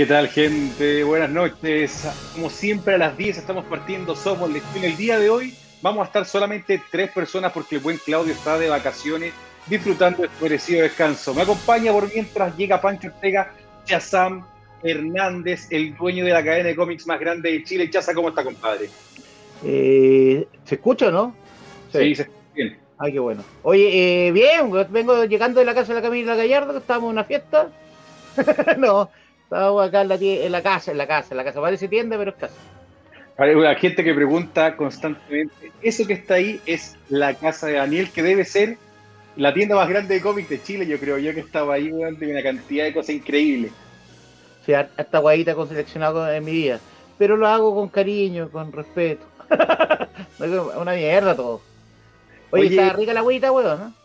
¿Qué tal, gente? Buenas noches. Como siempre, a las 10 estamos partiendo Somos Legión. El día de hoy vamos a estar solamente tres personas porque el buen Claudio está de vacaciones disfrutando de su merecido descanso. Me acompaña por mientras llega Pancho Ortega, Chazam Hernández, el dueño de la cadena de cómics más grande de Chile. Chaza, ¿cómo está, compadre? Eh, ¿Se escucha o no? Sí, se escucha bien. Ay, qué bueno. Oye, eh, bien, vengo llegando de la casa de la Camila Gallardo, estábamos en una fiesta. no, estábamos acá en la, en la casa, en la casa, en la casa. Parece tienda, pero es casa. Hay una gente que pregunta constantemente, eso que está ahí es la casa de Daniel, que debe ser la tienda más grande de cómics de Chile, yo creo yo que estaba ahí, de una cantidad de cosas increíbles. Sí, esta guayita con seleccionado en mi vida. Pero lo hago con cariño, con respeto. una mierda todo. Oye, está rica la guayita, weón, ¿no?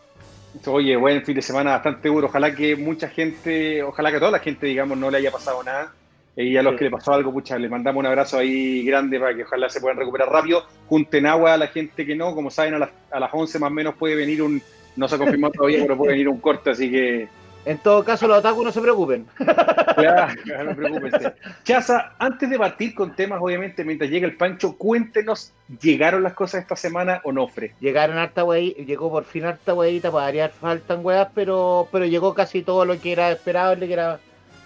Oye, buen fin de semana bastante duro. Ojalá que mucha gente, ojalá que toda la gente, digamos, no le haya pasado nada. Y a los que le pasó algo, pucha, les mandamos un abrazo ahí grande para que ojalá se puedan recuperar rápido. Junten agua a la gente que no. Como saben, a las, a las 11 más o menos puede venir un, no se ha confirmado todavía, pero puede venir un corte, así que. En todo caso, los otakus no se preocupen. Claro, no preocupense. Chaza, antes de partir con temas, obviamente, mientras llega el Pancho, cuéntenos, ¿llegaron las cosas esta semana o no, Fre? Llegaron harta wey, llegó por fin harta weyita, para variar faltan weas, pero, pero llegó casi todo lo que era esperable, que era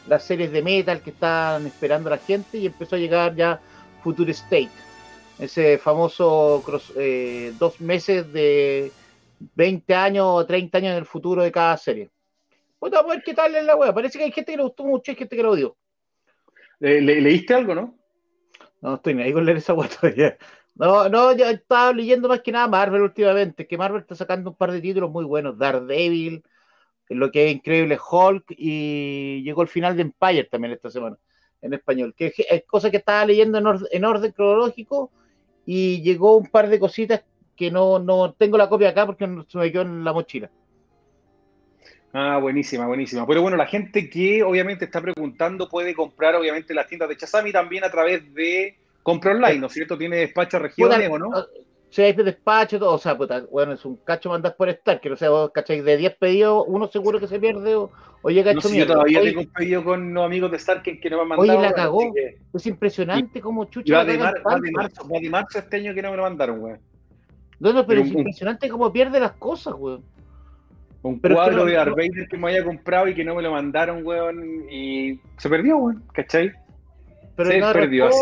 las series de metal que estaban esperando la gente, y empezó a llegar ya Future State, ese famoso eh, dos meses de 20 años o 30 años en el futuro de cada serie. Pues vamos a ver qué tal es la wea. Parece que hay gente que le gustó mucho y gente que lo odió. ¿Le, leíste algo, no? No, estoy ni ahí con leer esa wea todavía. No, no, ya estaba leyendo más que nada Marvel últimamente, que Marvel está sacando un par de títulos muy buenos. Daredevil, lo que es increíble, Hulk, y llegó el final de Empire también esta semana, en español, que es cosa que estaba leyendo en, en orden cronológico, y llegó un par de cositas que no, no tengo la copia acá porque se me quedó en la mochila. Ah, buenísima, buenísima. Pero bueno, la gente que obviamente está preguntando puede comprar obviamente las tiendas de Chazami también a través de compra online, ¿no es cierto? Tiene despacho a regiones o no? Sí, hay despacho, todo, o sea, puta, bueno, es un cacho mandar por estar, que no sé, vos cacháis de 10 pedidos, uno seguro que se pierde o, llega hecho no, Yo todavía tengo un pedido con los amigos de Stark que, no me han mandado. Oye, la cagó. Es impresionante como chucha. Va de, marzo, va de marzo este año que no me lo mandaron, güey. No, no, pero, es impresionante cómo pierde las cosas, weón. Un cuadro de Darth Vader que me haya comprado y que no me lo mandaron, weón, y se perdió, weón, ¿cachai? Pero se perdió así.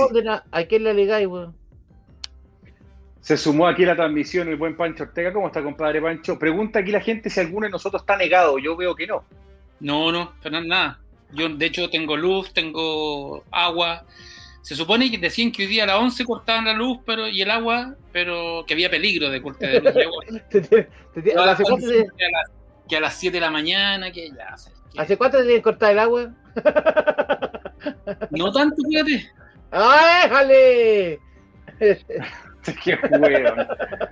¿A quién le alegáis, weón? Se sumó aquí la transmisión el buen Pancho Ortega. ¿Cómo está, compadre Pancho? Pregunta aquí la gente si alguno de nosotros está negado. Yo veo que no. No, no, pero nada. Yo, de hecho, tengo luz, tengo agua, se supone que decían que hoy día a las 11 cortaban la luz pero y el agua, pero que había peligro de corte de luz que a las 7 de la mañana, que ya. ¿Hace cuánto te cortar el agua? no tanto, fíjate. ¡Ah, déjale! ¡Qué huevo!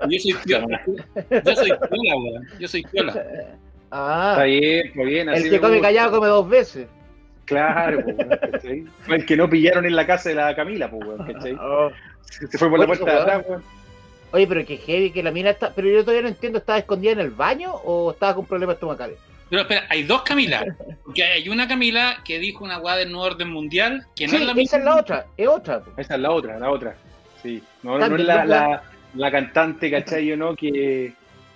Yo soy piola. Yo soy piola, weón. Yo soy piola. Ah. Está bien, está bien. el que come callado come dos veces. Claro, Fue el que no pillaron en la casa de la Camila, pues, Se fue por la puerta de atrás, Oye, pero que heavy que la mina está. Pero yo todavía no entiendo, ¿estaba escondida en el baño o estaba con problemas estomacales? Pero espera, hay dos Camilas. Porque hay una Camila que dijo una guada del nuevo orden mundial que no es la misma. Esa es la otra, es otra. Esa es la otra, la otra. Sí. No, no, es la, la, cantante, ¿cachai? Yo no, que,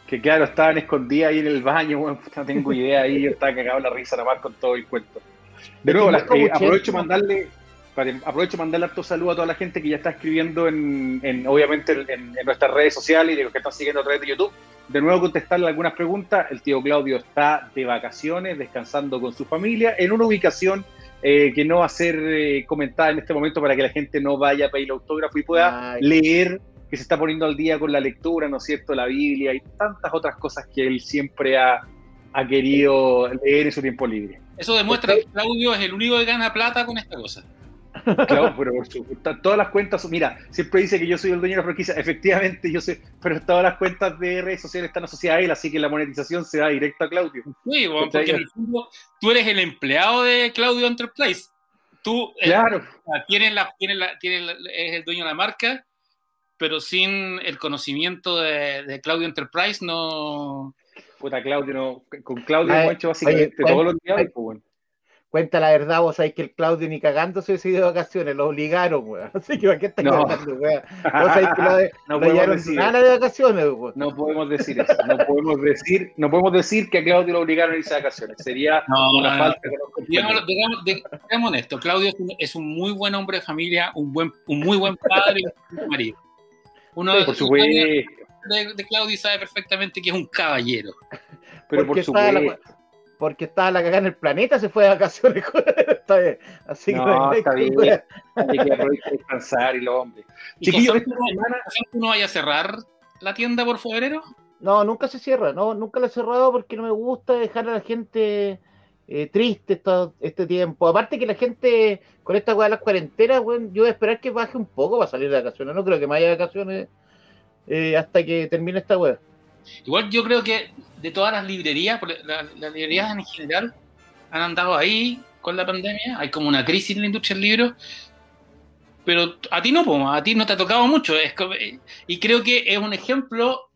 que claro, estaban escondidas ahí en el baño, no tengo idea ahí, yo estaba cagado la risa nada más con todo el cuento. De nuevo, aprovecho mandarle aprovecho mandarle harto saludo a toda la gente que ya está escribiendo en, obviamente en, nuestras redes sociales y de los que están siguiendo a través de YouTube. De nuevo contestarle algunas preguntas. El tío Claudio está de vacaciones, descansando con su familia, en una ubicación eh, que no va a ser eh, comentada en este momento para que la gente no vaya a pedir el autógrafo y pueda leer que se está poniendo al día con la lectura, ¿no es cierto? La Biblia y tantas otras cosas que él siempre ha, ha querido leer en su tiempo libre. Eso demuestra que Claudio es el único que gana plata con esta cosa. Claro, pero por supuesto, todas las cuentas, mira, siempre dice que yo soy el dueño de la franquicia, efectivamente yo sé, pero todas las cuentas de redes sociales están asociadas a él, así que la monetización se da directo a Claudio. Sí, bueno, porque en el fondo tú eres el empleado de Claudio Enterprise. Tú eh, claro. tienes la, tienes la, tienes la, es el dueño de la marca, pero sin el conocimiento de, de Claudio Enterprise no. Puta, Claudio, no, con Claudio hemos hecho básicamente oye, todos los días, pues, bueno. Cuenta la verdad, vos sabés que el Claudio ni cagando se decidió de vacaciones, lo obligaron, weón. Así que ¿para qué estás No. cagando, weón? Vos sabés que lo, de, No lo llevaron nada de vacaciones, weón. No podemos decir eso, no podemos decir, no podemos decir que a Claudio lo obligaron a irse de vacaciones, sería No, una no, no. falta nos Digamos, digamos, digamos honesto, Claudio es un, es un muy buen hombre de familia, un buen, un muy buen padre y un buen marido. Uno Por supuesto, de, de Claudio sabe perfectamente que es un caballero. pero por Porque supuesto. Porque estaba la cagada en el planeta, se fue de vacaciones. Así que No, está que- descansar y lo hombre. ¿Y Chiquillos, esta semana, José, tú no vaya a cerrar la tienda por febrero? No, nunca se cierra, no, nunca la he cerrado porque no me gusta dejar a la gente eh, triste esto- este tiempo. Aparte que la gente con esta weá de las cuarentenas, weón, yo voy a esperar que baje un poco para salir de vacaciones. No creo que me haya vacaciones eh, hasta que termine esta weá. Igual yo creo que de todas las librerías, porque la- las librerías en general han andado ahí con la pandemia, hay como una crisis en la industria del libro, pero a ti no, a ti no te ha tocado mucho. Es y creo que es un ejemplo,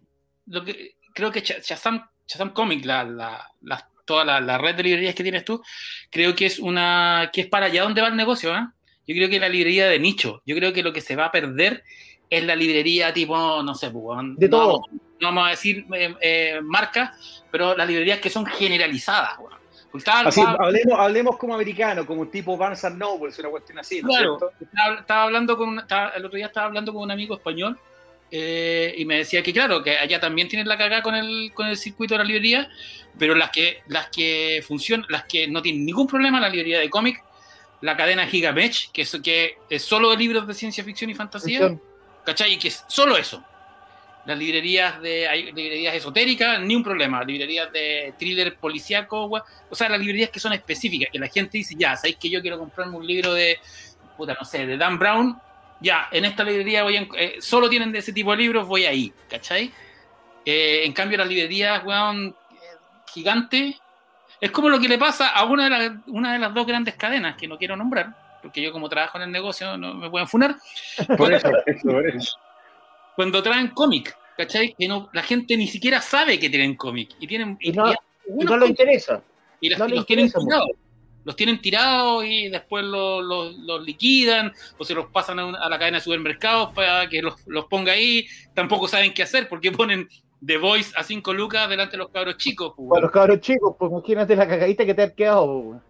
lo que creo que Shazam, Shazam Comic, la, la, la- toda la, la red de librerías que tienes tú, creo que es una que es para allá donde va el negocio. ¿eh? Yo creo que la librería de nicho, yo creo que lo que se va a perder es la librería tipo, no sé, pues, De no- todo. no vamos a decir eh, eh, marcas, pero las librerías que son generalizadas. así, hablemos, hablemos como americano, como tipo Barnes and Noble, es una cuestión así, ¿no claro, estaba, estaba hablando con estaba- el otro día estaba hablando con un amigo español eh, y me decía que claro, que allá también tienen la cagada con el, con el circuito de la librería, pero las que, las que funcionan, las que no tienen ningún problema, la librería de cómic, la cadena Gigamesh, que es, que es solo de libros de ciencia ficción y fantasía, ¿cachai? Que es solo eso. Las librerías de librerías esotéricas, ni un problema. Librerías de thriller policíaco, o sea, las librerías que son específicas, que la gente dice, ya, sabéis que yo quiero comprarme un libro de, puta, no sé, de Dan Brown, ya, en esta librería voy a, eh, solo tienen de ese tipo de libros, voy ahí, ¿cachai? Eh, en cambio, las librerías, weón, gigantes, es como lo que le pasa a una de las dos grandes cadenas, que no quiero nombrar, porque yo como trabajo en el negocio no me pueden funar, Por eso, por eso, cuando traen cómic, ¿cachai? Que no, la gente ni siquiera sabe que tienen cómic. Y tienen. Y no- y- no le interesa. y las- no los tienen tirados. Los tienen tirados y después los, los- los liquidan o se los pasan a, una- a la cadena de supermercados para que los, los ponga ahí. Tampoco saben qué hacer porque ponen The Voice a 5 lucas delante de los cabros chicos. pues, los cabros chicos, pues imagínate la cagadita que te ha quedado, pues,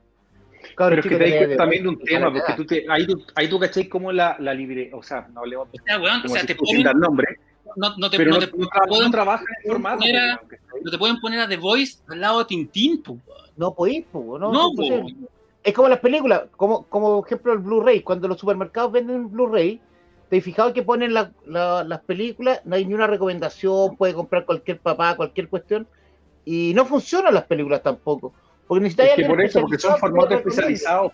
Pero es que te das también de un te- tema, te- porque tú te, ahí, tú, ahí tú cachai como la, la libre, o sea, no hablemos O sea, weón, o sea, si te ponen, dar nombre, no, no te, pero no te- no pueden- no trabaja en formato. poner no te pueden poner a The Voice al lado de Tintín. weón. No podéis, pues, no, No, es po. como las películas, como, como ejemplo el Blu-ray. Cuando los supermercados venden Blu-ray, te has fijado que ponen la- la- las películas, no hay ni una recomendación, puede comprar cualquier papá, cualquier cuestión, y no funcionan las películas tampoco. Porque necesitas Es que por eso, porque son formatos especializados.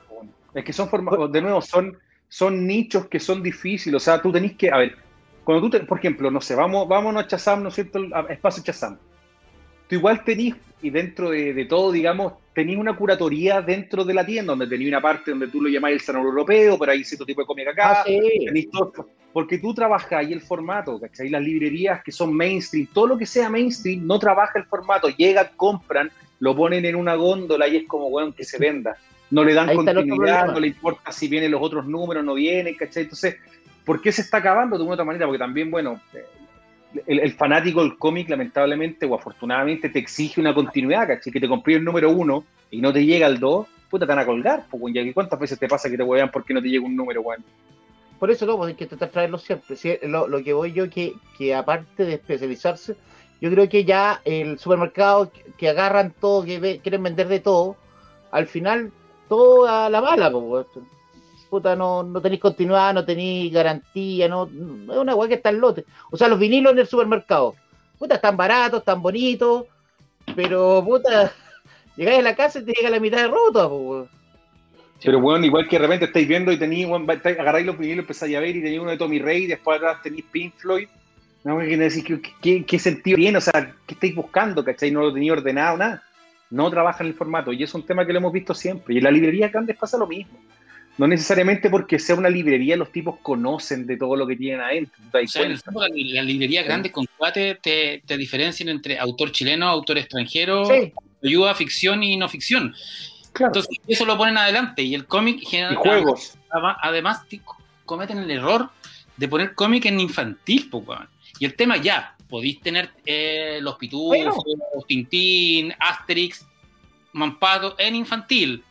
Es que son formatos, de nuevo, son, son nichos que son difíciles. O sea, tú tenés que, a ver, cuando tú, te- por ejemplo, no sé, vamos, vámonos a Chazam, ¿no es cierto? A Espacio Chazam. Tú igual tenés, y dentro de, de todo, digamos, tenés una curatoría dentro de la tienda, donde tenés una parte donde tú lo llamás el salón europeo, pero hay cierto tipo de cómic acá. Ah, sí. tenés todo porque tú trabajas ahí el formato, ¿cachai? Las librerías que son mainstream, todo lo que sea mainstream no trabaja el formato, llegan, compran, lo ponen en una góndola y es como, weón, que se venda. No le dan Ahí continuidad, no le importa si vienen los otros números, no vienen, ¿cachai? Entonces, ¿por qué se está acabando de una u otra manera? Porque también, bueno, eh, el, el fanático del cómic, lamentablemente o afortunadamente, te exige una continuidad, ¿cachai? Que te compré el número uno y no te llega el dos, puta, te van a colgar, pues, weón. ¿Y cuántas veces te pasa que te wean porque no te llega un número, weón? Por eso no, pues hay que tratar de traerlo siempre. Sí, lo, lo que voy yo que, que aparte de especializarse, yo creo que ya el supermercado que, agarran todo, que quieren vender de todo, al final todo a la pues, weón. puta, no, no tenéis continuidad, no tenéis garantía, no, es una weá que está en lote. O sea, los vinilos en el supermercado, puta, están baratos, están bonitos, pero puta, llegáis a la casa y te llega la mitad de roto, pues, Pero bueno, igual que de repente estáis viendo y tenéis, agarráis los vinilos, empezáis a ver y tenéis uno de Tommy Rey, después atrás tenéis Pink Floyd. No, que decir, ¿qué, qué, qué sentido tiene? O sea, ¿qué estáis buscando? ¿Cachai? No lo tenéis ordenado, nada. No trabaja en el formato. Y es un tema que lo hemos visto siempre. Y en la librería grandes pasa lo mismo. No necesariamente porque sea una librería, los tipos conocen de todo lo que tienen adentro. O sea, en el fondo, la, la librería grande con cuate te, te diferencian entre autor chileno, autor extranjero, Sí. ayuda, ficción y no ficción. Claro. Entonces, eso lo ponen adelante. Y el cómic y genera- juegos. Además, además, cometen el error de poner cómic en infantil, weón. Y el tema ya, podéis tener eh, los pitufos, Bueno. Tintín, Asterix, Mampato en infantil.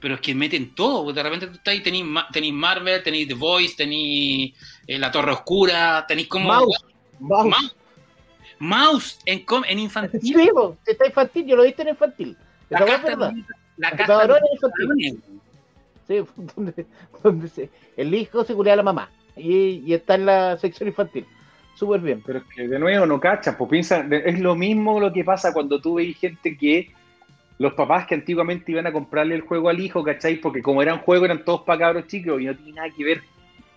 Pero es que meten todo, porque de repente tú estás ahí, tenéis, tenéis Marvel, tenéis The Voice, tenéis eh, La Torre Oscura, tenéis como... Mouse, mouse. Mouse. Mouse en, com- en infantil. Sí, si está infantil, yo lo viste en infantil. La casta, verdad. la de infantil. Sí, donde, donde se- el hijo se culea a la mamá. Y, y está en la sección infantil. Súper bien. Pero es que de nuevo no cachas, pues piensa, es lo mismo lo que pasa cuando tú veis gente que los papás que antiguamente iban a comprarle el juego al hijo, ¿cachai? Porque como eran juegos eran todos para cabros chicos y no tiene nada que ver,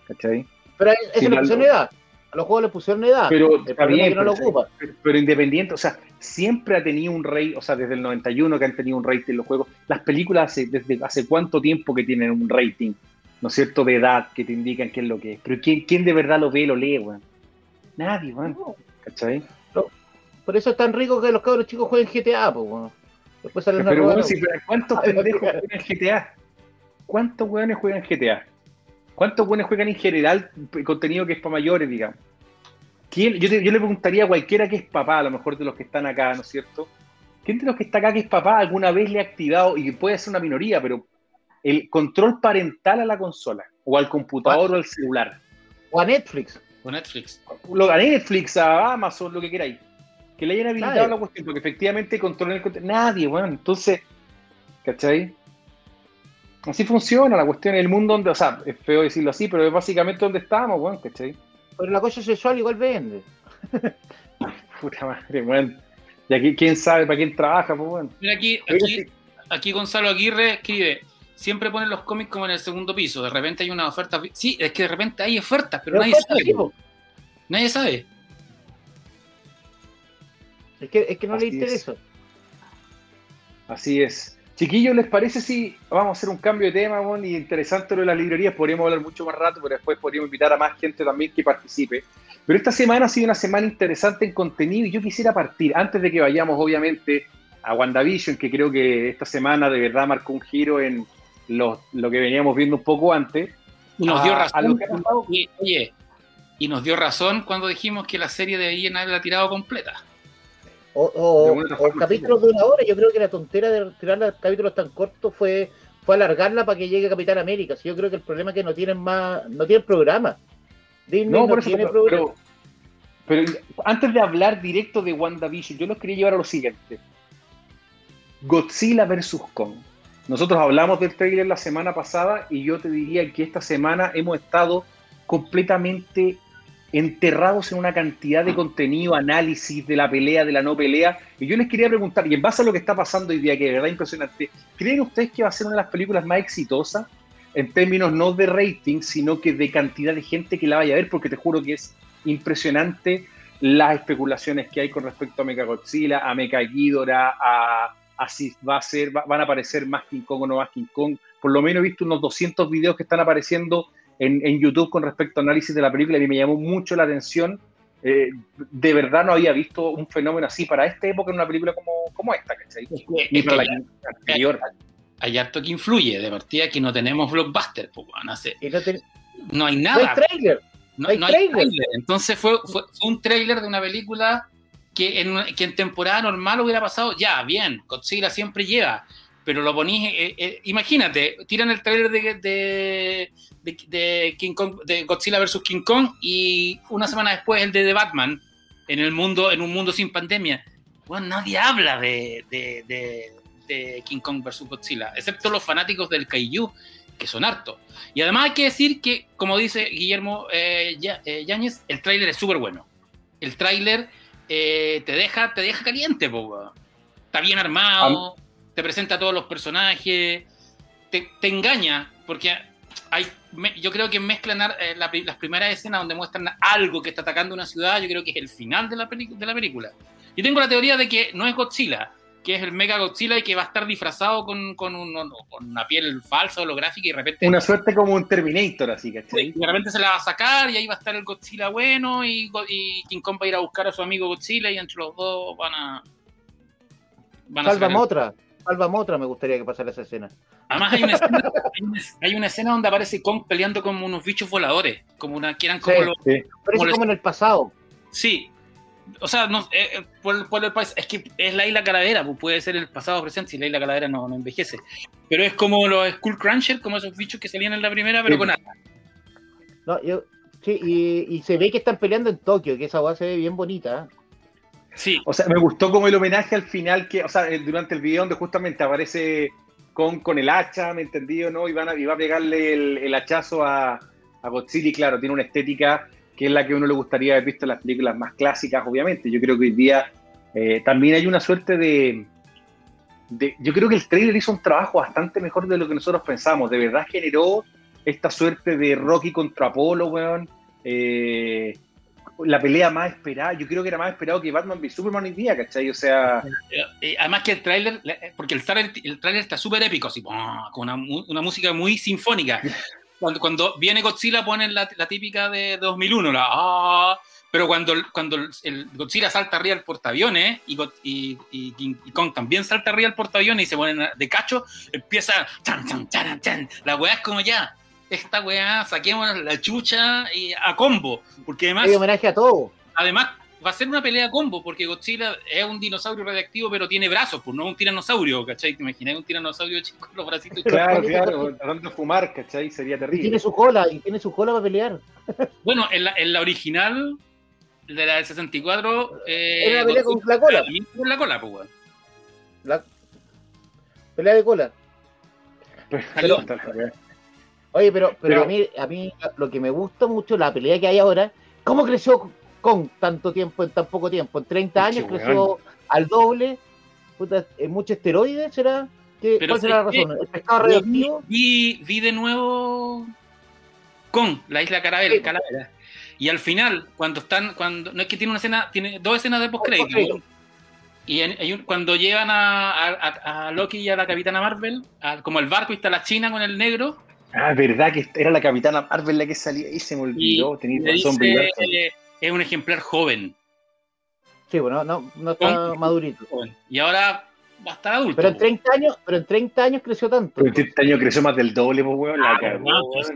¿cachai? Pero a eso le pusieron edad. A los juegos le pusieron edad. Pero está bien, es que no lo ocupa. pero- pero independiente, o sea, siempre ha tenido un rey, o sea, desde el 91 que han tenido un rating los juegos. Las películas, hace, desde hace cuánto tiempo que tienen un rating, ¿no es cierto?, de edad que te indican qué es lo que es. Pero ¿quién, quién de verdad lo ve, lo lee, weón? Nadie, weón, ¿cachai? Por eso es tan rico que los cabros chicos jueguen GTA, pues, bueno. Después salen Pero, weón, si- pero ¿cuántos pendejos juegan GTA? ¿Cuántos weones juegan GTA? ¿Cuántos weones juegan en general contenido que es para mayores, digamos? ¿Quién? Yo, te- yo le preguntaría a cualquiera que es papá, a lo mejor de los que están acá, ¿no es cierto? ¿Quién de los que está acá que es papá alguna vez le ha activado, y puede ser una minoría, pero el control parental a la consola, o al computador o al celular? O a Netflix. O Netflix. Lo, a Netflix, a Amazon, lo que queráis. Que le hayan habilitado Nadie. la cuestión, porque efectivamente controlan el contenido. Nadie, bueno, entonces, ¿cachai? Así funciona la cuestión el mundo donde, o sea, es feo decirlo así, pero es básicamente donde estamos, weón, ¿cachai? Pero la cosa sexual igual vende. Puta madre, weón. Y aquí, quién sabe para quién trabaja, pues, weón. Mira aquí, aquí, aquí Gonzalo Aguirre escribe, siempre ponen los cómics como en el segundo piso, de repente hay una oferta. Sí, es que de repente hay ofertas, pero Pero nadie oferta, sabe. Nadie sabe. Es que, es que no Así le es. interesa. Así es. Chiquillos, ¿les parece si vamos a hacer un cambio de tema, weón? Y interesante lo de las librerías, podríamos hablar mucho más rato, pero después podríamos invitar a más gente también que participe. Pero esta semana ha sido una semana interesante en contenido y yo quisiera partir, antes de que vayamos obviamente a WandaVision, que creo que esta semana de verdad marcó un giro en lo, lo que veníamos viendo un poco antes. Y nos a- dio razón. y- oye, y nos dio razón cuando dijimos que la serie debían haberla tirado completa. O, o- o capítulos de una hora. Yo creo que la tontera de tirar los capítulos tan cortos fue, fue alargarla para que llegue Capitán América. Sí, yo creo que el problema es que no tienen más, no tienen programa. Disney no, No, por eso, tiene pero, programa. pero- pero antes de hablar directo de WandaVision, yo los quería llevar a lo siguiente. Godzilla vs. Kong. Nosotros hablamos del trailer la semana pasada y yo te diría que esta semana hemos estado completamente enterrados en una cantidad de contenido, análisis de la pelea, de la no pelea. Y yo les quería preguntar, y en base a lo que está pasando hoy día, que de verdad es impresionante, ¿creen ustedes que va a ser una de las películas más exitosas en términos no de rating, sino que de cantidad de gente que la vaya a ver? Porque te juro que es impresionante las especulaciones que hay con respecto a Mechagodzilla, a Mechaghidorah, a, a si va a ser, va- van a aparecer más King Kong o no más King Kong. Por lo menos he visto unos 200 videos que están apareciendo en, en YouTube con respecto a análisis de la película y me llamó mucho la atención. Eh, de verdad no había visto un fenómeno así para esta época en una película como, como esta, ¿cachai? Ni Es para que la anterior. hay harto que influye, de partida que no tenemos blockbuster, pues, weón, hace- no, no hay no nada. hay trailer. No, hay no hay trailer. trailer. Entonces fue, fue, fue un trailer de una película que en, temporada normal hubiera pasado, ya, bien, Godzilla siempre lleva, pero lo ponís, eh, eh, imagínate, tiran el trailer de, de, de- King Kong, de Godzilla vs. King Kong y una semana después el de The Batman en el mundo, en un mundo sin pandemia. Bueno, nadie habla de- de King Kong vs. Godzilla, excepto los fanáticos del Kaiju, que son hartos. Y además hay que decir que, como dice Guillermo eh, eh, Yáñez, el tráiler es súper bueno. El tráiler te, deja, te deja caliente, está bien armado, te presenta a todos los personajes, te, te engaña, porque hay, yo creo que mezclan eh, las primeras escenas donde muestran algo que está atacando una ciudad, yo creo que es el final de la, de la película. Yo tengo la teoría de que no es Godzilla, que es el Mega Godzilla y que va a estar disfrazado con, con, una piel falsa, holográfica y de repente... Una suerte como un Terminator, así, que Y de repente se la va a sacar y ahí va a estar el Godzilla bueno y, y King Kong va a ir a buscar a su amigo Godzilla y entre los dos van a... Van a otra, salvamos otra, me gustaría que pasara esa escena. Además hay una, escena, hay, una, escena, donde aparece Kong peleando como unos bichos voladores, como una, que eran como los... como, en el pasado. Sí. O sea, no, eh, eh, por, por el, es que es la isla calavera, pues puede ser el pasado o presente si la isla calavera no, no, envejece. Pero es como los Skull Cruncher, como esos bichos que salían en la primera, pero con nada. No, yo, sí, y, y, se ve que están peleando en Tokio, que esa base se ve bien bonita. Sí. O sea, me gustó como el homenaje al final, que, o sea, durante el video donde justamente aparece con, con el hacha, ¿me entendí o no? Y, van a, va a pegarle el, hachazo a, a, Godzilla y claro, tiene una estética que es la que uno le gustaría haber visto en las películas más clásicas, obviamente. Yo creo que hoy día eh, también hay una suerte de, Yo creo que el trailer hizo un trabajo bastante mejor de lo que nosotros pensamos. De verdad generó esta suerte de Rocky contra Apolo, weón. Eh, la pelea más esperada, yo creo que era más esperado que Batman v Superman hoy día, ¿cachai? O sea... además que el tráiler, porque el tráiler el tráiler está súper épico, así, con una, música muy sinfónica. Cuando, cuando viene Godzilla ponen la, la típica de 2001, la... Ah", pero cuando, cuando el Godzilla salta arriba del portaaviones y, y, y, Kong también salta arriba del portaaviones y se ponen de cacho, empieza... la weá es como ya, esta weá, saquemos la chucha y a combo. Porque además. Hay homenaje a todo. Además, va a ser una pelea combo, porque Godzilla es un dinosaurio radiactivo, pero tiene brazos, pues no es un tiranosaurio, ¿cachai? ¿Te imaginas un tiranosaurio chico con los bracitos? Claro, claro, tratando de fumar, ¿cachai? Sería terrible. Y tiene su cola, y tiene su cola para pelear. Bueno, en la, en la original, de la del 64. Eh, Era la pelea con la cola. Con la cola, pues, weón. La... Pelea de cola. Pero, Oye, pero, pero, a, mí, a mí lo que me gusta mucho, la pelea que hay ahora, ¿cómo creció con tanto tiempo, en tan poco tiempo? En 30 años creció al doble, puta, en mucho esteroides, ¿será? ¿Qué, ¿Cuál será la razón? ¿El pescado radioactivo? Vi, vi de nuevo con la isla Carabel, Calavera. Y al final, cuando están, cuando no es que tiene una escena, tiene dos escenas de post y cuando llevan a, a, Loki y a la Capitana Marvel, como el barco y está la China con el negro, Ah, verdad que era la capitana Marvel la que salía y se me olvidó. Tenía razón, Es un ejemplar joven. Sí, bueno, no, no está madurito. Y ahora va a estar adulto. Pero en 30 años, pero en 30 años creció tanto. Pero en 30 años creció más del doble, pues, weón. Ah, pues,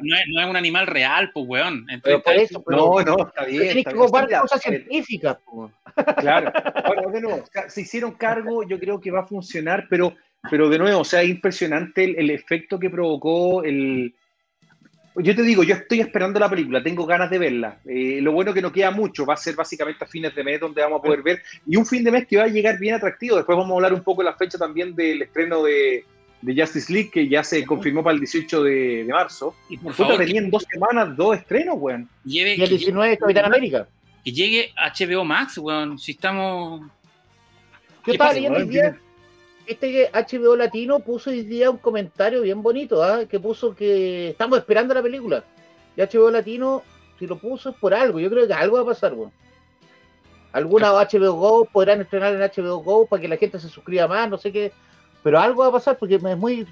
no, es, un animal real, pues, weón. Pero por eso, no, no, está bien. Tienes que ocupar cosas científicas, pues. Claro. Bueno, se hicieron cargo, yo creo que va a funcionar, pero pero de nuevo, o sea, es impresionante el, efecto que provocó el... Yo te digo, yo estoy esperando la película, tengo ganas de verla. Eh, lo bueno que no queda mucho, va a ser básicamente a fines de mes donde vamos a poder ver, y un fin de mes que va a llegar bien atractivo. Después vamos a hablar un poco de la fecha también del estreno de, Justice League, que ya se confirmó para el 18 de, marzo. Y por favor, venían dos semanas, dos estrenos, weón. y el 19 de Capitán América. Y llegue HBO Max, weón, si estamos... Yo estaba leyendo el día Viste que HBO Latino puso hoy día un comentario bien bonito, ¿ah? que puso que estamos esperando la película. Y HBO Latino, si lo puso es por algo. Yo creo que algo va a pasar, weón. Alguna HBO Go podrán estrenar en HBO Go para que la gente se suscriba más, no sé qué. Pero algo va a pasar porque es muy,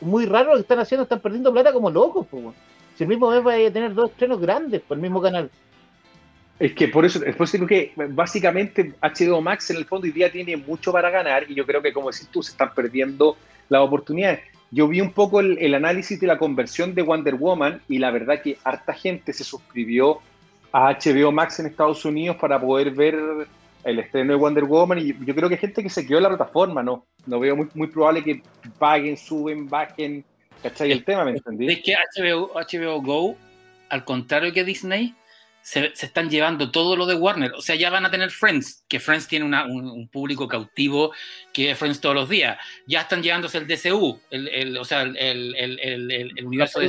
muy raro lo que están haciendo, están perdiendo plata como locos, pues, Si el mismo mes va a tener dos estrenos grandes por el mismo canal. Es que por eso, después digo que básicamente HBO Max en el fondo hoy día tiene mucho para ganar y yo creo que como decís tú, se están perdiendo las oportunidades. Yo vi un poco el, análisis de la conversión de Wonder Woman y la verdad que harta gente se suscribió a HBO Max en Estados Unidos para poder ver el estreno de Wonder Woman y yo creo que hay gente que se quedó en la plataforma, ¿no? No veo muy, muy probable que paguen, suben, bajen, ¿cachai? El tema, ¿me entendí? Es que HBO, HBO Go, al contrario que Disney, se, están llevando todo lo de Warner. O sea, ya van a tener Friends, que Friends tiene un, público cautivo que es Friends todos los días. Ya están llevándose el DCU, el, o sea, el, universo de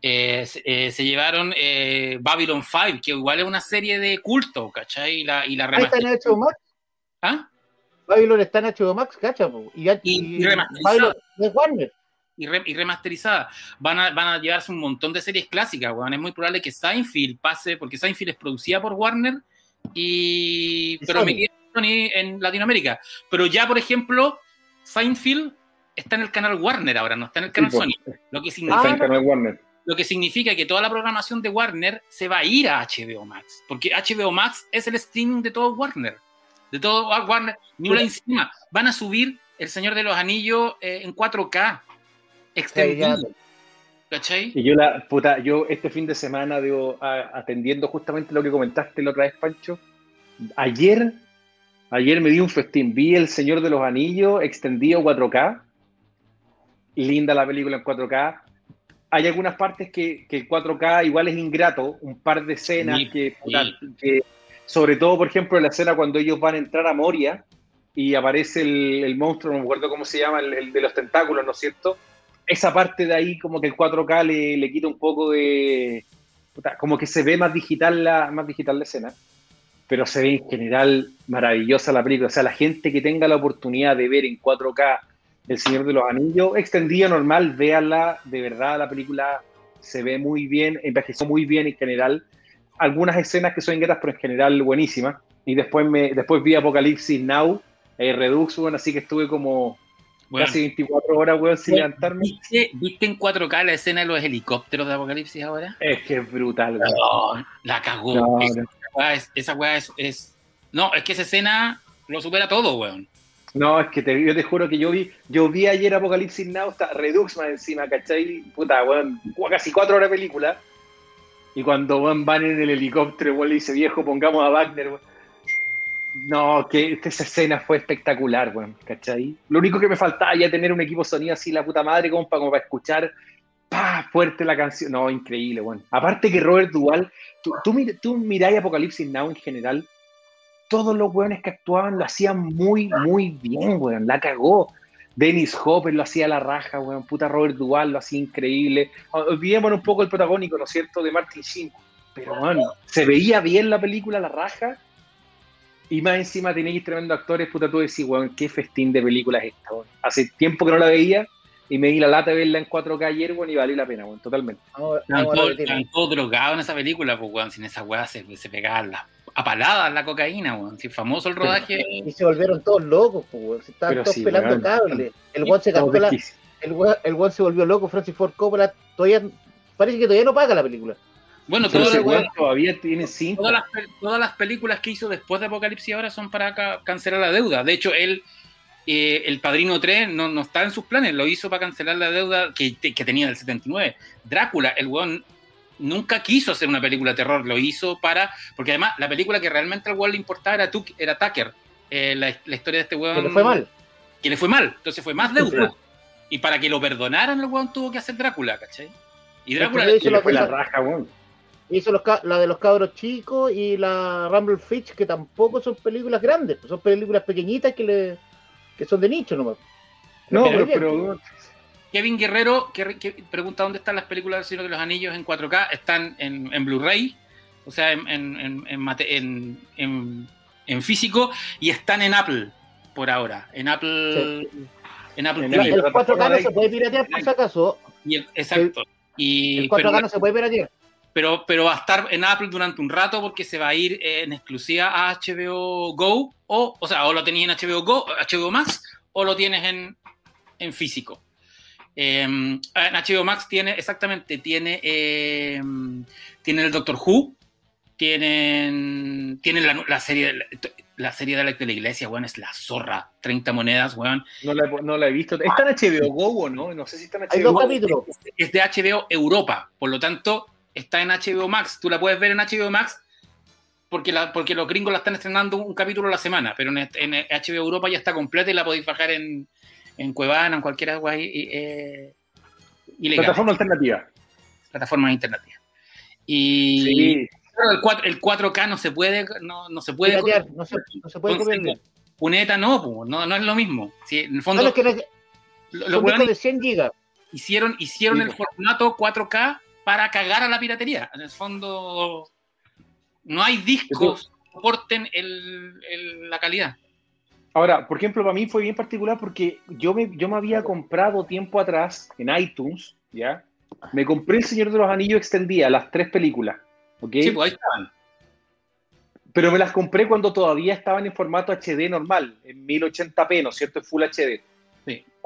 eh, eh, se llevaron eh, Babylon 5, que igual es una serie de culto, ¿cachai? Y la, y la ¿Está en HBO Max? ¿Ah? Babylon está en HBO Max, ¿cachai? Y, y, y, Babylon es Warner y, remasterizada. Van a, van a llevarse un montón de series clásicas, weón. Es muy probable que Seinfeld pase, porque Seinfeld es producida por Warner, y, pero me quedé en Latinoamérica. Pero ya, por ejemplo, Seinfeld está en el canal Warner ahora, no está en el canal Sony. Lo que significa, lo que significa que toda la programación de Warner se va a ir a HBO Max, porque HBO Max es el streaming de todo Warner, de todo Warner, ni una encima. Van a subir El Señor de los Anillos eh, en 4K extendido. ¿Cachai? Y yo, la, puta, yo este fin de semana, digo, atendiendo justamente lo que comentaste la otra vez, Pancho, ayer, ayer me di un festín, vi El Señor de los Anillos extendido 4K, linda la película en 4K, hay algunas partes que, que 4K igual es ingrato, un par de escenas que, que, sobre todo, por ejemplo, la escena cuando ellos van a entrar a Moria y aparece el, monstruo, no me acuerdo cómo se llama, el de los tentáculos, ¿no es cierto? Esa parte de ahí como que el 4K le, quita un poco de... Como que se ve más digital, la, más digital la escena, pero se ve en general maravillosa la película. O sea, la gente que tenga la oportunidad de ver en 4K El Señor de los Anillos, extendida normal, véanla, de verdad la película se ve muy bien, envejeció muy bien en general. Algunas escenas que son ingratas, pero en general buenísimas. Y después, me, después vi Apocalipsis Now, eh, Redux, bueno, así que estuve como Casi 24 horas, weón, sin levantarme. ¿viste, en 4K la escena de los helicópteros de Apocalipsis ahora? Es que es brutal, weón. la cagó. esa, weá es, No, es que esa escena lo supera todo, weón. No, es que te, yo te juro que yo vi, yo vi ayer Apocalipsis Now, está Redux más encima, ¿cachai? Puta, weón, casi cuatro horas de película. Y cuando van en el helicóptero, weón, le dice, viejo, pongamos a Wagner, weón. No, que esa escena fue espectacular, weón, ¿cachai? Lo único que me faltaba ya tener un equipo sonido así, la puta madre, como para, como para escuchar pa, fuerte la canción. No, increíble, weón. Aparte que Robert Duval, tú, tú, tú miráis Apocalipsis Now en general, todos los weones que actuaban lo hacían muy, muy bien, weón. La cagó. Dennis Hopper lo hacía a la raja, weón. Puta Robert Duval lo hacía increíble. Olvidémonos un poco el protagónico, ¿no es cierto?, de Martin Sheen. Pero, weón, se veía bien la película, la raja y más encima tenéis tremendo actores, puta, tú decís, weón, qué festín de películas es esta, weón. Hace tiempo que no la veía y me di la lata de verla en 4K ayer, weón, y valió la pena, weón, totalmente. Están todos drogados en esa película, pues, weón, sin esa weá se, se pegaban las apaladas la cocaína, weón. Si famoso el rodaje. Y se volvieron todos locos, pues, weón. Se estaban todos pelando cable. El weón se gastó la. El weón, el weón se volvió loco, Francis Ford Coppola. Todavía, parece que todavía no paga la película. Bueno, todas las, todavía tiene cinco. Todas las, películas que hizo después de Apocalipsis ahora son para cancelar la deuda. De hecho, él, eh, el Padrino 3 no, no, está en sus planes, lo hizo para cancelar la deuda que, que tenía del 79. Drácula, el weón nunca quiso hacer una película de terror, lo hizo para. Porque además, la película que realmente al weón le importaba era, era Tucker. Eh, la, historia de este weón. Que le fue mal. Que le fue mal. Entonces fue más deuda. Y para que lo perdonaran, el weón tuvo que hacer Drácula, ¿cachai? Y Drácula le, fue la raja, weón. Hizo la de los cabros chicos y la Rumble Fitch, que tampoco son películas grandes, pues son películas pequeñitas que, le, que son de nicho nomás. No, pero, Kevin Guerrero que, pregunta dónde están las películas del Señor de los Anillos en 4K. Están en, Blu-ray, o sea, en, en, en, físico, y están en Apple por ahora. En Apple. En Apple El 4K no se puede piratear por si acaso. Y exacto. Y, el 4K no se puede piratear pero, pero va a estar en Apple durante un rato porque se va a ir en exclusiva a HBO Go, o, o sea, o lo tenéis en HBO Go, HBO Max, o lo tienes en, en físico. Em, en HBO Max tiene, exactamente, tiene, eh, tienen el Doctor Who, tienen, tienen la, la serie, la, serie de la, de la iglesia, weón, es la zorra, 30 monedas, weón. No la, no la he visto. ¿Está en HBO Go o no? No sé si está en HBO Hay dos capítulos. Es de HBO Europa, por lo tanto, está en HBO Max. Tú la puedes ver en HBO Max porque, la, porque los gringos la están estrenando un capítulo a la semana, pero en, en HBO Europa ya está completa y la podéis bajar en, en Cuevana, en cualquier agua eh, Plataforma alternativa. Plataforma alternativa. Y, el, 4, el 4K no se puede, no, no se puede, Piratear, no se, no se puede Entonces. Puneta no, no, no es lo mismo. Sí, en el fondo, No, es que no- lo- son los discos weones de 100 gigas. hicieron, hicieron Sí, el formato 4K para cagar a la piratería. En el fondo, no hay discos que soporten el, el- la calidad. Ahora, por ejemplo, para mí fue bien particular porque yo me, yo me había comprado tiempo atrás en iTunes, ¿ya? Me compré El Señor de los Anillos extendida, las tres películas, ¿ok? Sí, pues ahí estaban. Pero me las compré cuando todavía estaban en formato HD normal, en 1080p, ¿no es cierto? En Full HD.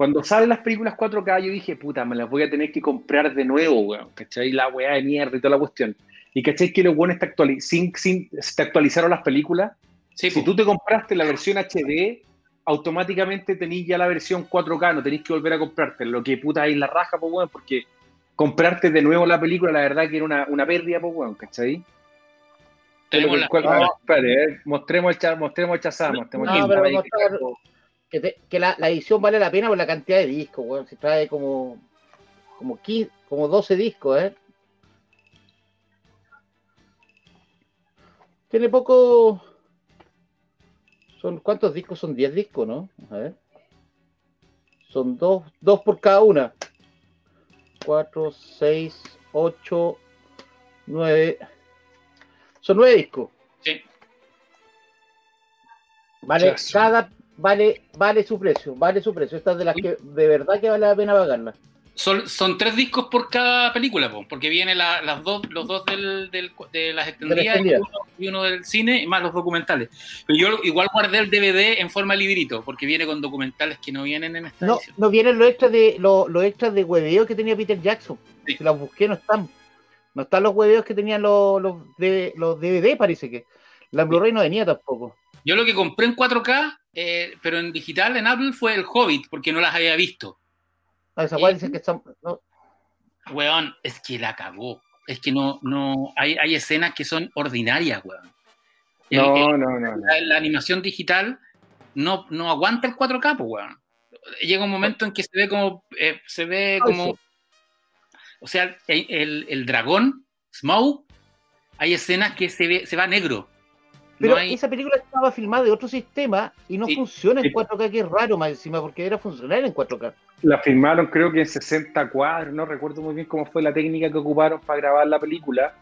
Cuando salen las películas 4K, yo dije, puta, me las voy a tener que comprar de nuevo, weón, ¿cachai? La weá de mierda y toda la cuestión. Y ¿cachai? Que los buenos te, actuali- sin, sin, te actualizaron las películas. Sí, Si po. tú te compraste la versión HD, automáticamente tenés ya la versión 4K, no tenés que volver a comprarte. Lo que puta es la raja, pues, weón, porque comprarte de nuevo la película, la verdad que era una, una pérdida, pues, weón, ¿cachai? Tenemos la- ¿Cuál- No. espérate, eh, mostremos el cha- mostremos el Chazam, mostremos No, el pero Chazam ahí, mostrar- Ricardo. Que, te- que la, la edición vale la pena por la cantidad de discos, weón. Se trae como, como, 15 como 12 discos, ¿eh? Tiene poco. Son, ¿Cuántos discos? Son 10 discos, ¿no? A ver. Son dos, dos por cada una. 4, 6, 8, 9. Son 9 discos. Sí. Vale, Chazo. cada vale, vale su precio, vale su precio. Esta es de las que de verdad que vale la pena pagarla. Son, son tres discos por cada película, po, porque vienen la- las dos, los dos del, del- de las extendidas y uno, y uno del cine, y más los documentales. Pero yo igual guardé el DVD en forma librito, porque viene con documentales que no vienen en esta No, edición. no vienen los extras de los, los extras de hueveo que tenía Peter Jackson. Sí. Si las busqué no están. No están los hueveos que tenían los, los, de, los DVD, parece que. La Blu-ray no venía tampoco. Yo lo que compré en 4K, eh, pero en digital, en Apple, fue el Hobbit, porque no las había visto. Ah, esa Eh, dicen que están. no, Weón, es que la cagó. Es que no, no, hay, hay escenas que son ordinarias, weón. El- el- No, no, no. la, la animación digital no, no aguanta el 4K, pues, weón. Llega un momento en que se ve como, eh, se ve como, o sea, el, el- dragón, Smaug, hay escenas que se ve, se va negro. Pero No hay- esa película estaba filmada de otro sistema y no Sí. funciona en Sí. 4K, que es raro más encima, porque era funcional en 4K. La filmaron creo que en 60 cuadros, no recuerdo muy bien cómo fue la técnica que ocuparon para grabar la película,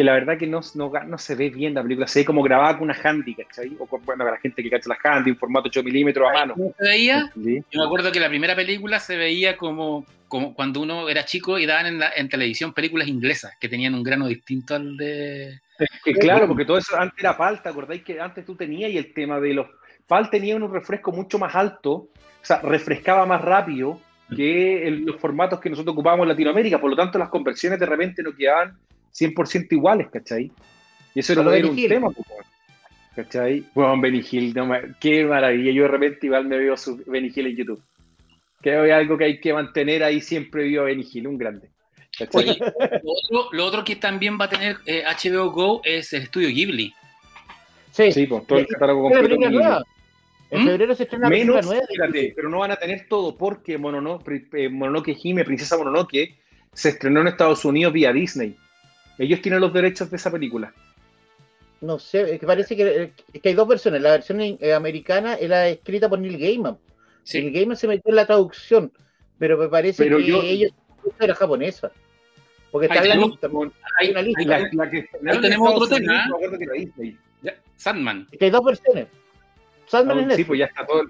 que la verdad que no, no, no se ve bien la película, se ve como grabada con una handy, ¿cachai? O con, bueno, para la gente que cacha la handy, en formato 8 milímetros a mano. ¿Cómo se veía? ¿sí? Yo me acuerdo que la primera película se veía como, como cuando uno era chico y daban en, la- en televisión películas inglesas que tenían un grano distinto al de... Que claro, porque todo eso antes era PAL, ¿te acordáis que antes tú tenías y el tema de los... PAL tenía un refresco mucho más alto, o sea, refrescaba más rápido que el- los formatos que nosotros ocupábamos en Latinoamérica, por lo tanto las conversiones de repente no quedaban 100% iguales, ¿cachai? Y eso era, Como era un Hill. tema. ¿cachai? Bueno, Benny Hill, no me- qué maravilla, yo de repente igual me veo su Benny Hill en YouTube. Que es algo que hay que mantener ahí, siempre vio a Benny Hill, un grande. ¿cachai? Oye, lo otro, lo otro que también va a tener eh, HBO Go es el estudio Ghibli. Sí, sí, pues todo el catálogo completo. nueva. En ¿Mm? febrero se estrena Menos, nueva. espérate, pero no van a tener todo porque Monono- Pri- eh, Mononoke Hime, Princesa Mononoke, se estrenó en Estados Unidos vía Disney. Ellos tienen los derechos de esa película. No sé, es que parece que, es que hay dos versiones. La versión eh, americana era escrita por Neil Gaiman. Sí. Neil Gaiman se metió en la traducción, pero me parece Pero que yo- ellos era japonesa. Porque está Ahí en la lista. Hay, una lista. hay- La, la que estrenó en tenemos otro tema, ¿eh? Sandman. Es que hay dos versiones. Sandman No, en sí, Netflix. pues ya está todo.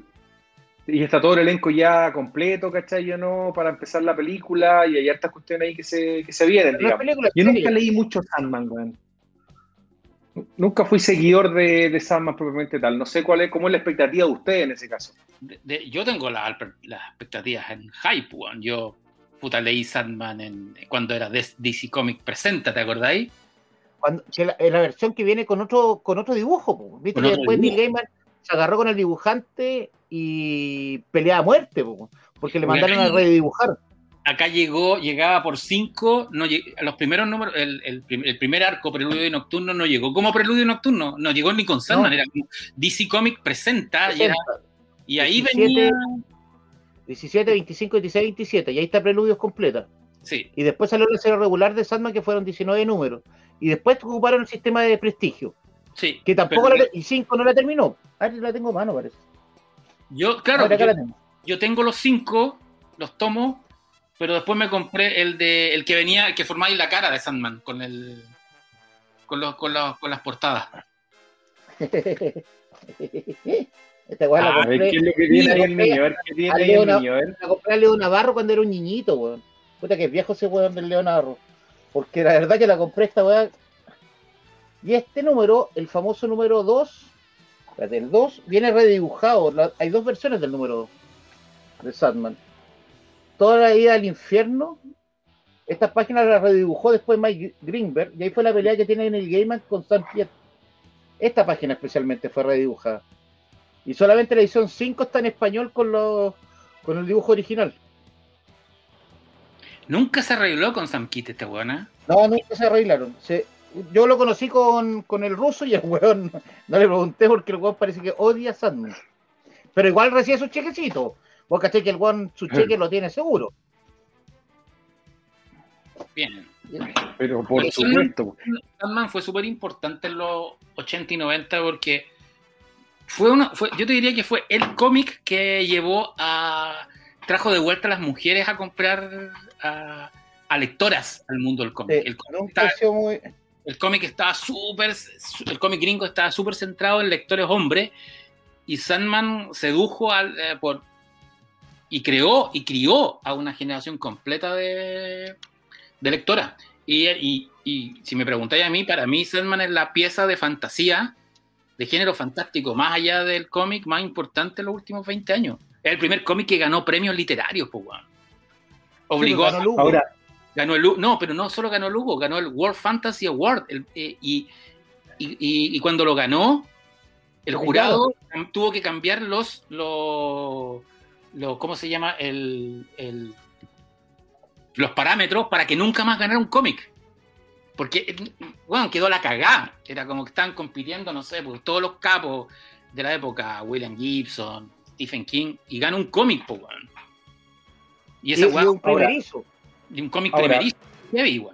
Y está todo el elenco ya completo, ¿cachai? Yo no, para empezar la película y hay hartas cuestiones ahí que se, que se vienen, película, Yo serie. nunca leí mucho Sandman, weón. Nunca fui seguidor de, de Sandman propiamente tal. No sé cuál es, cómo es la expectativa de ustedes en ese caso. De- de- yo tengo la- las expectativas en hype, weón. Yo, puta, leí Sandman en, cuando era de- DC Comic Presenta, ¿te acordáis? Cuando- que la, en la versión que viene con otro, con otro dibujo. Viste Con otro después. Neil Gaiman se agarró con el dibujante y pelea a muerte, po, porque le mandaron a acá- redibujar. Acá llegó, llegaba por cinco, no a los primeros números, el, el prim- el primer arco, Preludio y Nocturno, no llegó como Preludio y Nocturno, no llegó ni con Sandman, No. era como DC Comic Presenta, y, era- y ahí 17. venía... 17, 25, 26, 27. Y ahí está Preludios completa. Sí, Y después salió la serie regular de Sandman que fueron 19 números. y después ocuparon el sistema de prestigio. Sí. Que tampoco pero- la, y 5 no la terminó. Ah, la tengo a mano, parece. Yo, claro, yo, tengo. yo tengo los cinco, los tomo, pero después me compré el de el que venía, el que formaba ahí la cara de Sandman con el con los con, los- con las portadas. Esta weá la A ver compré. qué es lo que tiene ahí el niño, a ver qué tiene ahí el niño. La compré a Leo Navarro cuando era un niñito, weón. Puta que es viejo ese weón del Leo Navarro. Porque la verdad que la compré esta weá. Y este número, el famoso número 2, espérate, el 2 viene redibujado. La- hay dos versiones del número 2 de Sandman. Toda la ida al infierno. Estas páginas las redibujó después Mike Greenberg. Y ahí fue la pelea que tiene en el Gaiman con Sam Pierre. Esta página especialmente fue redibujada. Y solamente la edición 5 está en español con los con el dibujo original. Nunca se arregló con Sam Kitt weón, ¿eh? No, nunca se arreglaron. Se- yo lo conocí con, con el ruso y el weón no le pregunté porque el weón parece que odia a Sandman. Pero igual recibe su chequecito. Vos caché que el weón su cheque lo tiene seguro. Bien. Pero por Pero supuesto. Sandman fue súper importante en los 80 y 90 porque fue uno, fue, yo te diría que fue el cómic que llevó a, trajo de vuelta a las mujeres a comprar a, a lectoras al mundo del cómic. Sí, El cómic muy- el cómic estaba súper, el cómic gringo estaba súper centrado en lectores hombres y Sandman sedujo al, eh, por, y creó y crió a una generación completa de, de lectoras. Y, y- y si me preguntáis a mí, para mí Sandman es la pieza de fantasía, de género fantástico, más allá del cómic más importante en los últimos 20 años. Es el primer cómic que ganó premios literarios, pues, weón. Obligó a. Ahora, Ganó el no, pero no solo ganó Lugo, ganó el World Fantasy Award. el- eh, y, y- y- y cuando lo ganó, el jurado tuvo que cambiar los, los, los- ¿cómo se llama? El, el- los parámetros para que nunca más ganara un cómic. Porque, eh, bueno, quedó la cagada. Era como que estaban compitiendo, no sé, pues, todos los capos de la época, William Gibson, Stephen King, y gana un cómic, pues. Y y- esa y weá, un primerizo. Y un cómic heavy,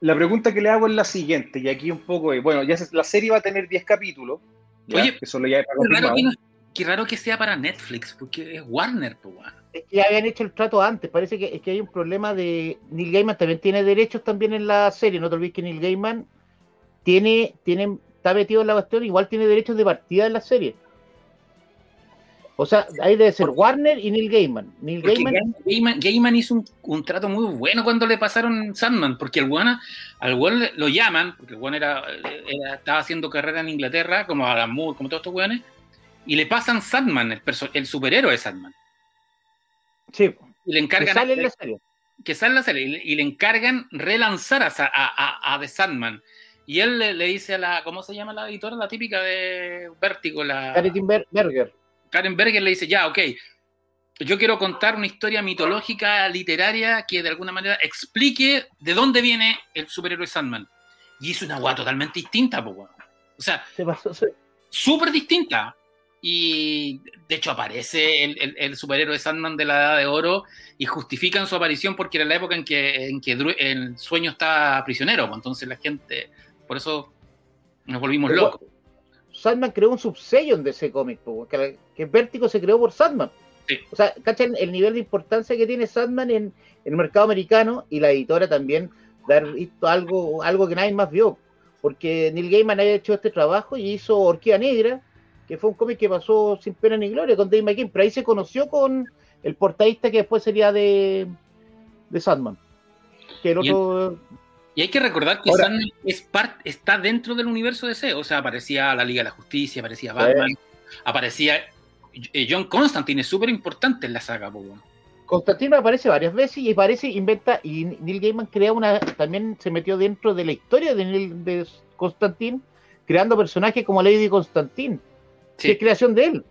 la pregunta que le hago es la siguiente, y aquí un poco es, bueno, ya se- la serie va a tener 10 capítulos. ¿ya? Oye, eso lo ya Qué raro, que no- qué raro que sea para Netflix, porque es Warner, pues. Es que ya habían hecho el trato antes. Parece que, es que hay un problema de. Neil Gaiman también tiene derechos también en la serie. No te olvides que Neil Gaiman tiene, tiene, está metido en la cuestión, igual tiene derechos de partida en la serie. O sea, ahí debe ser Warner y Neil Gaiman. Neil Gaiman, Gaiman, Gaiman hizo un, un trato muy bueno cuando le pasaron Sandman, porque al weón le- lo llaman, porque el era, era- estaba haciendo carrera en Inglaterra, como Alan Moore, como todos estos weones, y le pasan Sandman, el, superhéroe de Sandman. sí, Y le que encargan sale en la serie. que sale en la serie y le- y le encargan relanzar a, a, a- a The Sandman. Y él le, le dice a la, ¿cómo se llama la editora? La típica de Vértigo, la Berger. Karen Berger le dice, ya, ok, yo quiero contar una historia mitológica, literaria, que de alguna manera explique de dónde viene el superhéroe Sandman. Y es una guay totalmente distinta, po, weón. O sea, se- súper distinta. Y de hecho aparece el, el- el superhéroe Sandman de la Edad de Oro y justifican su aparición porque era la época en que, en que el sueño estaba prisionero. Entonces la gente, por eso nos volvimos locos. Sandman creó un subsello de ese cómic, que, que Vértigo se creó por Sandman. Sí. O sea, ¿cachan el nivel de importancia que tiene Sandman en, en el mercado americano? Y la editora también de haber visto algo, algo que nadie más vio. Porque Neil Gaiman había hecho este trabajo y hizo Orquídea Negra, que fue un cómic que pasó sin pena ni gloria con Dave McKean, pero ahí se conoció con el portadista que después sería de, de Sandman. Que el- otro. Y hay que recordar que Ahora- Sandman es part- está dentro del universo DC. O sea, aparecía la Liga de la Justicia, aparecía Batman, aparecía. eh, John Constantine es súper importante en la saga, po, weón. Constantino aparece varias veces y aparece, inventa, y Neil Gaiman crea una, también se metió dentro de la historia de, Neil, de Constantine, creando personajes como Lady Constantine, que es Sí. creación de él.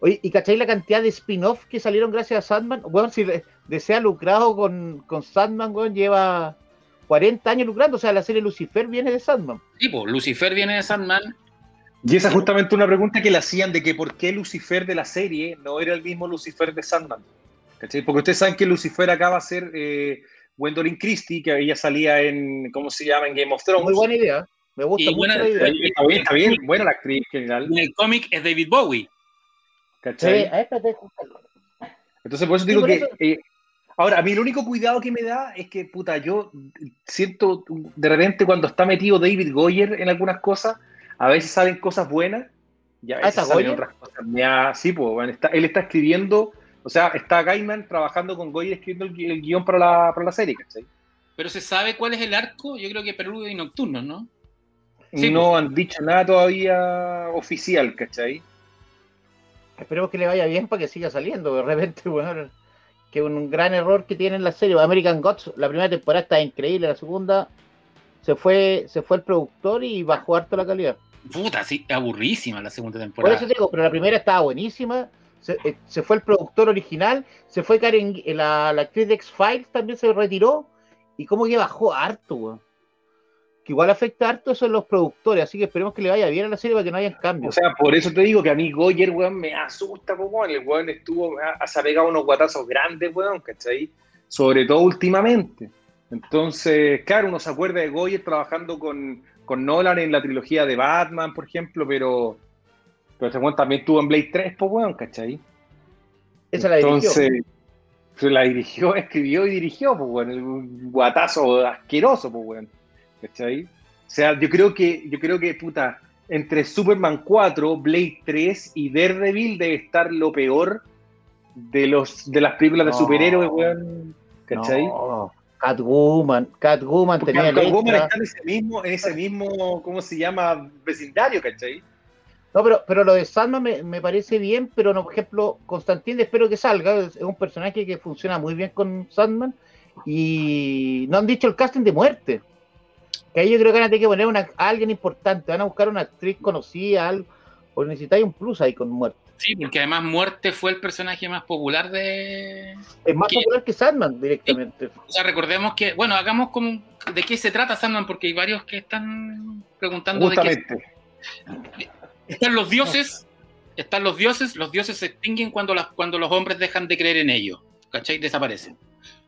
Oye, ¿y cacháis la cantidad de spin-off que salieron gracias a Sandman? Bueno, si de- desea lucrado con, con Sandman, weón, lleva 40 años lucrando, o sea, la serie Lucifer viene de Sandman. Sí, po, Lucifer viene de Sandman. Y esa es justamente una pregunta que le hacían de que por qué Lucifer de la serie no era el mismo Lucifer de Sandman. ¿Cachai? Porque ustedes saben que Lucifer acaba a ser eh, Gwendolyn Christie, que ella salía en, ¿cómo se llama? En Game of Thrones. Muy buena idea. Me gusta mucho buena- la idea. Está bien, está bien, buena la actriz en general. En el cómic es David Bowie. Sí, ¿cachai? a esta te. Entonces, por eso Sí, digo por que. eso- eh, ahora, a mí el único cuidado que me da es que, puta, yo siento de repente cuando está metido David Goyer en algunas cosas, a veces salen cosas buenas y a Ah, veces ¿está salen Goyer? otras cosas. Da- sí, pues, bueno, está- él está escribiendo, o sea, está Gaiman trabajando con Goyer escribiendo el, el guion para la, para la serie, ¿cachai? Pero se sabe cuál es el arco, yo creo que Peludo y Nocturno, ¿no? Sí, no han dicho nada todavía oficial, ¿cachai? Esperemos que le vaya bien para que siga saliendo. De repente, bueno, que un gran error que tiene en la serie. American Gods, la primera temporada está increíble, la segunda se fue, se fue el productor y bajó harto la calidad. Puta, sí, aburrísima la segunda Por temporada. eso te digo, pero la primera estaba buenísima. Se, eh, se fue el productor original, se fue Karen, eh, la, la actriz de X-Files también se retiró. Y como que bajó harto, weón. Que igual afecta harto eso en los productores, así que esperemos que le vaya bien a la serie para que no hayan O cambios. sea, por eso te digo que a mí Goyer, weón, me asusta, weón. El weón estuvo, se ha pegado unos guatazos grandes, weón, ¿cachai? Sobre todo últimamente. Entonces, claro, uno se acuerda de Goyer trabajando con, con Nolan en la trilogía de Batman, por ejemplo, pero, pero ese weón también estuvo en Blade 3, pues, weón, ¿cachai? Esa la dirigió. Entonces, la dirigió, escribió y dirigió, pues, weón, el- un guatazo asqueroso, pues, weón. ¿Cachai? O sea, yo creo que, yo creo que, puta, entre Superman 4, Blade 3 y Daredevil debe estar lo peor de los de las películas de superhéroes, weón. ¿Cachai? No, Catwoman, Catwoman Porque tenía Catwoman letra. está en ese mismo, en ese mismo, ¿cómo se llama? Vecindario, ¿cachai? No, pero, pero lo de Sandman me, me parece bien, pero no, por ejemplo, Constantine espero que salga, es un personaje que funciona muy bien con Sandman y no han dicho el casting de muerte. Que ahí yo creo que van a tener que poner una, a alguien importante, van a buscar una actriz conocida, algo, o necesitáis un plus ahí con muerte. Sí, porque además Muerte fue el personaje más popular de. Es más popular que Sandman directamente. O sea, recordemos que, bueno, hagamos como de qué se trata Sandman, porque hay varios que están preguntando de qué. Están los dioses, están los dioses, los dioses se extinguen cuando, las, cuando los hombres dejan de creer en ellos, ¿cachai? Desaparecen.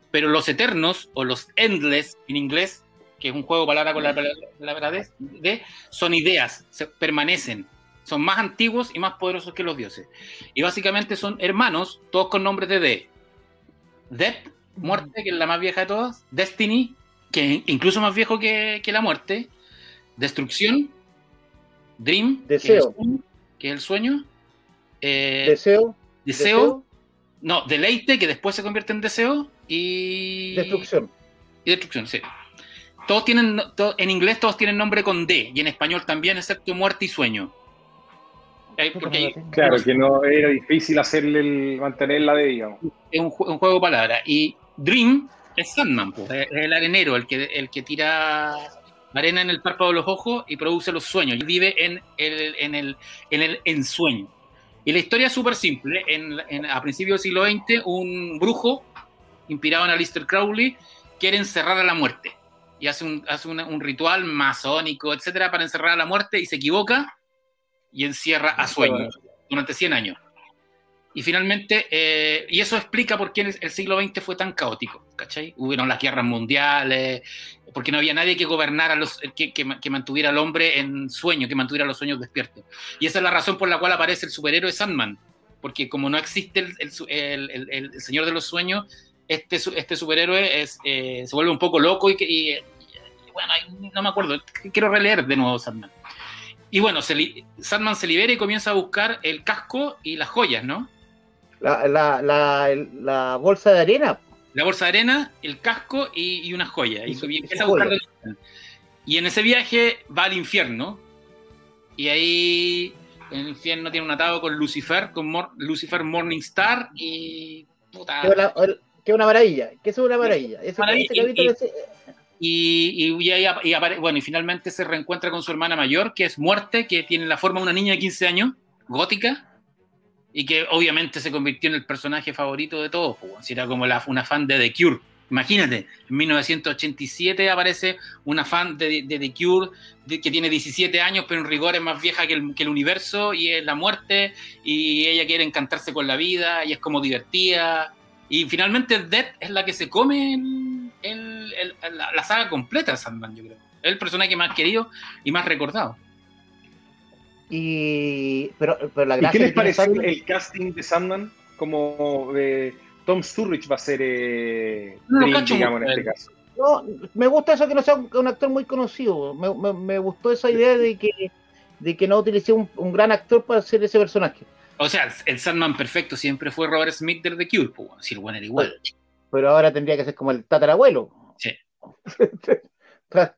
Pero los eternos, o los endless en inglés, que es un juego de palabra con la palabra de, de, son ideas, se, permanecen, son más antiguos y más poderosos que los dioses. Y básicamente son hermanos, todos con nombres de D. Death, muerte, que es la más vieja de todas. Destiny, que es incluso más viejo que, que la muerte. Destrucción. Dream, Deseo. Que, es el sueño. Eh, Deseo, deseo, No, deleite, que después se convierte en deseo. Y. destrucción. Y destrucción, sí. Todos tienen, to, en inglés todos tienen nombre con D, y en español también, excepto muerte y sueño. Eh, Porque Claro, que no era difícil hacerle el, mantenerla de, digamos. es un, ju- un juego de palabras. Y Dream es Sandman, pues, es el arenero, el que, el que tira arena en el párpado de los ojos y produce los sueños. Y vive en el, en el, en el ensueño. Y la historia es súper simple. En, en- a principios del siglo XX, un brujo, inspirado en Aleister Crowley, quiere encerrar a la muerte. Y hace un, hace una- un ritual masónico, etcétera, para encerrar a la muerte y se equivoca y encierra a sueño durante 100 años. Y finalmente, eh, y eso explica por qué el, el siglo XX fue tan caótico, ¿cachai? Hubieron las guerras mundiales, porque no había nadie que gobernara, los, que, que, que mantuviera al hombre en sueño, que mantuviera los sueños despiertos. Y esa es la razón por la cual aparece el superhéroe Sandman, porque como no existe el, el, el, el- el Señor de los Sueños, este, este superhéroe es, eh, se vuelve un poco loco y, y- y- bueno, ay, no me acuerdo, quiero releer de nuevo Sandman. Y bueno, se Sandman se libera y comienza a buscar el casco y las joyas, ¿no? La, la, la, la bolsa de arena. la bolsa de arena, el casco y, y una joya. Y, Y empieza a buscar Y en ese viaje va al infierno. Y ahí en el infierno tiene un atado con Lucifer, con Mor- Lucifer Morningstar y. Puta, Que es una, es maravilla. Que es una maravilla. Ese, Maravilla, ese y- ese- Y, y- y apare- bueno, y finalmente se reencuentra con su hermana mayor, que es Muerte, que tiene la forma de una niña de 15 años, gótica, y que obviamente se convirtió en el personaje favorito de todos. pues, si era como la, una fan de The Cure. Imagínate, en 1987 aparece una fan de, de The Cure de- que tiene 17 años, pero en rigor es más vieja que el, que el universo y es la muerte, y ella quiere encantarse con la vida y es como divertida. Y finalmente Death es la que se come el, el- el- la, la saga completa de Sandman, yo creo. Es el personaje más querido y más recordado. Y, pero, pero la ¿Y gracia qué les pareció Sandman- el casting de Sandman? Como eh, Tom Surrich va a ser eh, No lo Green, cacho digamos, en este caso. No, me gusta eso que no sea un, un actor muy conocido. Me, me- me gustó esa idea de que, de que no utilicé un, un gran actor para hacer ese personaje. O sea, el Sandman perfecto siempre fue Robert Smith del The Cure, pues, si el bueno era igual. Pero ahora tendría que ser como el tatarabuelo. Sí.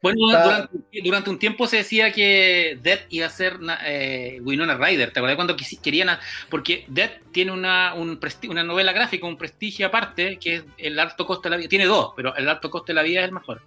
Bueno, durante, durante un tiempo se decía que Dead iba a ser eh, Winona Ryder. ¿Te acuerdas cuando querían? a- porque Dead tiene una, un una novela gráfica, un prestigio aparte, que es El alto costo de la vida. Tiene dos, pero El alto costo de la vida es el mejor.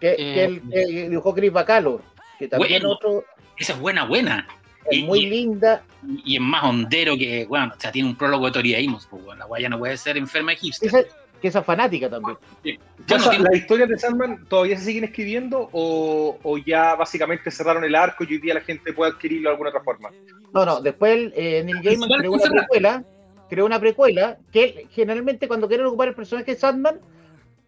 que, Eh, que el, que dibujó Chris Bacalo, que también Bueno. otro Esa es buena, buena. Es Y- muy y- linda. Y es más hondero que, bueno, o sea, tiene un prólogo de Tori Amos, pues, bueno, la guaya no puede ser enferma de hipster. Esa, que esa fanática también. Bueno, tiene- ¿Las historias de Sandman todavía se siguen escribiendo o, o ya básicamente cerraron el arco y hoy día la gente puede adquirirlo de alguna otra forma? No, no, después eh, Neil Gaiman creó una precuela, creó una precuela que generalmente cuando quieren ocupar el personaje de Sandman,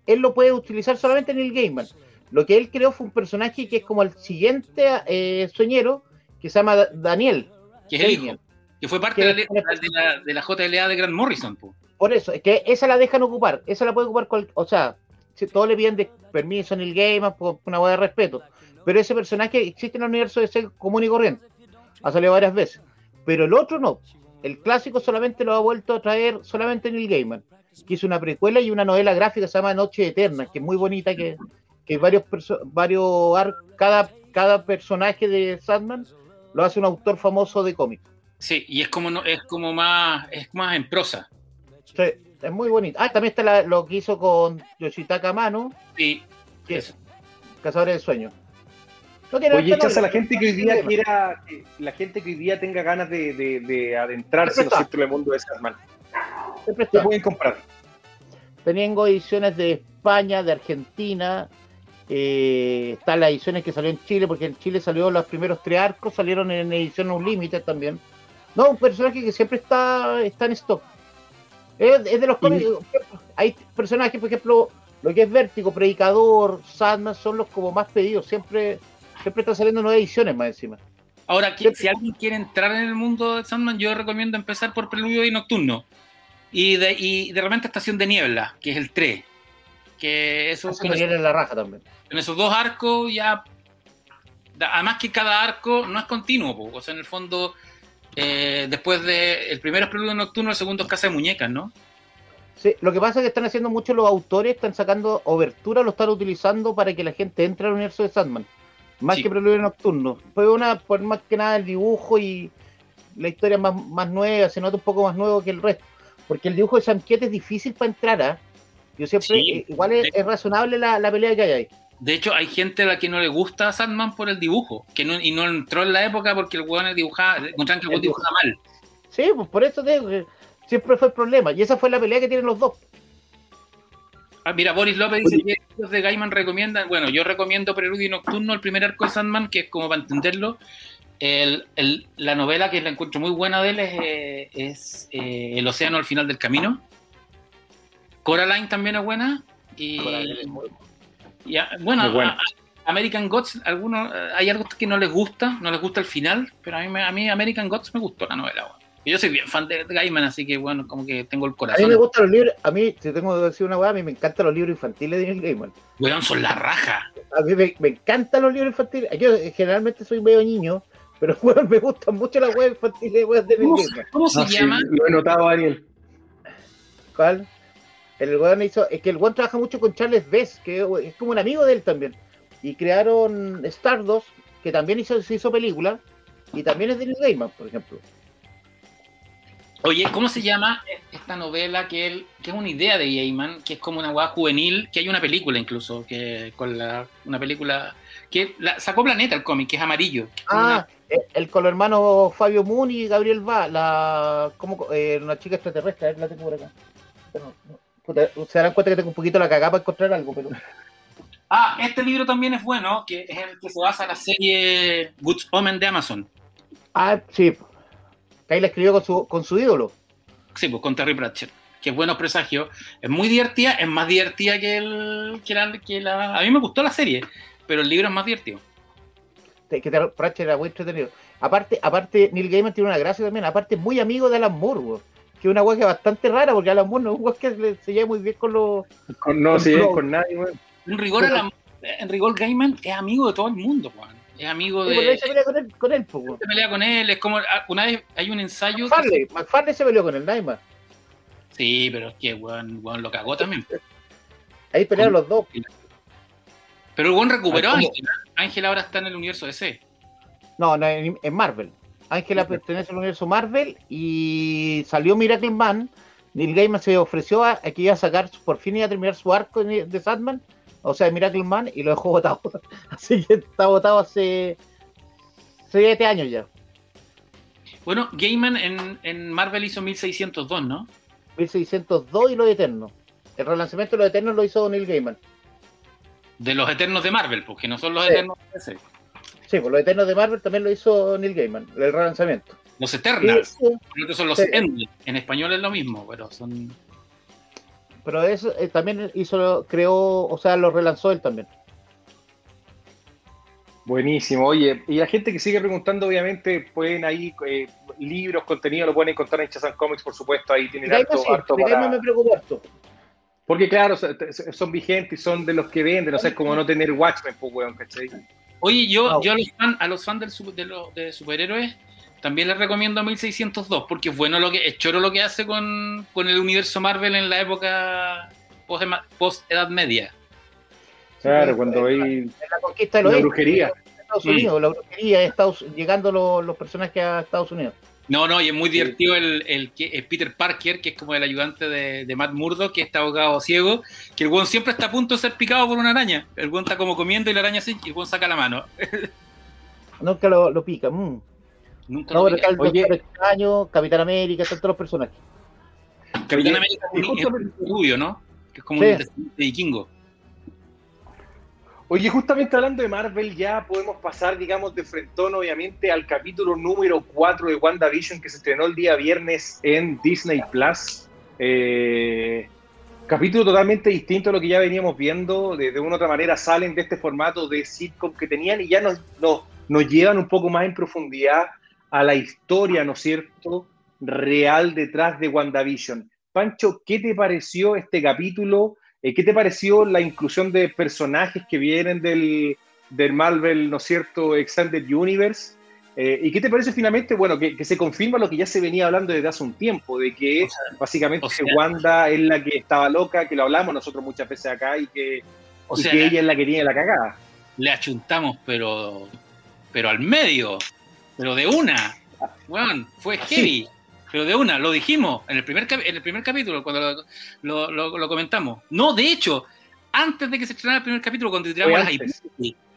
él lo puede utilizar solamente Neil Gaiman. Lo que él creó fue un personaje que es como el siguiente eh, sueñero, que se llama Da- Daniel. que es el Damian. hijo, que fue parte Que de la, es- de la, de la JLA de Grant Morrison. pues. Por eso, es que esa la dejan ocupar, esa la puede ocupar, cual- o sea, si todos le piden de permiso en el game, por una hueá de respeto, pero ese personaje existe en el universo de ser común y corriente, ha salido varias veces, pero el otro no, el clásico solamente lo ha vuelto a traer solamente en el Gaiman, que hizo una precuela y una novela gráfica que se llama Noche Eterna, que es muy bonita, que, que varios, varios ar- cada, cada personaje de Sandman lo hace un autor famoso de cómics. Sí, y es como, no, es como más, es más en prosa. Sí, es muy bonito. Ah, también está la- lo que hizo con Yoshitaka Mano, Sí, que eso. Cazadores de Sueños. No tiene Oye, echas a la gente que hoy día quiera, que la gente que hoy día tenga ganas de, de- de adentrarse ¿no es cierto? en el mundo de Sandman, Siempre ¿qué está. pueden comprar? Tengo ediciones de España, de Argentina. Eh, están las ediciones que salió en Chile, porque en Chile salió los primeros tres arcos, salieron en edición Unlimited también. No, un personaje que siempre está, está en stock. Es, es de los cómics. Hay personajes, por ejemplo, lo que es Vértigo, Predicador, Sandman, son los como más pedidos. Siempre, siempre están saliendo nuevas ediciones más encima. Ahora, Siempre- si alguien quiere entrar en el mundo de Sandman, yo recomiendo empezar por Preludio y Nocturno. Y de, y de repente Estación de Niebla, que es el 3. Que eso, esos, viene en la raja también. Con esos dos arcos ya... Además que cada arco no es continuo, po. o sea, en el fondo, eh, después de... El primero es Preludio Nocturno, el segundo es Casa de Muñecas, ¿no? Sí, lo que pasa es que están haciendo mucho los autores, están sacando obertura, lo están utilizando para que la gente entre al universo de Sandman. Más Sí. que Preludio Nocturno. Fue una, por más que nada el dibujo y la historia más, más nueva, se nota un poco más nuevo que el resto. Porque el dibujo de Sam Kiet es difícil para entrar, ¿ah? Yo siempre, Sí. eh, igual es, es razonable la, la pelea que hay ahí. De hecho, hay gente a la que no le gusta Sandman por el dibujo, que no, y no entró en la época porque el weón dibujaba, encontraban que el weón dibujaba mal. Sí, pues por eso te digo que siempre fue el problema. Y esa fue la pelea que tienen los dos. Ah, mira, Boris López dice que los de Gaiman recomiendan, bueno, yo recomiendo Preludio y Nocturno, el primer arco de Sandman, que es como para entenderlo. El- el- la novela que la encuentro muy buena de él es, eh, es, eh, El océano al final del camino. Coraline también es buena. Y, ah, bueno, Muy buena. A- a- American Gods, algunos, eh, hay algo que no les gusta, no les gusta el final, pero a mí, me- a mí American Gods me gustó la novela. bueno. Y Yo soy bien fan de, Gaiman, así que bueno, como que tengo el A mí corazón. me gustan los libros, a mí, si tengo que decir una weá, a mí me encantan los libros infantiles de Neil Gaiman. Weón, son la raja. A mí me, me encantan los libros infantiles. Yo eh, generalmente soy medio niño, pero weón, me gustan mucho las weas infantiles weón, de Neil ¿Cómo, Gaiman. cómo se No, sí, llama? lo he notado, Daniel. ¿Cuál? El weón hizo, es que el weón trabaja mucho con Charles Bess, que es como un amigo de él también. Y crearon Stardust, que también hizo, se hizo película, y también es de Neil Gaiman, por ejemplo. Oye, ¿cómo se llama esta novela que él, que es una idea de Gaiman, que es como una guada juvenil, que hay una película incluso, que con la, una película que la, sacó Planeta el cómic, que es amarillo. que es como Ah, el, el con los hermanos Fabio Moon y Gabriel Va, la, como, eh, una chica extraterrestre, a ver, la tengo por acá. No, se darán cuenta que tengo un poquito la cagada para encontrar algo, pero... Ah, este libro también es bueno, que es el que se basa en la serie Good Omen de Amazon. Ah, sí. Ahí la escribió con su, con su ídolo. Sí, pues con Terry Pratchett. que Buenos Presagios, es muy divertida, es más divertida que, el, que, la, que la... A mí me gustó la serie, pero el libro es más divertido. Que te Pratchett era muy entretenido. Aparte, aparte, Neil Gaiman tiene una gracia también, aparte es muy amigo de Alan Moore. Que es una weá que es bastante rara, porque Alan Moore no es un weón que se lleva muy bien con los... Con, no se lleva con nadie, weón. En rigor, Alan, en rigor Gaiman es amigo de todo el mundo, weón. Es amigo Sí, de... se pelea con él, con él pues, weón. se pelea con él, es como ah, una vez hay un ensayo. que- McFarlane, McFarlane se peleó con él, más. Sí, pero es que weón, weón lo cagó también. Ahí pelearon los dos. Pero el weón recuperó a. Ángela. Ángela ahora está en el universo DC. No, no, en, en Marvel. Ángela pertenece al universo Marvel y salió Miracle Man. Neil Gaiman se ofreció a, a que iba a sacar, por fin iba a terminar su arco de, Sandman, o sea, de Miracle Man, y lo dejó votado. Así que está votado hace siete años ya. Bueno, Gaiman en, en Marvel hizo 1602, ¿no? 1602 y Los Eternos. El relanzamiento de Los Eternos lo hizo Neil Gaiman. De los Eternos de Marvel, porque no son los Sí. Eternos de DC. Sí, pues Los Eternos de Marvel también lo hizo Neil Gaiman, el relanzamiento. Los Eternals. Los son los Sí. End. En español es lo mismo, pero son. pero eso eh, también hizo, creó, o sea, lo relanzó él también. Buenísimo, oye, y la gente que sigue preguntando, obviamente, pueden ahí eh, libros, contenido, lo pueden encontrar en Chazan Comics, por supuesto, ahí tienen harto, sí, harto para... me preocupó harto. Porque claro, son- son vigentes y son de los que venden, o sea, es como no tener Watchmen, pues, weón, ¿cachai? Oye, yo, yo a los fans a los fans del de, los de superhéroes también les recomiendo 1602, porque es bueno lo que, es choro lo que hace con, con el universo Marvel en la época post, post-edad media. Claro, cuando hay En la conquista de la los brujería. Estados. Unidos, la brujería, Estados, llegando los, los personajes a Estados Unidos. No, no, y es muy Sí. divertido el, el, Peter Parker, que es como el ayudante de, de Matt Murdock, que está abogado ciego, que el weón siempre está a punto de ser picado por una araña. El weón está como comiendo y la araña se, y el weón saca la mano. Nunca lo, lo pica. mm. Nunca No, lo pero pica. el Oye. Extraño, Capitán América, están todos los personajes. Capitán América es un- es rubio, ¿no? Que es como Sí. un vikingo. Oye, justamente hablando de Marvel, ya podemos pasar, digamos, de frentón, obviamente, al capítulo número 4 de WandaVision que se estrenó el día viernes en Disney Plus. Eh, capítulo totalmente distinto a lo que ya veníamos viendo. De, una u otra manera salen de este formato de sitcom que tenían y ya nos, nos, nos llevan un poco más en profundidad a la historia, ¿no es cierto?, real detrás de WandaVision. Pancho, ¿qué te pareció este capítulo? Eh, ¿Qué te pareció la inclusión de personajes que vienen del, del Marvel, ¿no es cierto?, Extended Universe. Eh, ¿Y qué te parece finalmente? Bueno, que, que se confirma lo que ya se venía hablando desde hace un tiempo, de que O sea, básicamente o sea- Wanda es la que estaba loca, que lo hablamos nosotros muchas veces acá, y que, O y sea, que ella es la que tiene la cagada. le achuntamos, pero, pero al medio, pero de una. Weón, fue heavy. Pero de una, lo dijimos en el primer, en el primer capítulo, cuando lo, lo- lo- lo comentamos. No, de hecho, antes de que se estrenara el primer capítulo, cuando tiramos las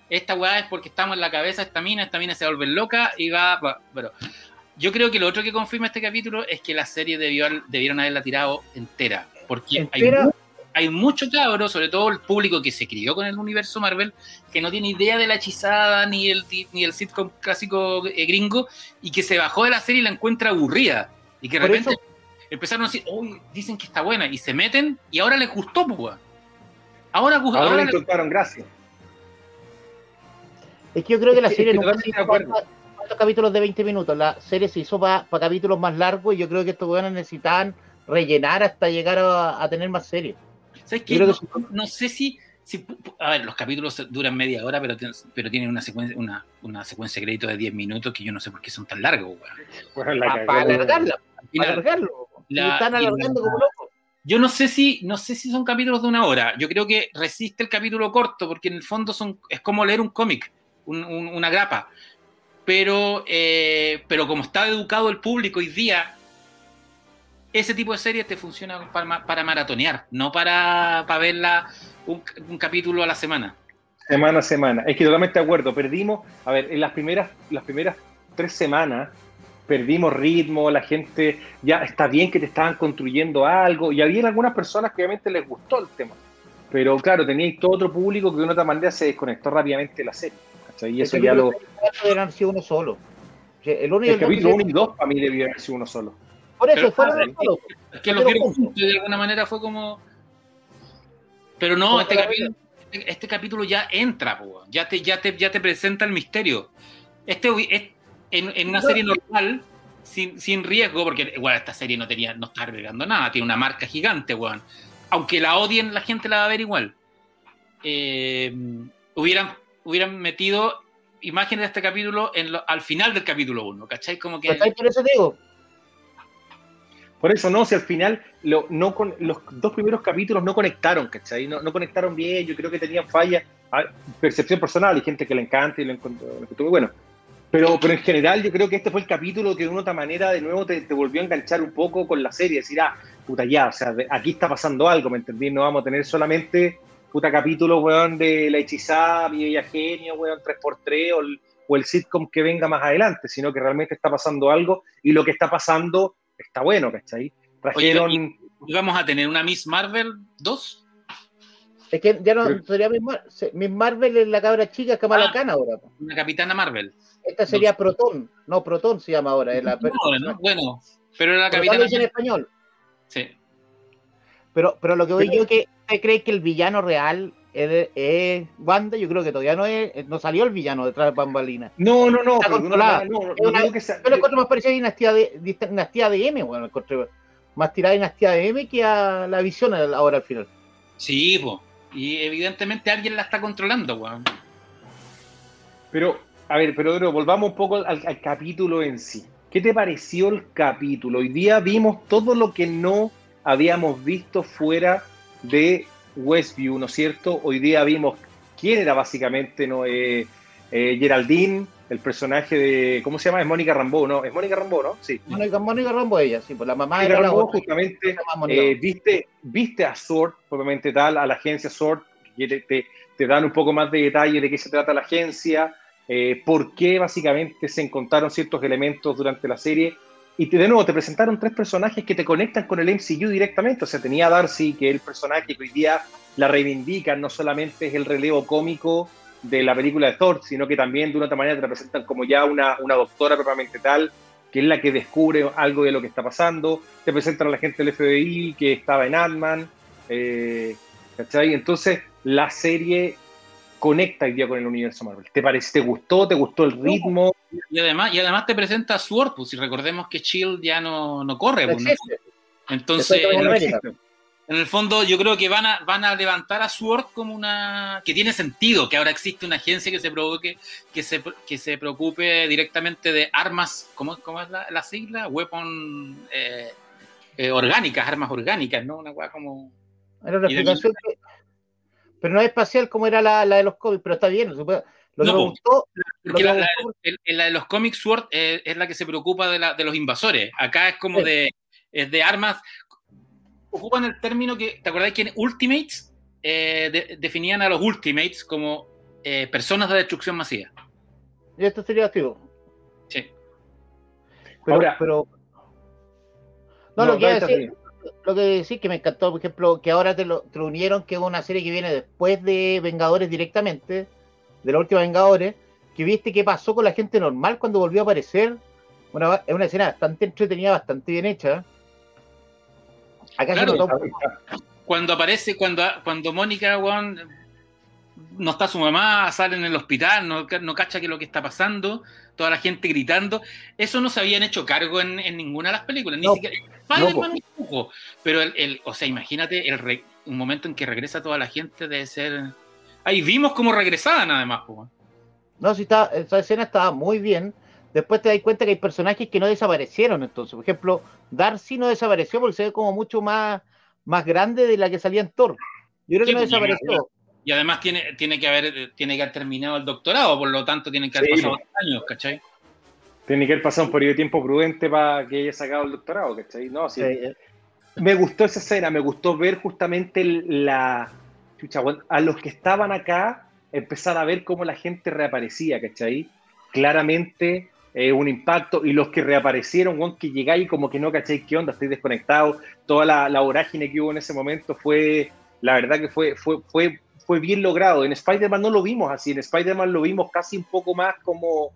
esta weá es porque estamos en la cabeza de esta mina, esta mina se va a volver loca y va. va- pero yo creo que lo otro que confirma este capítulo es que la serie debió, debieron haberla tirado entera. Porque Entera. hay, mu- hay mucho cabro, sobre todo el público que se crió con el universo Marvel, que no tiene idea de la hechizada ni el, ni el sitcom clásico eh, gringo y que se bajó de la serie y la encuentra aburrida. Y que de repente eso- empezaron a decir, uy, dicen que está buena, y se meten y ahora les gustó, pues. Ahora, Ahora ahora le les- gracias. Es que yo creo que la serie es que nunca se hizo para, para capítulos de 20 minutos. La serie se hizo para, para capítulos más largos y yo creo que estos weones necesitaban rellenar hasta llegar a, a tener más series. ¿Sabes qué? No, no sé si, si- A ver, los capítulos duran media hora, pero, tien- pero tienen una secuencia, una, una secuencia de crédito de 10 minutos que yo no sé por qué son tan largos, weón. Bueno, la Pa- cagó. para alargarla, para alargarlo. La- están alargando la- como locos. Yo no sé si, no sé si son capítulos de una hora. Yo creo que resiste el capítulo corto, porque en el fondo son, es como leer un cómic, un- un- una grapa. Pero, eh, pero como está educado el público hoy día, ese tipo de series te funciona para, para maratonear, no para, para verla un, un capítulo a la semana. Semana a semana. Es que totalmente de acuerdo. Perdimos, a ver, en las primeras, las primeras tres semanas perdimos ritmo, la gente ya está bien que te estaban construyendo algo y había algunas personas que obviamente les gustó el tema. Pero claro, teníais todo otro público que de una otra manera se desconectó rápidamente de la serie. ¿cachai? Y eso el ya lo... deberían sido uno solo. El uno y El el dos capítulo dicen- 1 y 2 para mí debió haber sido uno solo. Por eso, fueron ah, todos. Es que los vieron juntos y de alguna manera fue como. Pero no, este capítulo, este, este capítulo ya entra, po, ya te, ya te, ya te presenta el misterio. Este es- en, en una serie normal, sin, sin riesgo, porque igual esta serie no tenía, no está agregando nada, tiene una marca gigante, weón. Aunque la odien, la gente la va a ver igual. Eh, hubieran, hubieran metido imágenes de este capítulo en lo- al final del capítulo 1, ¿cachai? Como que. ¿Cachai? Por eso te digo, Por eso no, si al final lo- no con, los dos primeros capítulos no conectaron, ¿cachai? No, no conectaron bien, yo creo que tenían fallas, percepción personal, hay gente que le encanta y lo encontró, bueno. Pero, pero en general yo creo que este fue el capítulo que de una otra manera de nuevo te, te volvió a enganchar un poco con la serie, decir, ah, puta ya, o sea, aquí está pasando algo, ¿me entendí? No vamos a tener solamente puta capítulo, weón, de La Hechizada, Mi Bella Genio, weón, 3x3 o el, o el sitcom que venga más adelante, sino que realmente está pasando algo y lo que está pasando está bueno, ¿cachai? Trajeron... Oye, ¿Y vamos a tener una Miss Marvel 2? es que ya no Pero- sería Miss, Mar- se- Miss Marvel es la cabra chica Kamala Ah. Khan ahora. Una Capitana Marvel. Esta sería Proton, no Proton se llama ahora. Es la, No, no, bueno, pero era la Proton lo Capitana dice en Marvel. español. Sí. Pero, pero lo que voy yo que ¿usted cree que el villano real es, es Wanda? Yo creo que todavía no es, no salió el villano detrás de Bambalina. No, no, no, Está pero controlada. no, no, no, una- que sea- Yo lo encuentro más parecido a Dinastía de, Dinastía de M, bueno, encontré más tirada a Dinastía de M que a la visión ahora al final. Sí, po. Y evidentemente alguien la está controlando, weón. Pero, a ver, pero Dro, volvamos un poco al, al capítulo en sí. ¿Qué te pareció el capítulo? Hoy día vimos todo lo que no habíamos visto fuera de Westview, ¿no es cierto? Hoy día vimos quién era básicamente ¿no? Eh, eh, Geraldine, el personaje de. ¿Cómo se llama? Es Mónica Rambeau, ¿no? Es Mónica Rambeau, ¿no? Sí. Mónica, Mónica Rambo ella, sí, pues la mamá Mónica era la Rambeau otra. justamente eh, viste, viste a Sword, propiamente tal, a la agencia Sword, que te, te- te dan un poco más de detalle de qué se trata la agencia, eh, por qué básicamente se encontraron ciertos elementos durante la serie. Y te- de nuevo, te presentaron tres personajes que te conectan con el MCU directamente. O sea, tenía a Darcy, que es el personaje que hoy día la reivindican, no solamente es el relevo cómico de la película de Thor, sino que también de una otra manera te la presentan como ya una, una doctora propiamente tal, que es la que descubre algo de lo que está pasando. Te presentan a la gente del FBI que estaba en Ant-Man. eh, ¿cachai? Entonces, la serie conecta hoy día con el universo Marvel. ¿Te parece, te gustó? ¿Te gustó el ritmo? Y además, y además te presenta a Sword, pues si recordemos que Shield ya no, no corre, No pues, ¿no? existe. Entonces, en, el fondo, yo creo que van a, van a levantar a Sword como una. que tiene sentido, que ahora existe una agencia que se provoque, que se, que se preocupe directamente de armas, ¿cómo, cómo es la, la sigla? Weapon eh, eh, orgánicas, armas orgánicas, ¿no? Una weá como. Era una Y explicación que- Pero no es espacial como era la, la de los cómics, pero está bien. Lo que No, me gustó, Porque que la, la de los cómics Sword eh, es la que se preocupa de, la, de los invasores. Acá es como Sí. de, es de armas. Ocupan el término que, ¿te acordás que en Ultimates eh, de- definían a los Ultimates como eh, personas de destrucción masiva? y esto sería activo. Sí. Pero, Ahora- pero- no, No, lo que iba a decir, lo que decir que me encantó, por ejemplo, que ahora te lo, te lo unieron, que es una serie que viene después de Vengadores directamente, de la última Vengadores, que viste qué pasó con la gente normal cuando volvió a aparecer. Una, es una escena bastante entretenida, bastante bien hecha. Acá Claro, se notó- Cuando aparece, cuando, cuando Mónica, weón, no está su mamá, sale en el hospital, no, no cacha que lo que está pasando, toda la gente gritando. Eso no se habían hecho cargo en, en ninguna de las películas, ni No. siquiera. No, Spider-Man tampoco. Pero el, el- o sea, imagínate el re- un momento en que regresa toda la gente debe ser. Ahí vimos cómo regresaban además, po. No, si está, esa escena estaba muy bien. Después te das cuenta que hay personajes que no desaparecieron. Entonces, por ejemplo, Darcy no desapareció porque se ve como mucho más, más grande de la que salía en Thor. Yo creo Sí, que no pues, desapareció. Y además tiene, tiene que haber, tiene que haber terminado el doctorado, por lo tanto tienen que haber Sí, pasado po. años, ¿cachai? Tiene que haber pasado un periodo de tiempo prudente para que haya sacado el doctorado, ¿cachai? No, sí. Sí, eh, Me gustó esa escena, me gustó ver justamente la... chucha, bueno, a los que estaban acá, empezar a ver cómo la gente reaparecía, ¿cachai? Claramente eh, un impacto, y los que reaparecieron, weón, que llegáis como que no, ¿cachai? ¿Qué onda? Estoy desconectado. Toda la, la vorágine que hubo en ese momento fue, la verdad que fue, fue, fue, fue bien logrado. En Spider-Man no lo vimos así, en Spider-Man lo vimos casi un poco más como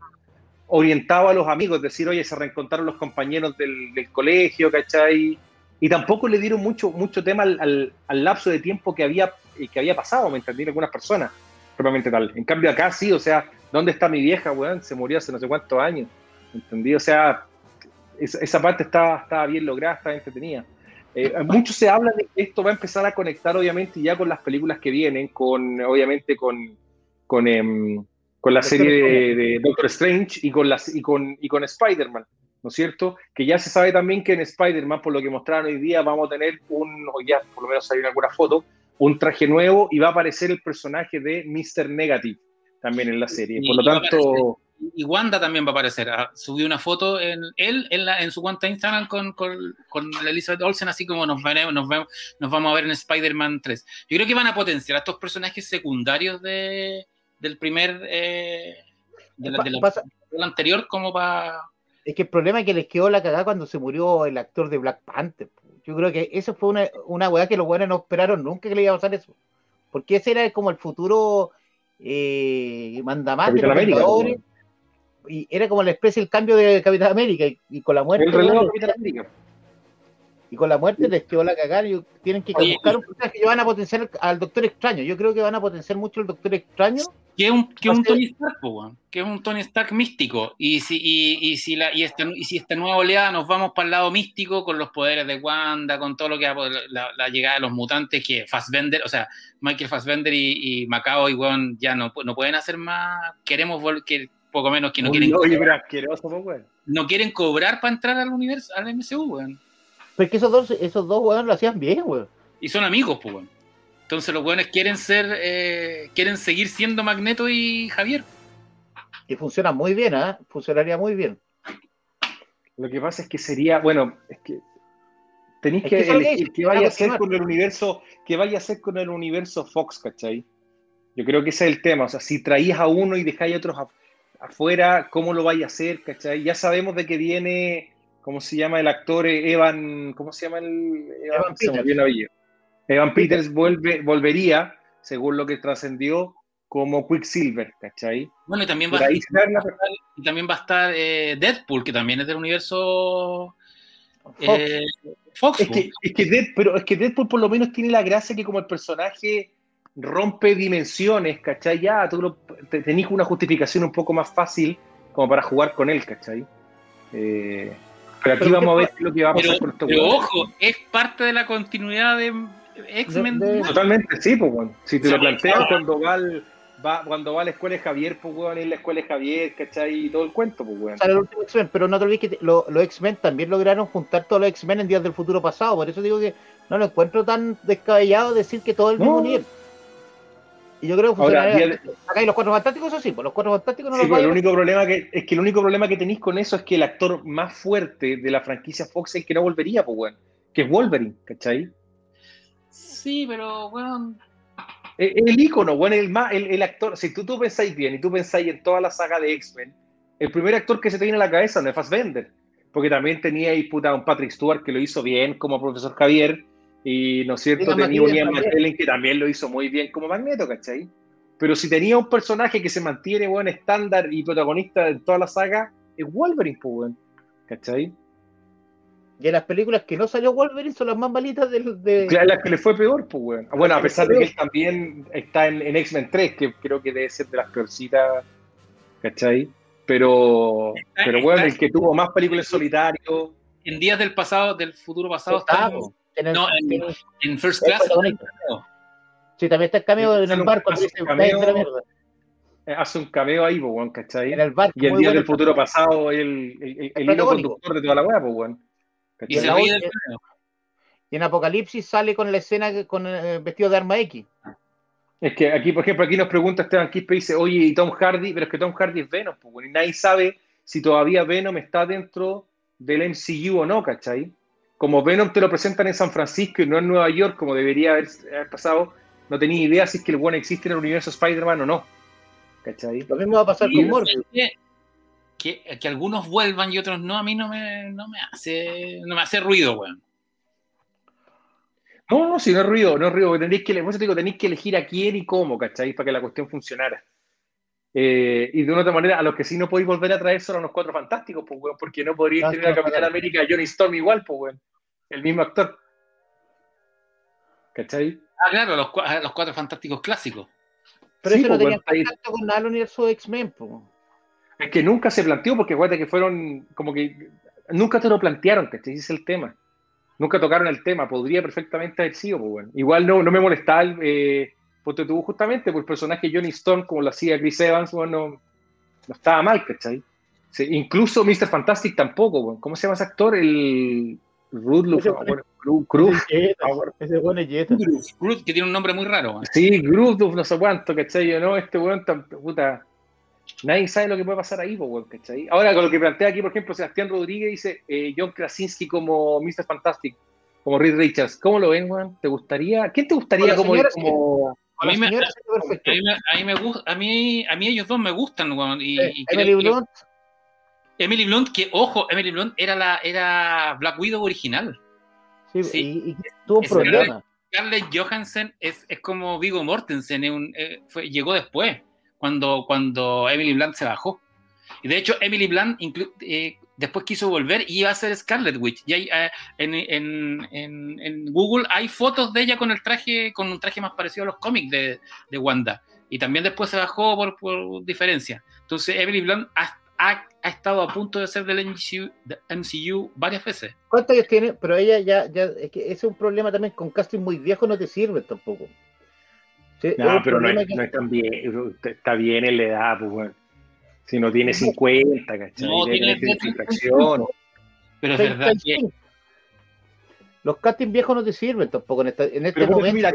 orientado a los amigos, decir, oye, se reencontraron los compañeros del, colegio, ¿cachai? Y tampoco le dieron mucho, mucho tema al, lapso de tiempo que había, que había pasado, ¿me entendí? Algunas personas, propiamente tal. En cambio acá sí, o sea, ¿dónde está mi vieja, weón? Se murió hace no sé cuántos años, ¿me entendí? O sea, esa, parte estaba, estaba bien lograda, estaba entretenida. Eh, mucho se habla de que esto va a empezar a conectar, obviamente, ya con las películas que vienen, con, obviamente, con, con, em, con la serie de, Doctor Strange y con, las, y con, y con Spider-Man, ¿no es cierto? Que ya se sabe también que en Spider-Man, por lo que mostraron hoy día, vamos a tener un, o ya por lo menos en alguna foto, un traje nuevo y va a aparecer el personaje de Mr. Negative también en la serie. Por lo tanto y Wanda también va a aparecer. Ah, subí una foto en él en, en su cuenta de Instagram con, con, Elizabeth Olsen, así como nos, veremos, nos, vemos, nos vamos a ver en Spider-Man 3. Yo creo que van a potenciar a estos personajes secundarios de, del primer. Eh, del anterior, como para. Es que el problema es que les quedó la cagada cuando se murió el actor de Black Panther. Yo creo que eso fue una, una weá que los buenos no esperaron nunca que le iba a pasar eso. Porque ese era como el futuro eh, mandamás de los y era como la especie el cambio de Capitán América y, con la muerte y con la muerte les quedó la cagada y tienen que buscar un personaje que van a potenciar al Doctor Extraño. Yo creo que van a potenciar mucho el Doctor Extraño. Que es un, que un Tony Stark que es un Tony Stark místico. Y si y, y si la y esta y si esta nueva oleada nos vamos para el lado místico con los poderes de Wanda con todo lo que la, la llegada de los mutantes que Fassbender o sea Michael Fassbender y, y Macao y Juan ya no, no pueden hacer más. Queremos que poco menos que no quieren. No quieren cobrar para entrar al universo, al MCU, weón. Pero que esos dos, esos dos weón lo hacían bien, weón. Y son amigos, pues, weón. Entonces los weones quieren ser, eh, quieren seguir siendo Magneto y Javier. Y funciona muy bien, ¿ah? Funcionaría muy bien. Lo que pasa es que sería, bueno, es que tenéis que, elegir qué vaya a hacer con el universo, que vaya a hacer con el universo Fox, ¿cachai? Yo creo que ese es el tema. O sea, si traís a uno y dejáis a otros afuera, ¿cómo lo vaya a hacer? ¿cachai? Ya sabemos de que viene, ¿cómo se llama el actor? Eh, Evan, ¿cómo se llama el? Evan, Peters. Evan Peters vuelve, volvería, según lo que trascendió, como Quicksilver, ¿cachai? Bueno, y también va, a estar, y también va a estar eh, Deadpool, que también es del universo Fox. Eh, es, que, es que pero es que Deadpool por lo menos tiene la gracia que como el personaje rompe dimensiones, ¿cachai? Ya tú lo, tenés una justificación un poco más fácil como para jugar con él, ¿cachai? Eh, pero aquí vamos a ver lo que va a pasar con esto. Pero ojo, es parte de la continuidad de X-Men. Totalmente, sí, pues, bueno. Si te lo planteas cuando va, va, cuando va a la escuela de Javier, pues, weón, en la escuela de Javier, ¿cachai? Y todo el cuento, pues, weón. pero no te olvides que los X-Men también lograron juntar todos los X-Men en Días del Futuro Pasado, por eso digo que no lo encuentro tan descabellado decir que todo el mismo nivel. Y yo creo que funcionaría. Acá hay los cuatro fantásticos, eso sí, pues los cuatro fantásticos no sí, los el único problema que es que el único problema que tenéis con eso es que el actor más fuerte de la franquicia Fox es que no volvería, pues bueno, que es Wolverine, ¿cachai? Sí, pero bueno. El, ícono, bueno, el, más, el, actor, si tú, tú pensáis bien y tú pensáis en toda la saga de X-Men, el primer actor que se te viene a la cabeza no es Fassbender, porque también tenía ahí puta, un Patrick Stewart que lo hizo bien como profesor Javier, y, ¿no es cierto? Tenía un Ian McKellen que también lo hizo muy bien como Magneto, ¿cachai? Pero si tenía un personaje que se mantiene buen estándar y protagonista en toda la saga, es Wolverine, pues, ¿cachai? Y en las películas que no salió Wolverine son las más malitas de... de... Claro, las que le fue peor, pues, bueno. Bueno, a pesar de que él también está en, X-Men 3, que creo que debe ser de las peorcitas, ¿cachai? Pero, pero bueno, el que tuvo más películas solitario. En días del pasado, del futuro pasado, estamos no, en, First Class. Sí, también está el cameo en el barco. Hace un cameo, eh, hace un cameo ahí, pues, ¿cachai? En el barco. Y el día del futuro pasado, el, el, el, hilo conductor de toda la weá, pues, weón. Y, y en Apocalipsis sale con la escena con el eh, vestido de arma X. Es que aquí, por ejemplo, aquí nos pregunta Esteban Quispe y dice, oye, y Tom Hardy, pero es que Tom Hardy es Venom, pues, y nadie sabe si todavía Venom está dentro del MCU o no, ¿cachai? Como Venom te lo presentan en San Francisco y no en Nueva York, como debería haber, pasado, no tenía idea si es que el bueno existe en el universo Spider-Man o no. ¿Cachai? Lo mismo va a pasar con Morbius. Que, que, algunos vuelvan y otros no, a mí no me, no me hace no me hace ruido, weón. No, no, si no es ruido, no es ruido, tenéis que, digo, tenéis que elegir a quién y cómo, ¿cachai? Para que la cuestión funcionara. Eh, y de una otra manera, a los que sí no podéis volver a traer son a los cuatro fantásticos, pues, weón, porque no podríais No, tener a Capitán no. América y Johnny Storm igual, pues, weón. El mismo actor. ¿Cachai? Ah, claro, los, los cuatro fantásticos clásicos. Pero Sí, eso no pues, tenía contacto con nada del universo de X-Men, po. Es que nunca se planteó, porque acuérdate que fueron como que. Nunca te lo plantearon, ¿cachai? Ese es el tema. Nunca tocaron el tema. Podría perfectamente haber sido, pues, bueno. Igual no, no me molestaba el. Eh, porque tuvo justamente por el personaje Johnny Storm, como lo hacía Chris Evans, bueno, no, estaba mal, ¿cachai? Sí, incluso Mr. Fantastic tampoco, bueno. ¿Cómo se llama ese actor? El. Rudloff. Gru- Cruz. Ese Ah, bueno. Ese bueno es Jetta. Groot, que tiene un nombre muy raro. weón. Sí, Grudov, no sé cuánto, ¿cachai? Yo, no, este weón, tan- puta. Nadie sabe lo que puede pasar ahí, weón, ¿cachai? Ahora, con lo que plantea aquí, por ejemplo, Sebastián Rodríguez dice eh, John Krasinski como Mr. Fantastic, como Reed Richards. ¿Cómo lo ven, weón? ¿Te gustaría? ¿Quién te gustaría como, señora, como- A mí, me, perfecto. a mí a mí me gusta, a mí, a mí ellos dos me gustan, weón, y, Eh, y Emily que- Blunt, Emily Blunt, que ojo, Emily Blunt era la era Black Widow original. sí, sí. y, y tuvo Es problema. Scarlett Johansson es, es como Vigo Mortensen, es un- eh, fue- llegó después, cuando, cuando Emily Blunt se bajó. Y de hecho, Emily Blunt inclu- eh, después quiso volver y iba a ser Scarlet Witch. Y hay, eh, en, en- en- en Google hay fotos de ella con el traje, con un traje más parecido a los cómics de, de Wanda. Y también después se bajó por, por diferencia. Entonces, Emily Blunt ha, ha- ha estado a punto de ser del MCU, de MCU varias veces. ¿Cuántos años tiene? Pero ella ya, ya, es que ese es un problema también con casting muy viejo, no te sirve tampoco. Sí, No, pero no es, que- no es tan bien, está bien en la edad, pues, weón. Si no tiene 50, ¿cachai? No, tiene tener 35. infracción. Pero es verdad que 35. Los castings viejos no te sirven tampoco en, esta- en este Pero momento. mira,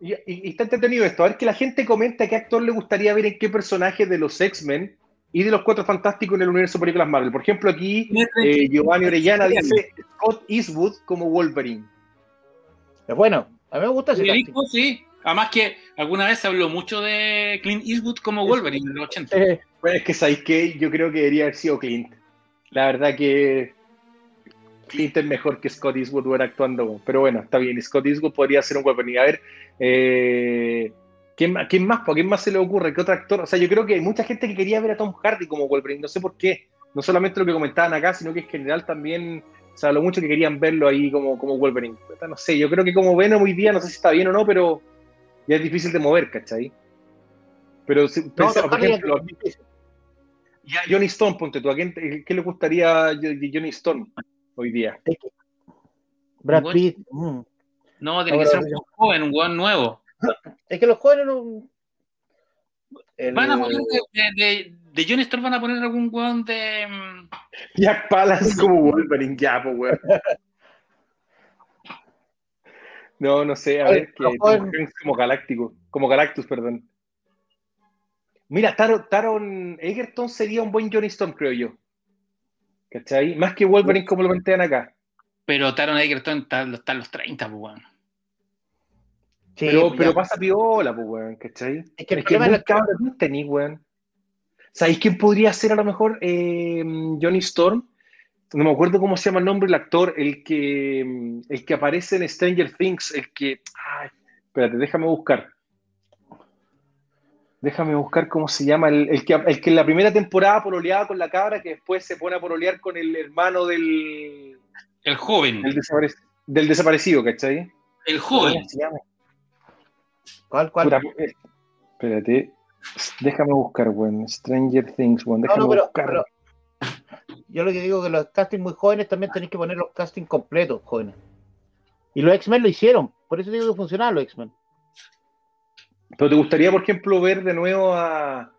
y, y- y está entretenido esto. A ver que la gente comenta qué actor le gustaría ver en qué personaje de los X-Men y de los Cuatro Fantásticos en el universo de películas Marvel. Por ejemplo, aquí eh, Giovanni Orellana dice Scott Eastwood como Wolverine. Es bueno, a mí me gusta ese casting. Federico, sí. Además que alguna vez se habló mucho de Clint Eastwood como Wolverine en los 80. Eh, Bueno, es que sabéis que yo creo que debería haber sido Clint. La verdad que Clint es mejor que Scott Eastwood hubiera actuando. Pero bueno, está bien. Scott Eastwood podría ser un Wolverine. A ver, eh, ¿quién, más- ¿quién más? ¿Por quién más se le ocurre? ¿Qué otro actor? O sea, yo creo que hay mucha gente que quería ver a Tom Hardy como Wolverine. No sé por qué. No solamente lo que comentaban acá, sino que en general también se habló mucho que querían verlo ahí como, como Wolverine. No sé, yo creo que como Venom hoy día, no sé si está bien o no, pero ya es difícil de mover, ¿cachai? Pero, si, no, por ejemplo, es difícil. y a Johnny Storm, ponte tú, ¿a quién, qué le gustaría a Johnny Storm hoy día? Brad. Pitt. mm. No, tiene que ser un joven, un weón nuevo. Es que los jóvenes no. el- Van a poner de, de, de, de John Storm van a poner algún weón de. mm, Jack Palance como Wolverine, ya, pues, weón. No, no sé, a ver, que Tom Hanks como Galáctico, como Galactus, perdón. Mira, Taron, Taron Egerton sería un buen Johnny Storm, creo yo. ¿Cachai? Más que Wolverine como lo plantean acá. Pero Taron Egerton está, está en los 30, pues weón. Sí, pero, pues pero pasa piola, pues, weón, ¿cachai? Es que el Es que problema es la- cabrón no tenés, weón. ¿Sabéis quién podría ser a lo mejor eh, Johnny Storm? No me acuerdo cómo se llama el nombre del actor, el que, el que aparece en Stranger Things, el que... Ay, espérate, déjame buscar. Déjame buscar cómo se llama, el, el que, el que en la primera temporada pololeaba con la cabra, que después se pone a pololear con el hermano del, El joven. del, desaparec- del desaparecido, ¿cachai? El joven. ¿Cómo se llama? ¿Cuál, cuál? Puta, eh, espérate. Déjame buscar, weón. Stranger Things, weón. No, Déjame no, pero, buscar. pero yo lo que digo es que los castings muy jóvenes también tenéis que poner los castings completos, jóvenes. Y los X-Men lo hicieron, por eso digo que funcionaban los X-Men. Pero te gustaría, por ejemplo, ver de nuevo a.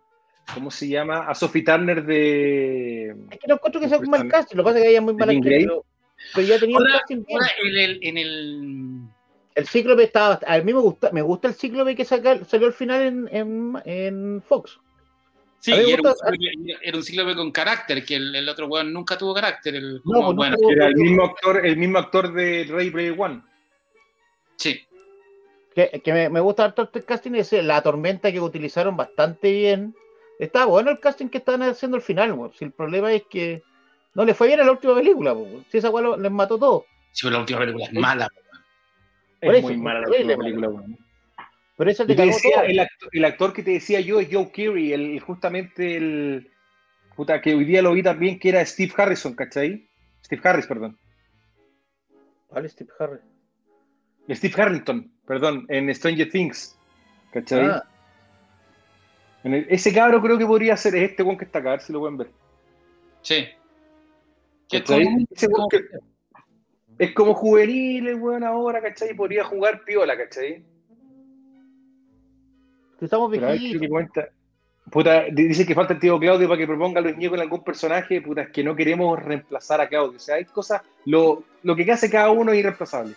¿Cómo se llama? A Sophie Turner de. Es que no encuentro que sea un mal casting, lo que pasa es que ella es muy ¿De mala actriz, pero, pero ya tenía un Ahora, casting bien. en el, en el El Cíclope estaba. A mí me gusta, me gusta el Cíclope que saca- salió al final en, en, en Fox. Sí, y era, un era un cíclope con carácter, que el, el otro weón nunca tuvo carácter. El, No, como, pues bueno, tuvo- Era el mismo actor, el mismo actor de Ray Player One. sí. Que, que me, me gusta harto este casting, es la tormenta que utilizaron bastante bien. Está bueno el casting que están haciendo al final, weón. Si el problema es que no le fue bien a la última película, weón. Si esa lo- les mató todo. Sí, pero la última película es mala. Por Es eso, muy mala la última película, weón. Pero eso te Yo te cagó decía, todo. el, actor, el actor que te decía yo es Joe Keery, el, justamente el. Puta, que hoy día lo vi también, que era Steve Harrison, ¿cachai? Steve Harris, perdón. ¿Cuál es Steve Harris? Steve Harrington, perdón, en Stranger Things, ¿cachai? Ah, En el- ese cabro creo que podría ser este one que está acá, a ver si lo pueden ver. Sí. Es como- que- es como juvenil, el weón ahora, ¿cachai? Podría jugar piola, ¿cachai? Que estamos viejitos. me cuenta. Puta, dice que falta el tío Claudio para que proponga a Luis Ñeco en algún personaje. Puta, es que no queremos reemplazar a Claudio. O sea, hay cosas. Lo, lo que hace cada uno es irreemplazable.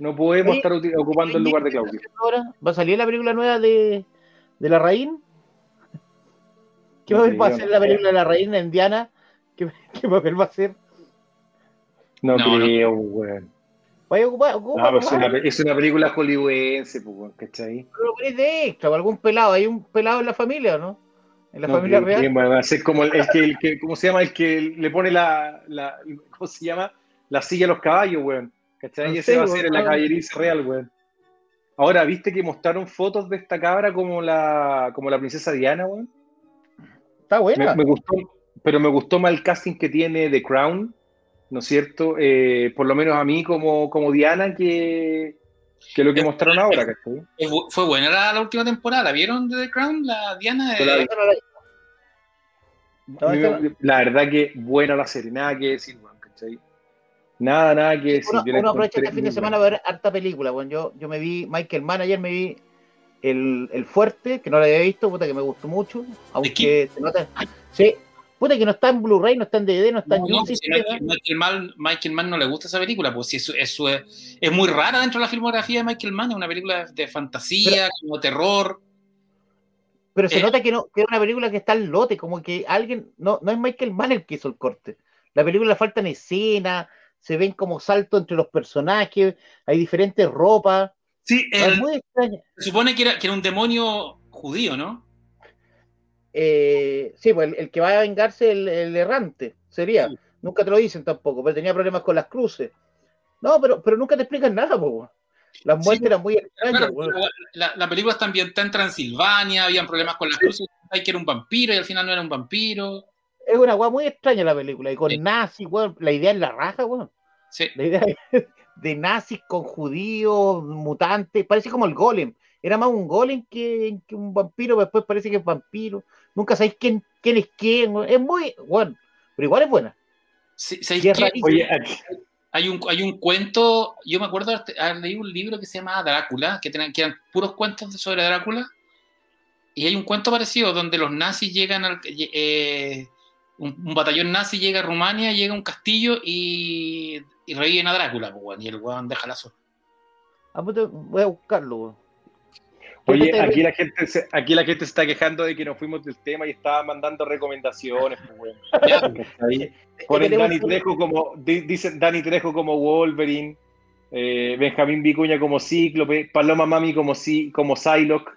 No podemos estar ocupando el lugar de ¿Qué está Claudio. ¿Va a salir la película nueva de, de la Raín? ¿Qué papel va a hacer la película de la Raín en Diana? ¿Qué, qué papel va a hacer? No, No, no. creo, weón. Vaya a ocupar, ocupa, No, pero es una, es una película hollywoodense, pues, ¿cachai? pero lo pones de extra, o algún pelado. ¿Hay un pelado en la familia o no? ¿En la No familia que real? va a ser como el, el que, el que, ¿cómo se llama? El que le pone la, la ¿cómo se llama? La silla a los caballos, weón. ¿Cachai? No Ese sé, va a ser en la caballeriza real, weón. Ahora, ¿viste que mostraron fotos de esta cabra como la, como la princesa Diana, weón? Está buena. Me, me gustó, pero me gustó más el casting que tiene The Crown, ¿no es cierto? Eh, por lo menos a mí como, como Diana que, que lo que mostraron ahora, ¿cachai? Es Fue buena la, la última temporada. ¿La vieron de The Crown? La Diana. Yo la eh, me- la verdad que buena la serie, nada que decir, weón, ¿cachai? Nada, nada que decir. Uno, uno aprovecha este fin de semana para ver harta película. Bueno, yo, yo me vi Michael Mann ayer, me vi el, el Fuerte, que no lo había visto, puta que me gustó mucho. Aunque se nota. Sí, puta que no está en Blu-ray, no está en DVD, no está No, en no, Michael, Mann, Michael Mann no le gusta esa película, pues si es, es, es, es muy rara dentro de la filmografía de Michael Mann, es una película de fantasía, como terror. Pero se Eh. nota que no que es una película que está al lote, como que alguien, no, no es Michael Mann el que hizo el corte. La película faltan escenas, se ven como saltos entre los personajes, hay diferentes ropas. Sí, es el- muy extraña. se supone que era, que era un demonio judío, ¿no? Eh, sí, pues el, el que va a vengarse el, el errante sería. Sí. Nunca te lo dicen tampoco, pero tenía problemas con las cruces. No, pero, pero nunca te explican nada, po. Las Sí, muertes eran muy extrañas, Claro, la, la película está ambientada en Transilvania, habían problemas con las cruces, hay que era un vampiro y al final no era un vampiro. Es una weá muy extraña la película. Y con Sí. nazis, weón. La idea es la raja, weón. Sí, La idea de nazis con judíos, mutantes. Parece como el golem. Era más un golem que, que un vampiro, pero después parece que es vampiro. Nunca sabéis quién, quién es quién. Es muy, bueno, pero igual es buena. Hay un, hay un cuento, yo me acuerdo de haber leído un libro que se llama Drácula, que, tenían, que eran puros cuentos sobre Drácula, y hay un cuento parecido donde los nazis llegan al... eh, un, un batallón nazi llega a Rumania, llega a un castillo y, y reviven a Drácula, pues, y el weón deja la zona. Ah, puta, voy a buscarlo, weón. Oye, aquí la, gente se, aquí la gente se está quejando de que nos fuimos del tema y estaba mandando recomendaciones. pues, ¿Cachai? Ponen Dani Trejo como, di- dicen Dani Trejo como Wolverine, eh, Benjamín Vicuña como Cíclope, Paloma Mami como, Si- como Psylocke,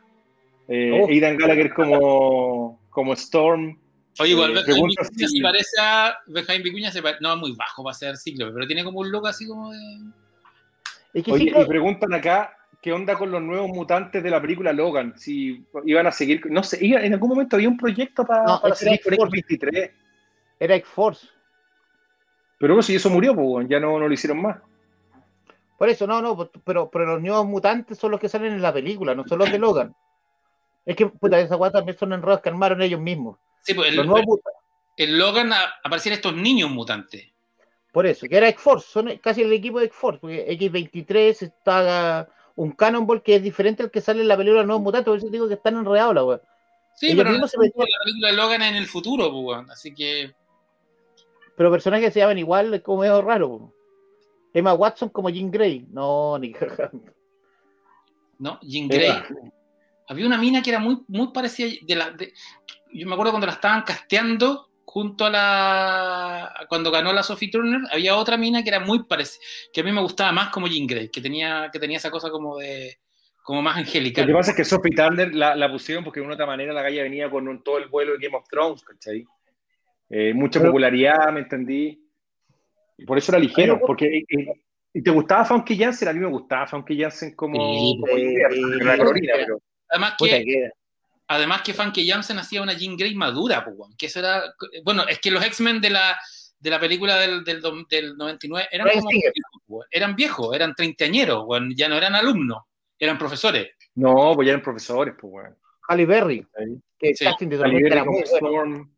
eh, Oh. Aidan Gallagher como, como Storm. Oye, igual Eh, Benjamín pregunta Vicuña si- se parece a... Benjamín Vicuña se pare- No, es muy bajo para ser cíclope, pero tiene como un look así como de... Es que Oye, sí, y preguntan acá qué onda con los nuevos mutantes de la película Logan, si iban a seguir, no sé, iba- en algún momento había un proyecto para, No, para con X-Force. X-23, era X-Force. pero si eso murió, pues, ya no, no lo hicieron más. Por eso, no, no, pues, pero, pero los nuevos mutantes son los que salen en la película, no son los de Logan. Es que, puta, esa guata también son enredos que armaron ellos mismos. Sí, pues Los el, nuevos mutantes. en Logan aparecían estos niños mutantes. Por eso, que era X-Force, son casi el equipo de X-Force, porque X23 está un Cannonball que es diferente al que sale en la película Nuevos Mutantes, por eso digo que están enredados la weá. Sí, Ellos pero mismos se la metían- película de Logan es en el futuro, pues, weón. así que... Pero personajes que se llaman igual es como medio raro. po. Emma Watson como Jean Grey. No, ni. ¿no? Jean Grey. Había una mina que era muy, muy parecida de la. de- yo me acuerdo cuando la estaban casteando junto a la. cuando ganó la Sophie Turner, había otra mina que era muy parecida, que a mí me gustaba más como Jean Grey, que tenía, que tenía esa cosa como de. como más Lo que pasa es que Sophie Turner la, la pusieron porque de una otra manera la galla venía con un- todo el vuelo de Game of Thrones, ¿cachai? Eh, mucha Pero- popularidad, ¿me entendí? Y por eso la eligieron, Pero- porque eh, ¿Y te gustaba Funky Jansen? A mí me gustaba Funky Jansen como, Sí, como la Carolina, pero Además que- además que Funky Jansen hacía una Jean Grey madura, pues, weón, que eso era, bueno, es que los X-Men de la, de la película del, del, del 99 eran como viejos, weón, eran viejos, eran treintañeros, weón, ya no eran alumnos, eran profesores. no, pues ya eran profesores, pues bueno. Halle Berry, Ahí. que Sí. el casting de Halle Tormenta Berry era como muy bueno. Storm.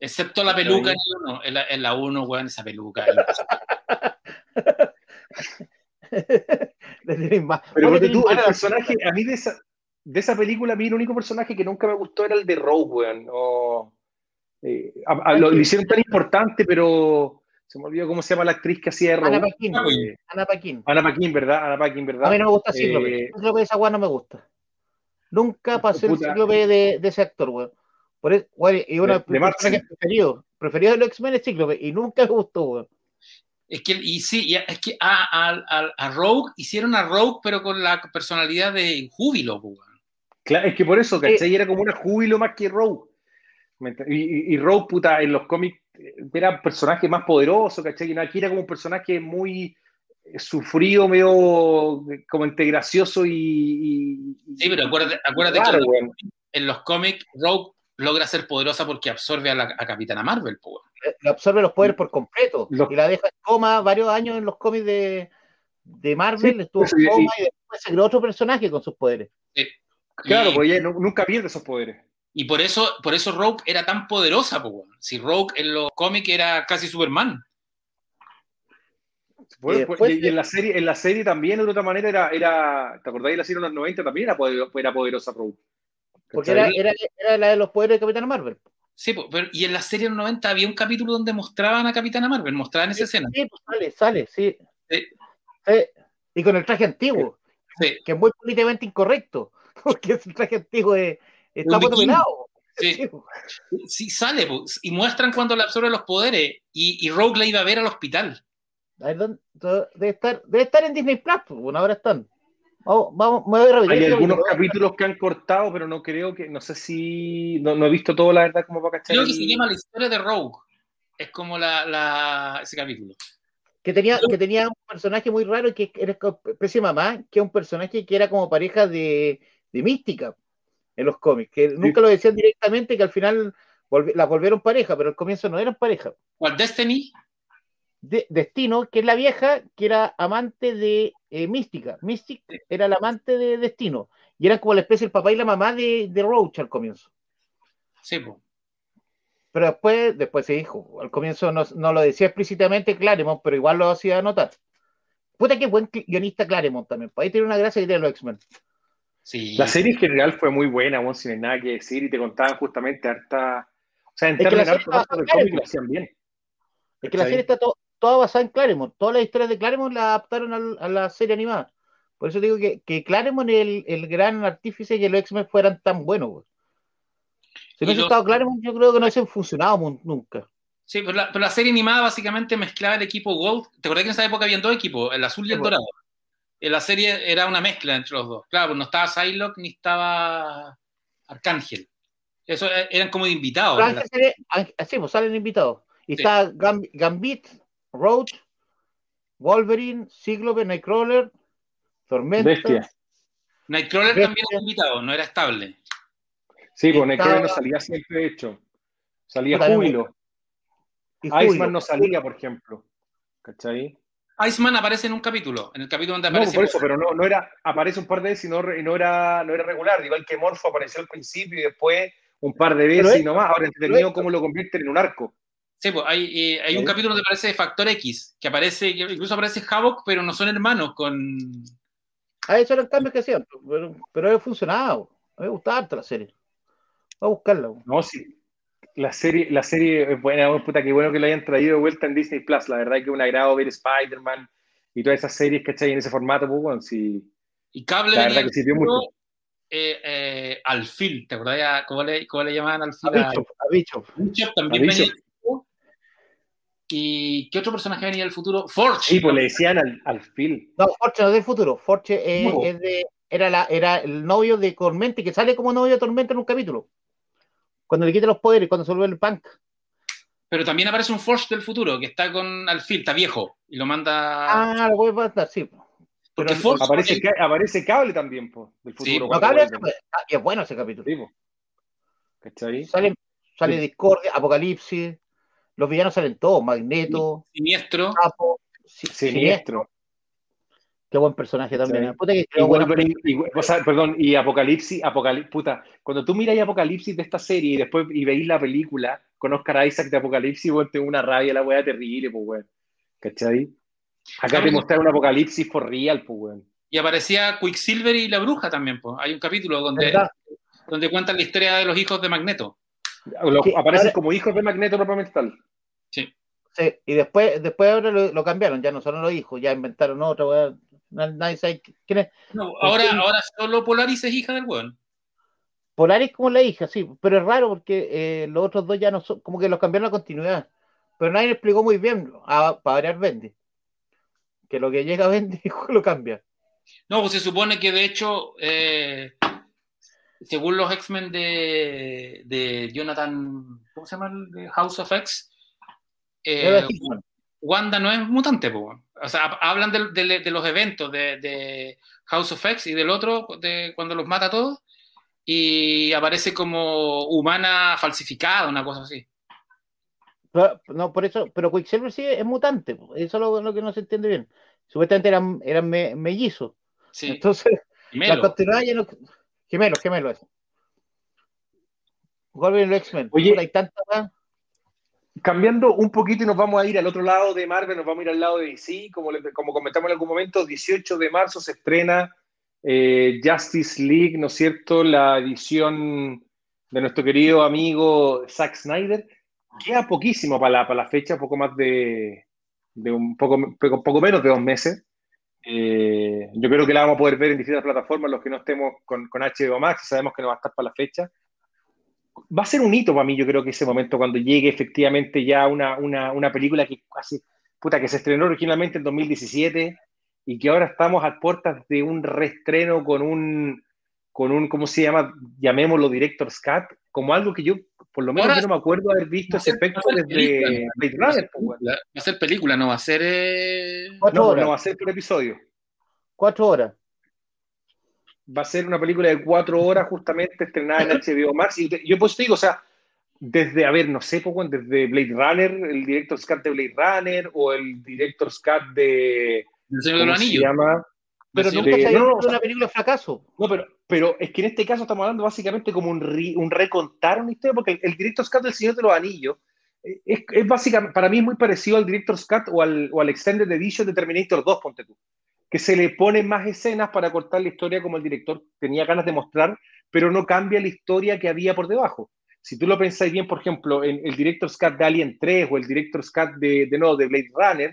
Excepto la peluca en bien. la 1, en la, en la 1, weón, esa peluca. Pero tenéis tú, el personaje, a mí de esa, de esa película, a mí el único personaje que nunca me gustó era el de Rogue, weón. O, eh, a- a- lo, lo hicieron tan importante, pero se me olvidó cómo se llama la actriz que hacía de Rogue. Ana Paquin. Eh, Ana Paquin. Ana Paquin, ¿verdad? Ana Paquin, ¿verdad? A mí no me gusta Cíclope. Eh, Cíclope de esa weá no me gusta. Nunca pasé el Puta. Cíclope de, de ese actor, weón. Por eso, weón, y uno De- de preferidos. Preferido de los X-Men es Cíclope. Y nunca me gustó, weón. Es que, y sí, y es que a, a- a- a Rogue hicieron a Rogue, pero con la personalidad de Júbilo, pues, weón. Claro, es que por eso, ¿cachai? Era como una júbilo más que Rogue. ¿Me ent- Y, y, y Rogue, puta, en los cómics eh, era un personaje más poderoso, ¿cachai? Y aquí era como un personaje muy eh, sufrido, medio eh, como entre gracioso y. y- Sí, pero acuérdate, acuérdate que en los cómics Rogue logra ser poderosa porque absorbe a la a Capitana Marvel, pues. Le- absorbe los poderes por completo. Los- Y la deja en coma varios años en los cómics de, de Marvel. Sí, estuvo en coma y después se creó otro personaje con sus poderes. Claro, Y- porque ella nunca pierde esos poderes. Y por eso, por eso Rogue era tan poderosa, pues, weón. Si Rogue en los cómics era casi Superman. Y por- después- y, y en la serie, en la serie también, de otra manera, era, era ¿te acordáis de la serie de los 90? También era, poder- era poderosa Rogue. Porque era, ¿Cachai? era, era la de los poderes de Capitán Marvel. Sí, pues, pero, y en la serie de los 90 había un capítulo donde mostraban a Capitana Marvel, mostraban esa escena. Sí, pues sale, sale, sí. Sí. Sí. Y con el traje antiguo, Sí, que es muy políticamente incorrecto. Porque ese traje antiguo es, está Un foto bikini. pelado. sí, Sí, sí, sale, pues, y muestran cuando le absorbe los poderes. Y, y Rogue la iba a ver al hospital. A ver, ¿dónde- todo- debe, estar, debe estar en Disney Plus, pues, bueno, ahora están. Vamos, vamos, me voy a Hay algunos capítulo. capítulos que han cortado, pero no creo que, no sé si, no, no he visto todo, la verdad, como para cachar. Creo que el- se llama La historia de Rogue. Es como la, la- ese capítulo. que tenía, que tenía un personaje muy raro que era especie de mamá, que es un personaje que era como pareja de, de mística en los cómics, que nunca lo decían directamente, que al final las volvieron pareja, pero al comienzo no eran pareja. ¿Cuál Destiny? De- Destino, que es la vieja, que era amante de eh, Mística. Mystic era la amante de Destino. Y eran como la especie el papá y la mamá de, de Roach al comienzo. Sí, pues. Pero después, después se dijo. Al comienzo no, no lo decía explícitamente Claremont, pero igual lo hacía notar. Puta que buen guionista Claremont también. Ahí tiene una gracia que tiene los X-Men. Sí. La serie en general fue muy buena, bueno, sin nada que decir, y te contaban justamente harta. O sea, en términos de cómic lo hacían bien. Es que la serie está to- toda basada en Claremont. Todas las historias de Claremont la adaptaron al- a, la serie animada. Por eso digo que, que Claremont es el, el gran artífice que los X-Men fueran tan buenos. Si no hubiese estado Claremont, yo creo que no hubiesen funcionado nunca. Sí, pero la, pero la serie animada básicamente mezclaba el equipo Gold. ¿Te acuerdas que en esa época habían dos equipos, el azul y el Sí, pues. dorado? La serie era una mezcla entre los dos. Claro, pues no estaba Psylocke ni estaba Arcángel. Eso eh, eran como de invitados. Ángel- sí, pues salen invitados. Y Sí. está Gambit, Roach, Wolverine, Cíclope, Nightcrawler, Tormenta. Bestia. Nightcrawler Bestia. también era invitado, no era estable. Sí, pues Estaba- Necro no salía siempre, de hecho. Salía Júbilo. Iceman no salía, por ejemplo. ¿Cachai? Iceman aparece en un capítulo, en el capítulo donde No, aparece. por eso, pero no, no era, aparece un par de veces y no, no, era, no era regular. Igual que Morpho apareció al principio y después un par de veces es- y nomás. Ahora entretenido es- cómo lo convierten en un arco. Sí, pues hay, eh, hay un capítulo donde aparece Factor X, que aparece, incluso aparece Havoc, pero no son hermanos con. Ah, esos eran cambios que hacían, pero, pero ha funcionado. Me gustaba la serie. Voy a buscarla. No, sí. La serie, la serie es buena, oh, puta, qué bueno que lo hayan traído de vuelta en Disney Plus. La verdad es que es un agrado ver Spider-Man y todas esas series, ¿cachai? En ese formato, pues, bueno, sí. Y Cable La verdad que sirvió mucho. eh, eh, Alfil, ¿te acordás ya cómo le, cómo le llamaban A Alfil? A Bishop, a Bishop. Bishop también A venía Bishop. del futuro. ¿Y qué otro personaje venía del futuro? Forge. Sí, pues le decían al, al Phil. No, Forche no es del futuro. Forche es, No. es de, era, la, era el novio de Tormenta, que sale como novio de Tormenta en un capítulo. Cuando le quita los poderes, cuando se vuelve el punk. Pero también aparece un Forge del futuro que está con Alfil, está viejo, y lo manda. Ah, lo voy a mandar, sí. Porque pero Forge- Aparece, ca- aparece cable también, po, del Sí, futuro. No, cuando cable, vuelven. ah, y es bueno ese capítulo. Sí. ¿Cachai? Sale, sale Sí. Discordia, Apocalipsis, los villanos salen todos, Magneto, Siniestro. Sapo, Si- Siniestro. Qué buen personaje también. Sí. ¿eh? Puta que Y escribió buenas Wolverine, y- o sea, perdón, y Apocalipsis, Apocalipsis, puta, cuando tú miras Apocalipsis de esta serie y después y veis la película con Oscar Isaac de Apocalipsis, weón, tengo una rabia, la weá terrible, pues, weón. ¿Cachai? Acá te mostraron un Apocalipsis for real, pues, weón. Y aparecía Quicksilver y la bruja también. Pues. Hay un capítulo donde, ¿Verdad? donde cuentan la historia de los hijos de Magneto. Los- aparecen ahora- como hijos de Magneto propiamente tal. Sí. Sí, y después, después ahora lo, lo cambiaron, ya no son los hijos, ya inventaron otra, weá. Na- Nadie sabe quién es. No, ahora, ahora solo Polaris es hija del weón. Polaris como la hija, sí, pero es raro porque eh, los otros dos ya no son, como que los cambiaron la continuidad. Pero nadie explicó muy bien, a, para variar Bendy. Que lo que llega Bendy lo cambia. No, pues se supone que de hecho, eh, según los X-Men de, de Jonathan, ¿cómo se llama? de House of X, eh. Wanda no es mutante, po. O sea, hab- hablan de, de- de los eventos de, de House of X y del otro, de cuando los mata a todos, y aparece como humana falsificada, una cosa así. Pero- no, por eso, pero Quicksilver sí es mutante, eso es lo, lo que no se entiende bien. Supuestamente eran, eran me- mellizos. Sí, Entonces, la Melo. continuidad ya no. Gemelos, gemelos eso. Los X-Men. Oye. Hay tanta más. Cambiando un poquito y nos vamos a ir al otro lado de Marvel, nos vamos a ir al lado de DC, como, le- como comentamos en algún momento, 18 de marzo se estrena eh, Justice League, ¿no es cierto? La edición de nuestro querido amigo Zack Snyder. Queda poquísimo para la, para la fecha, poco más de, un poco, poco, poco menos de dos meses. Eh, yo creo que la vamos a poder ver en distintas plataformas, los que no estemos con, con HBO Max, sabemos que no va a estar para la fecha va a ser un hito para mí, yo creo que ese momento cuando llegue efectivamente ya una, una, una película que casi, puta, que se estrenó originalmente en 2017 y que ahora estamos a puertas de un reestreno con un, con un, ¿cómo se llama? Llamémoslo Director's Cut, como algo que yo, por lo menos Ahora- yo no me acuerdo haber visto ese efecto va a ser desde película, Blade Va a Runner. ser pues, va a ser película, no va a ser. eh, Cuatro No, horas. no va a ser por episodio. Cuatro horas. Va a ser una película de cuatro horas justamente estrenada en HBO Max. Y yo pues te digo, o sea, desde, a ver, no sé, pues, desde Blade Runner, el Director's Cut de Blade Runner o el Director's Cut de... El Señor de ¿Cómo los se Anillos. llama? Pero nunca se había no, no, una película de fracaso. No, pero, pero es que en este caso estamos hablando básicamente como un, re- un recontar una historia, porque el, el Director's Cut del Señor de los Anillos eh, es, es básicamente, para mí es muy parecido al Director's Cut o al, o al Extended Edition de Terminator 2, ponte tú. Que se le ponen más escenas para cortar la historia como el director tenía ganas de mostrar, pero no cambia la historia que había por debajo. Si tú lo pensáis bien, por ejemplo, en el Director's Cut de Alien 3 o el Director's Cut de, de, no, de Blade Runner,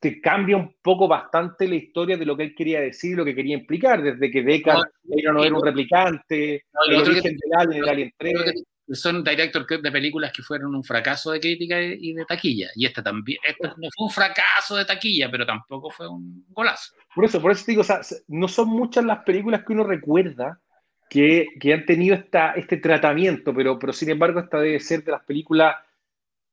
te cambia un poco bastante la historia de lo que él quería decir, lo que quería implicar, desde que Deckard era, no era un replicante, No, el origen que- del Alien, el Alien 3. Creo que son director de películas que fueron un fracaso de crítica y de taquilla. Y esta también, esta no fue un fracaso de taquilla, pero tampoco fue un golazo. Por eso, por eso te digo, no son muchas las películas que uno recuerda que, que han tenido esta, este tratamiento, pero, pero sin embargo esta debe ser de las películas,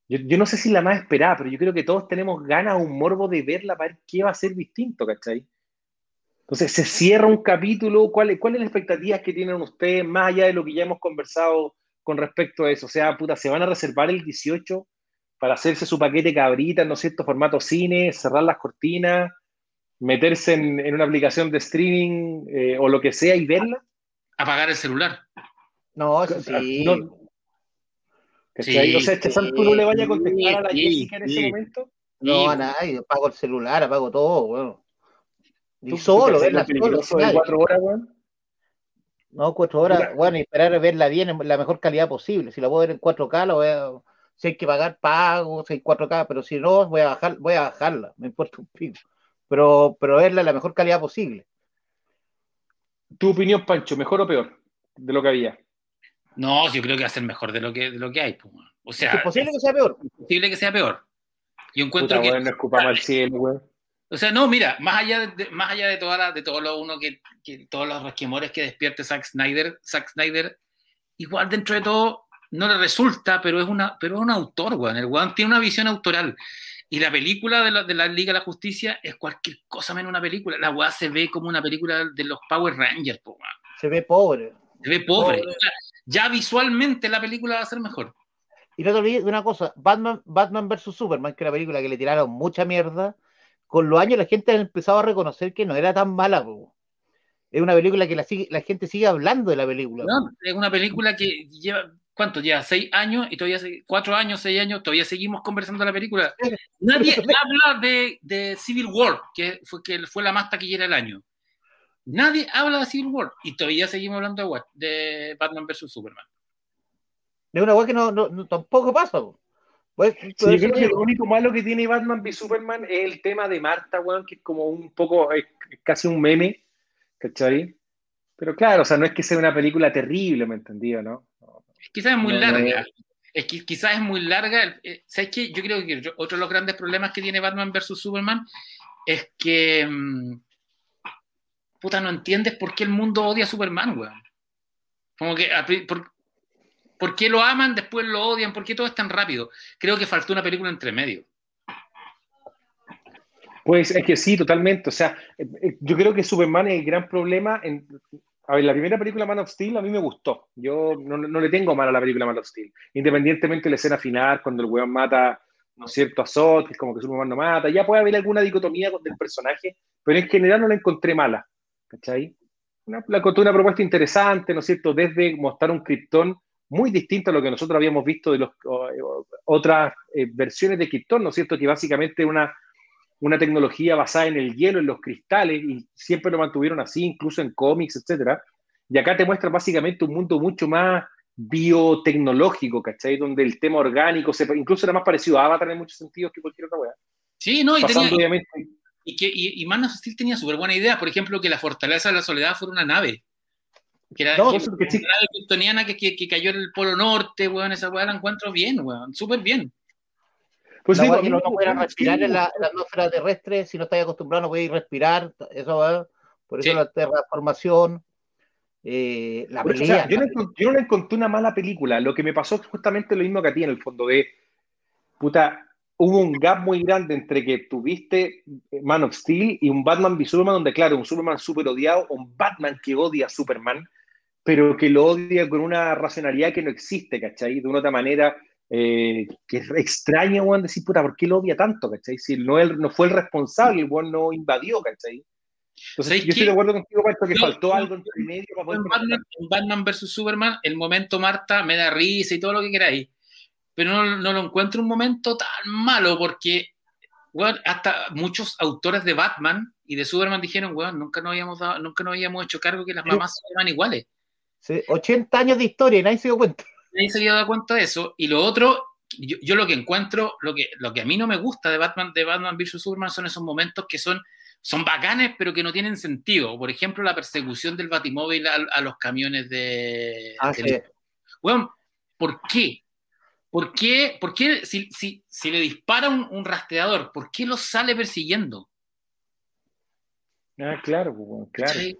yo, yo no sé si la más esperada, pero yo creo que todos tenemos ganas, un morbo de verla para ver qué va a ser distinto, ¿cachai? Entonces se cierra un capítulo, ¿cuál, es- ¿cuáles son las expectativas que tienen ustedes más allá de lo que ya hemos conversado con respecto a eso? O sea, puta, ¿se van a reservar el 18 para hacerse su paquete cabrita, ¿no es cierto? Formato cine, cerrar las cortinas, meterse en, en una aplicación de streaming eh, o lo que sea y verla? Apagar el celular. No, eso sí. No-. Sí, o sea, Chazán, ¿tú no le vayas a contestar a la sí, Jessica en ese momento? No, a nadie. Apago el celular, apago todo, weón. Y ¿Tú- solo, verla solo. cuatro horas, weón? No, cuatro horas. Mira. Bueno, y esperar a verla bien en la mejor calidad posible. Si la puedo ver en 4K, la voy a. Si hay que pagar, pago, si hay 4K, pero si no, voy a bajar, voy a bajarla, me importa un pico. Pero, pero verla en la mejor calidad posible. ¿Tu opinión, Pancho, mejor o peor de lo que había? No, yo creo que va a ser mejor de lo que, de lo que hay. pues. O Es sea, que es posible que sea peor. es posible que sea peor. Yo encuentro Puta, que. weón, no escupamos al cielo, weón. O sea, no, mira, más allá de, más allá de, toda la, de todo lo uno que, que- todos los resquemores que despierte Zack Snyder, Zack Snyder, igual dentro de todo, no le resulta, pero es, una, pero es un autor, weón. El weón tiene una visión autoral. Y la película de la, de la Liga de la Justicia es cualquier cosa menos una película. La weá se ve como una película de los Power Rangers, po, weón. Se ve pobre. Se ve pobre. Ya visualmente la película va a ser mejor. Y no te olvides de una cosa, Batman, Batman vs. Superman, que era una película que le tiraron mucha mierda, con los años la gente ha empezado a reconocer que no era tan mala. po. Es una película que la, sigue- la gente sigue hablando de la película. ¿no? Es una película que lleva, ¿cuánto? Lleva seis años y todavía, cuatro años, seis años, todavía seguimos conversando de la película. Nadie habla de, de Civil War, que fue, que fue la más taquillera del año. Nadie habla de Civil War y todavía seguimos hablando de, de Batman vs. Superman. Es una weá que no, no- no- tampoco pasa. po. Pues, Sí, yo creo que lo único malo que tiene Batman v Superman es el tema de Marta, weón, que es como un poco, es casi un meme, ¿cachai? Pero claro, o sea, no es que sea una película terrible, ¿me entendido, no? Quizás es muy No, no larga. Es que quizás es muy larga. Eh, ¿Sabes qué? Yo creo que otro de los grandes problemas que tiene Batman vs. Superman es que. mm, puta, no entiendes por qué el mundo odia a Superman, weón. Como que. Por, ¿Por qué lo aman, después lo odian? ¿Por qué todo es tan rápido? Creo que faltó una película entre medio. Pues es que sí, totalmente. O sea, eh, eh, yo creo que Superman es el gran problema. A ver, la primera película Man of Steel a mí me gustó. Yo no, le tengo mal a la película Man of Steel. Independientemente de la escena final, cuando el weón mata, ¿no es cierto?, a Zod, que es como que Superman no mata. Ya puede haber alguna dicotomía del personaje, pero en general no la encontré mala. ¿Cachai? Una, la una propuesta interesante, ¿no es cierto?, desde mostrar un Krypton muy distinto a lo que nosotros habíamos visto de los, o- otras eh, versiones de Krypton, ¿no es cierto?, que básicamente una una tecnología basada en el hielo, en los cristales, y siempre lo mantuvieron así, incluso en cómics, etcétera. Y acá te muestra básicamente un mundo mucho más biotecnológico, ¿cachai? Donde el tema orgánico, se, incluso era más parecido a Avatar en muchos sentidos que cualquier otra wea. Sí, no, y, Pasando, tenía, obviamente, y, que, y, y Man of Steel tenía súper buena idea. Por ejemplo, que la Fortaleza de la Soledad fuera una nave. Que era No, que- eso que sí. que, que, que cayó en el Polo Norte, weón. Esa weá la encuentro bien, weón. Súper bien. pues la weá que mí no no puedan respirar en la, en la atmósfera terrestre, si no estáis acostumbrados, no podéis respirar, eso va, por eso Sí. la terraformación, eh, la o pelea. sea, yo, no, encont- yo no le encontré una mala película. Lo que me pasó es justamente lo mismo que a ti en el fondo de, puta, hubo un gap muy grande entre que tuviste Man of Steel y un Batman v Superman, donde claro, un Superman súper odiado, un Batman que odia a Superman, pero que lo odia con una racionalidad que no existe, ¿cachai? De una otra manera eh, que es extraña, weón, decir, puta, ¿por qué lo odia tanto, ¿cachai? Si no, él, no fue el responsable, el weón no invadió, ¿cachai? Entonces, ¿Sabes yo estoy de acuerdo contigo, Pancho, que Yo- faltó yo- algo entre medio para poder En Batman, en Batman vs. Superman, el momento Marta me da risa y todo lo que queráis. Pero no, no lo encuentro un momento tan malo porque, hasta muchos autores de Batman y de Superman dijeron, weón, nunca nos habíamos, dado- nunca nos habíamos hecho cargo que las mamás llaman iguales. Sí, 80 años de historia y nadie se dio cuenta. Nadie se había dado cuenta de eso. Y lo otro, yo, yo lo que encuentro, lo que, lo que a mí no me gusta de Batman, de Batman vs. Superman son esos momentos que son, son bacanes, pero que no tienen sentido. Por ejemplo, la persecución del Batimóvil a, a los camiones de. Ah, sí. ¿por qué? ¿Por qué, por qué si, si, si le dispara un, un rastreador, ¿por qué lo sale persiguiendo? Ah, claro, pues, claro. ¿Cachai?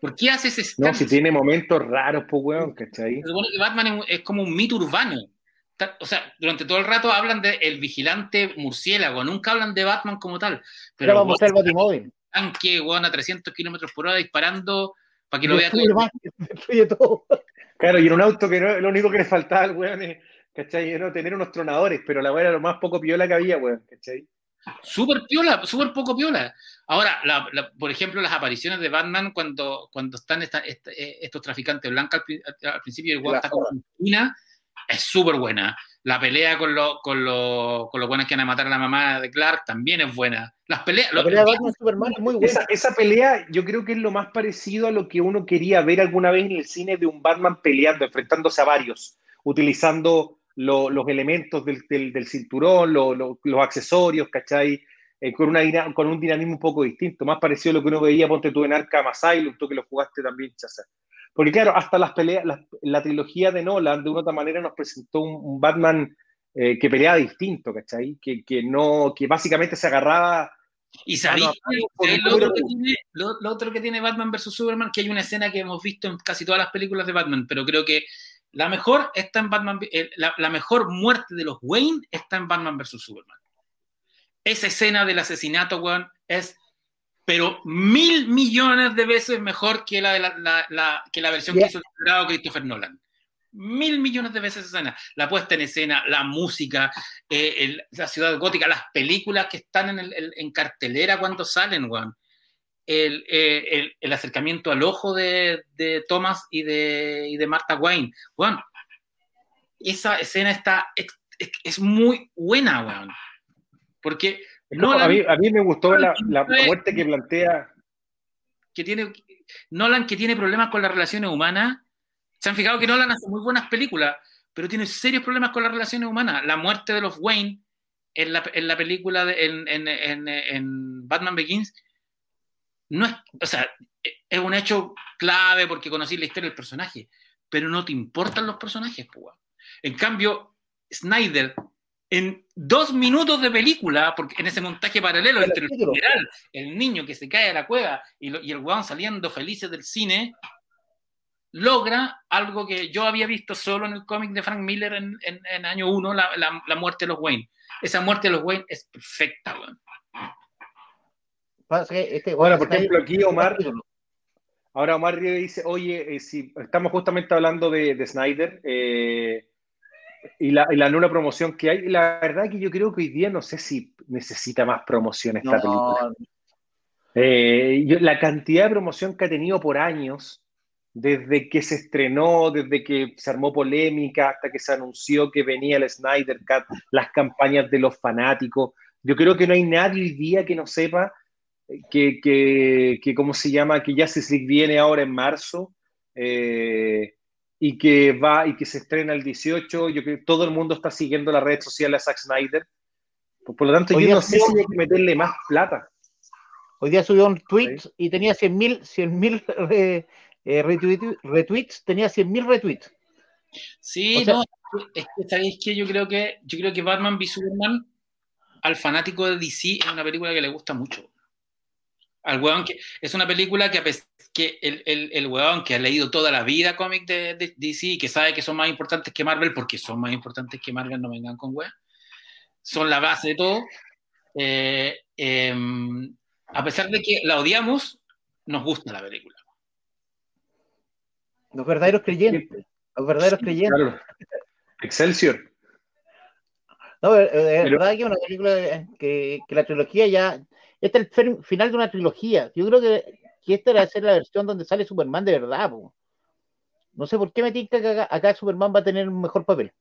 ¿Por qué hace ese No, si tiene momentos raros, pues, weón, ¿cachai? Se supone que Batman es, como un mito urbano. O sea, durante todo el rato hablan de el vigilante murciélago, nunca hablan de Batman como tal. Pero Pero vamos a el batimóvil. tanque, weón, a 300 kilómetros por hora disparando para que lo vea todo. Destruye todo. Claro, y en un auto que no, lo único que le faltaba al weón es, ¿cachai? Era tener unos tronadores, pero la weón era lo más poco piola que había, weón, ¿cachai? Súper piola, súper poco piola. Ahora, la- la- por ejemplo, las apariciones de Batman cuando, cuando están esta- esta- eh, estos traficantes blancos al, al principio del La está en esquina, es súper buena. La pelea con, los con, los con los buenos que van a matar a la mamá de Clark también es buena. Las peleas, La lo- pelea de Batman y Superman es muy buena. Esa, esa pelea yo creo que es lo más parecido a lo que uno quería ver alguna vez en el cine de un Batman peleando, enfrentándose a varios, utilizando lo- los elementos del, del- del cinturón, lo- lo- los accesorios, ¿cachai? Eh, con, una, con un dinamismo un poco distinto, más parecido a lo que uno veía, ponte tú en Arkham Asylum, tú que lo jugaste también, Chaza. Porque claro, hasta las peleas, la, la trilogía de Nolan, de una u otra manera, nos presentó un, un Batman eh, que peleaba distinto, ¿cachai? Que, que, no, que básicamente se agarraba Y sabéis otro que tiene, lo otro que tiene Batman vs Superman, que hay una escena que hemos visto en casi todas las películas de Batman, pero creo que La mejor está en Batman, eh, la, la, mejor muerte de los Wayne está en Batman vs. Superman. Esa escena del asesinato, weón, es pero mil millones de veces mejor que la, de la, la, que la versión yeah. que hizo el Christopher Nolan. Mil millones de veces esa escena. La puesta en escena, la música, eh, el, la ciudad gótica, las películas que están en, el, en cartelera cuando salen, weón. El, eh, el, el, acercamiento al ojo de, de Thomas y de, y de Martha Wayne. Weón, esa escena está, es, es muy buena, weón. Porque Nolan, a, mí, a, mí, me gustó la, la, muerte que plantea. Que tiene, Nolan que tiene problemas con las relaciones humanas. Se han fijado que Nolan hace muy buenas películas, pero tiene serios problemas con las relaciones humanas. La muerte de los Wayne en la, en la película, de, en, en, en, Batman Begins, no es, o sea, es un hecho clave porque conocí la historia del personaje, pero no te importan los personajes, pues. En cambio, Snyder en dos minutos de película, porque en ese montaje paralelo entre el general, el niño que se cae a la cueva y, lo, y el weón saliendo felices del cine, logra algo que yo había visto solo en el cómic de Frank Miller en, en, en año 1, la, la, la, muerte de los Wayne. Esa muerte de los Wayne es perfecta, weón. Este, ahora, por ejemplo, aquí Omar, ahora Omar dice, oye, eh, si estamos justamente hablando de, de Snyder, eh, y la, y la, nula promoción que hay. La verdad que yo creo que hoy día no sé si necesita más promoción esta no. película. Eh, yo, la cantidad de promoción que ha tenido por años, desde que se estrenó, desde que se armó polémica, hasta que se anunció que venía el Snyder Cut, las campañas de los fanáticos. Yo creo que no hay nadie hoy día que no sepa que, que, que ¿cómo se llama? Que Justice League viene ahora en marzo. Eh, y que va y que se estrena el 18. Yo creo que todo el mundo está siguiendo la red social a Zack Snyder. Por lo tanto, Hoy yo no sé si hay que meterle más plata. Hoy día subió un tweet ¿Sí? y tenía 100.000 100, eh, eh, retweets, retweets, tenía 100.000 retweets. Sí, o sea, no, es que sabéis que yo creo que yo creo que Batman v Superman al fanático de DC es una película que le gusta mucho. Al weón que es una película que, que el, el, el weón que ha leído toda la vida cómic de, de, DC y que sabe que son más importantes que Marvel, porque son más importantes que Marvel, no vengan con weón, son la base de todo. Eh, eh, a pesar de que la odiamos, nos gusta la película. Los verdaderos creyentes. Los verdaderos sí, creyentes. Claro. Excelsior. No, es verdad que es una película que, que la trilogía ya este es el final de una trilogía. Yo creo que, que esta era ser la versión donde sale Superman de verdad. Po. No sé por qué me tinca que acá, acá, Superman va a tener un mejor papel.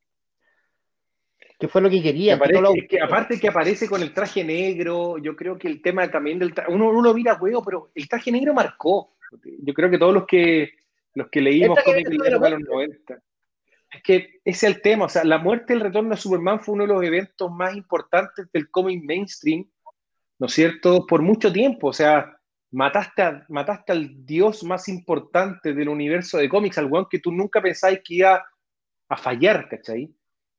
Que fue lo que quería. Que aparece, que, que aparte que aparece con el traje negro, yo creo que el tema también del traje, uno, uno mira juego, pero el traje negro marcó. Yo creo que todos los que los que leímos cómics de los 90. Es que ese es el tema, o sea, la muerte del retorno de Superman fue uno de los eventos más importantes del cómic mainstream ¿no es cierto?, por mucho tiempo. O sea, mataste, a, mataste al dios más importante del universo de cómics, al weón que tú nunca pensáis que iba a fallar, ¿cachai?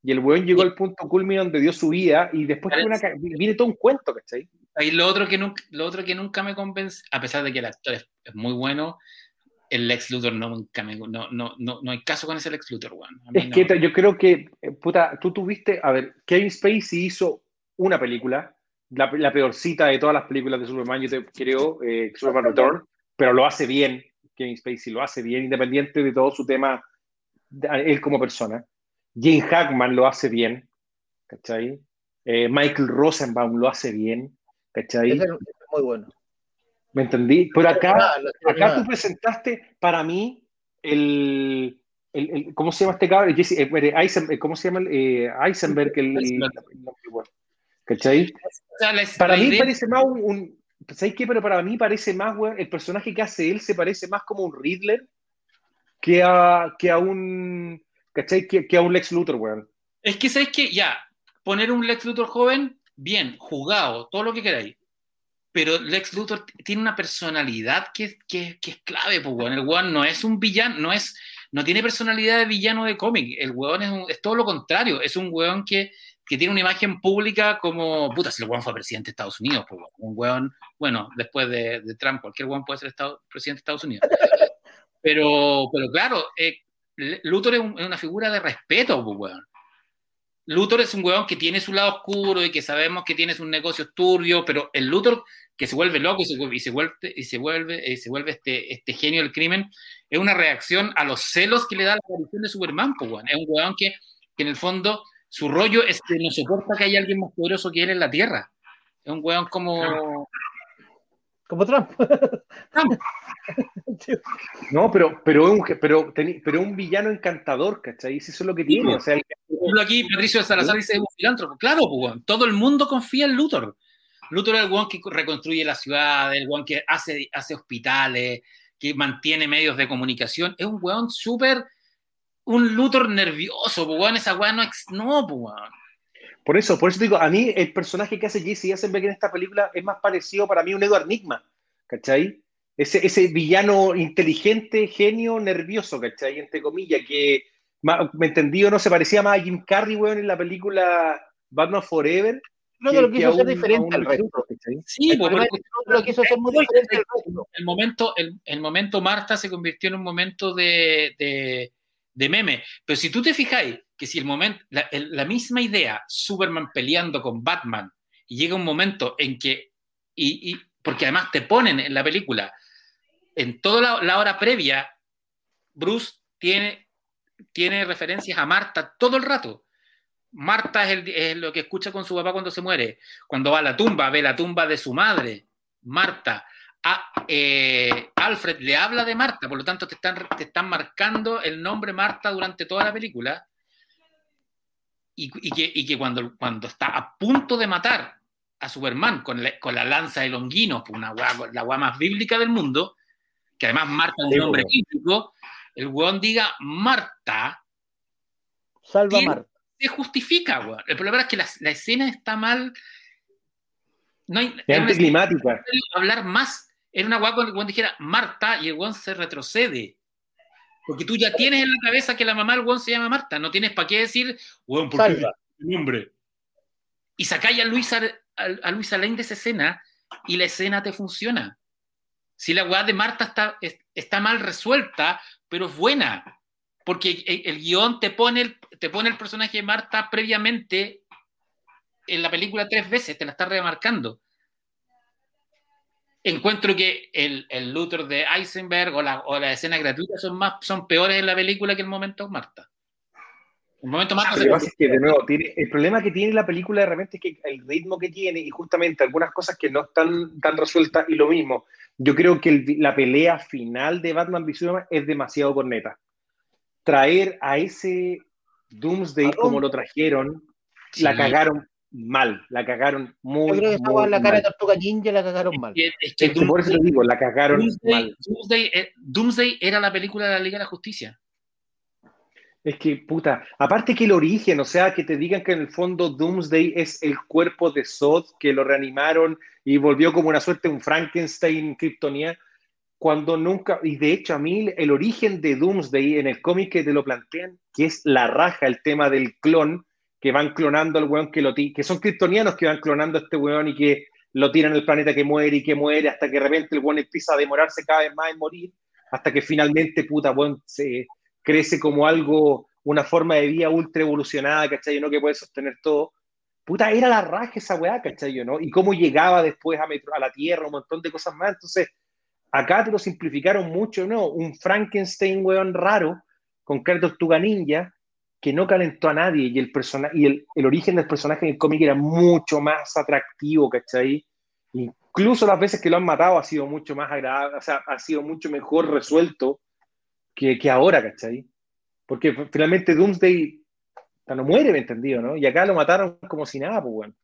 Y el weón llegó al punto culmine donde dio su vida y después una, viene todo un cuento, ¿cachai? Y lo otro, que nunca, lo otro que nunca me convence, a pesar de que el actor es, es muy bueno, el Lex Luthor no, nunca me, no, no, no, no hay caso con ese Lex Luthor, weón. Es no. que yo creo que, eh, puta, tú tuviste, a ver, Kevin Spacey hizo una película, la, la, peorcita de todas las películas de Superman, yo te creo, eh, Superman Return, pero lo hace bien, Kevin Spacey lo hace bien, independiente de todo su tema, él como persona. Jane Hackman lo hace bien, ¿cachai? Eh, Michael Rosenbaum lo hace bien, ¿cachai? Es muy bueno. ¿Me entendí? Pero acá, acá tú presentaste para mí el, el, el, ¿cómo se llama este cabrón? Jesse, eh, Eisen, ¿Cómo se llama? Eh, Eisenberg, el, el, ¿Cachai? O sea, la, para la mí idea... parece más un, un ¿Sabes qué? Pero para mí parece más, weón, el personaje que hace él se parece más como un Riddler que a, que a un. ¿Cachai? Que, que a un Lex Luthor, weón. Es que, ¿sabes qué? Ya, poner un Lex Luthor joven, bien, jugado, todo lo que queráis. Pero Lex Luthor tiene una personalidad que, que, que es clave, pues, weón. El weón no es un villano, no es. No tiene personalidad de villano de cómic. El weón es, un, es todo lo contrario. Es un weón que, que tiene una imagen pública como, puta, si el weón fue presidente de Estados Unidos, pues, un weón, bueno, después de, de, Trump, cualquier weón puede ser estado, presidente de Estados Unidos. Pero, pero claro, eh, Luthor es, una figura de respeto, pues, weón. Luthor es un weón que tiene su lado oscuro y que sabemos que tiene sus negocios turbios, pero el Luthor que se vuelve loco y se, vuelve, y se vuelve, y se vuelve, se vuelve este, este, genio del crimen, es una reacción a los celos que le da la aparición de Superman, pues, weón. Es un weón que, que, en el fondo su rollo es que no soporta que haya alguien más poderoso que él en la Tierra. Es un weón como... Como Trump. no, pero, pero, un, pero, pero un villano encantador, ¿cachai? Eso es lo que tiene. O sea, Aquí Patricio de Salazar dice es un filántropo. Claro, pues, todo el mundo confía en Luthor. Luthor es el weón que reconstruye la ciudad, el weón que hace, hace hospitales, que mantiene medios de comunicación. Es un weón súper, un Luthor nervioso, pues, weón, esa weón no, no pues, weón. Por eso, por eso digo, a mí el personaje que hace Jesse Eisenberg en esta película es más parecido para mí a un Edward Nigma, ¿cachai? Ese, ese villano inteligente, genio, nervioso, ¿cachai? Entre comillas, que, me entendido, no se parecía más a Jim Carrey, weón, en la película Batman Forever. No, que lo quiso hacer diferente al resto. Sí, porque lo quiso hacer muy diferente al resto. El momento, el, el, momento Marta se convirtió en un momento de, de, de meme. Pero si tú te fijáis, que si el momento, la, misma idea, Superman peleando con Batman, y llega un momento en que, y, porque además te ponen en la película, en toda la, hora previa, Bruce tiene, tiene referencias a Marta todo el rato. Marta es, lo que escucha con su papá cuando se muere. Cuando va a la tumba, ve la tumba de su madre. Marta. A, eh, Alfred le habla de Marta, por lo tanto te están, te están marcando el nombre Marta durante toda la película y, que, cuando, cuando está a punto de matar a Superman con, la lanza de Longino, una la agua más bíblica del mundo, que además Marta es un nombre bíblico, el weón diga Marta. Salva Marta. Se justifica, weón. El problema es que la, escena está mal. No hay. Es anticlimática. Hablar más. Era una guagua que el weón dijera Marta y el weón se retrocede. Porque tú ya tienes en la cabeza que la mamá del weón se llama Marta. No tienes para qué decir, weón, ¿por qué nombre? Y sacáis a Luisa, a, Luisa Lane de esa escena y la escena te funciona. Si la weá de Marta está, está mal resuelta, pero es buena. Porque el, guion te pone el, te pone el personaje de Marta previamente en la película tres veces, te la está remarcando encuentro que el, el Luthor de Eisenberg o la, o la escena gratuita son, más, son peores en la película que el momento Marta. El momento Marta que, de nuevo, tiene, el problema que tiene la película de repente es que el ritmo que tiene y justamente algunas cosas que no están tan resueltas y lo mismo, yo creo que la pelea final de Batman v Superman es demasiado corneta. Traer a ese Doomsday como lo trajeron, la cagaron mal, la cagaron muy, Yo creo que muy la cara de Tortuga Ninja la cagaron mal. Es que, por eso te digo, la cagaron mal. Eh, Doomsday, era la película de la Liga de la Justicia. Es que, puta, aparte que el origen, o sea, que te digan que en el fondo Doomsday es el cuerpo de Zod, que lo reanimaron y volvió como una suerte un Frankenstein Kryptonia, cuando nunca, y de hecho a mí el origen de Doomsday en el cómic que te lo plantean, que es la raja, el tema del clon, que van clonando al weón que lo que son kryptonianos que van clonando a este weón y que lo tiran al planeta que muere y que muere hasta que de repente el weón empieza a demorarse cada vez más en morir, hasta que finalmente, puta, weón, se crece como algo, una forma de vida ultra evolucionada, ¿cachai? ¿no? Que puede sostener todo. Puta, era la raja esa weá, ¿cachai? ¿no? Y cómo llegaba después a, a la Tierra, un montón de cosas más. Entonces, acá te lo simplificaron mucho, ¿no? Un Frankenstein, weón, raro, con cartas Tortuga Ninja, que no calentó a nadie y el, y el, el origen del personaje en el cómic era mucho más atractivo, ¿cachai? Incluso las veces que lo han matado ha sido mucho más agradable, o sea, ha sido mucho mejor resuelto que, que ahora, ¿cachai? Porque finalmente Doomsday no muere, ¿me entendido, no? Y acá lo mataron como si nada, pues, bueno.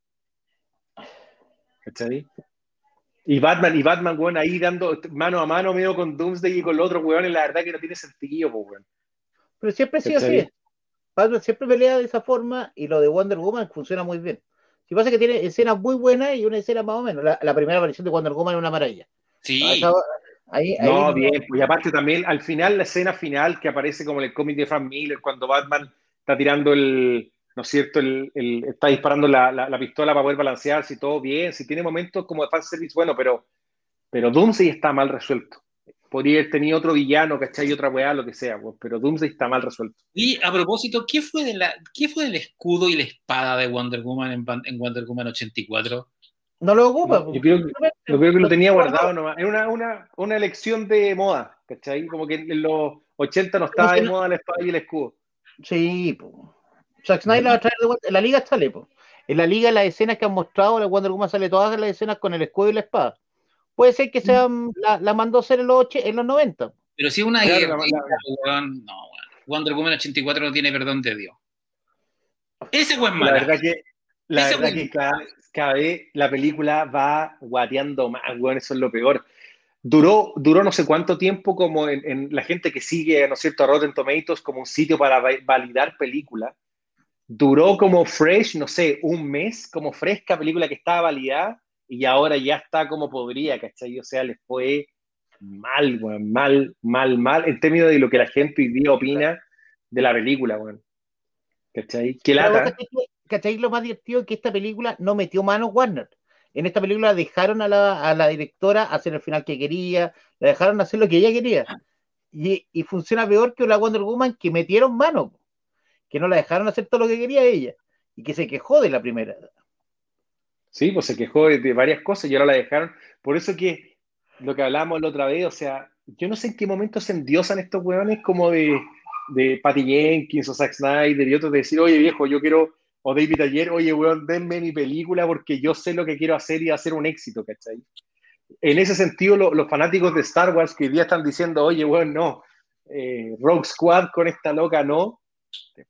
¿Cachai? Y Batman, y Batman, weón, ahí dando mano a mano medio con Doomsday y con los otros weones, la verdad que no tiene sentido, pues, weón. Pero siempre ha sido así. Batman siempre pelea de esa forma y lo de Wonder Woman funciona muy bien. Si pasa que tiene escenas muy buenas y una escena más o menos. La, primera aparición de Wonder Woman es una maravilla. Sí. no, bien, pues aparte también al final, la escena final que aparece como en el cómic de Frank Miller, cuando Batman está tirando el, ¿no es cierto? El, está disparando la, la, pistola para poder balancearse y todo bien. Si tiene momentos como de fanservice, bueno, pero, pero Doomsday está mal resuelto. Podría haber tenido otro villano, ¿cachai? Y otra weá, lo que sea, pues, pero Doomsday está mal resuelto. Y a propósito, ¿qué fue, de la, ¿qué fue del escudo y la espada de Wonder Woman en, en Wonder Woman 84? No lo ocupa. yo, creo, yo, creo, que lo tenía guardado nomás. Es una, una, una elección de moda, ¿cachai? Como que en los 80 no estaba de moda la espada y el escudo. Sí, pues. Zack Snyder la va a traer de vuelta. En la liga sale, pues. En la liga las escenas que han mostrado, la Wonder Woman sale todas las escenas con el escudo y la espada. Puede ser que sea, la, la mandó a hacer en los, en los 90. Pero si una claro, guerra, no, Wonder Woman 84 no tiene perdón de Dios. Ese buen La verdad que, la verdad que cada, vez la película va guateando más, bueno, eso es lo peor. Duró, duró no sé cuánto tiempo como en, la gente que sigue, ¿no es cierto?, a Rotten Tomatoes como un sitio para validar películas. Duró como fresh, no sé, un mes, como fresca película que estaba validada y ahora ya está como podría, ¿cachai? O sea, les fue mal, weón, mal, mal, mal, en términos de lo que la gente hoy día opina de la película, weón. ¿Cachai? ¿Qué lata? ¿Cachai? Lo más divertido es que esta película no metió mano Warner. En esta película dejaron a la, a la directora hacer el final que quería, la dejaron hacer lo que ella quería. Y, y, funciona peor que la Wonder Woman que metieron mano, que no la dejaron hacer todo lo que quería ella y que se quejó de la primera. Sí, pues se quejó de, varias cosas y ahora la dejaron. Por eso que lo que hablábamos la otra vez, o sea, yo no sé en qué momento se endiosan estos hueones como de, de Patty Jenkins o Zack Snyder y otros de decir, oye viejo, yo quiero, o David Ayer, oye weón, denme mi película porque yo sé lo que quiero hacer y hacer un éxito, ¿cachai? En ese sentido, los fanáticos de Star Wars que hoy día están diciendo, oye weón, no, eh, Rogue Squad con esta loca no,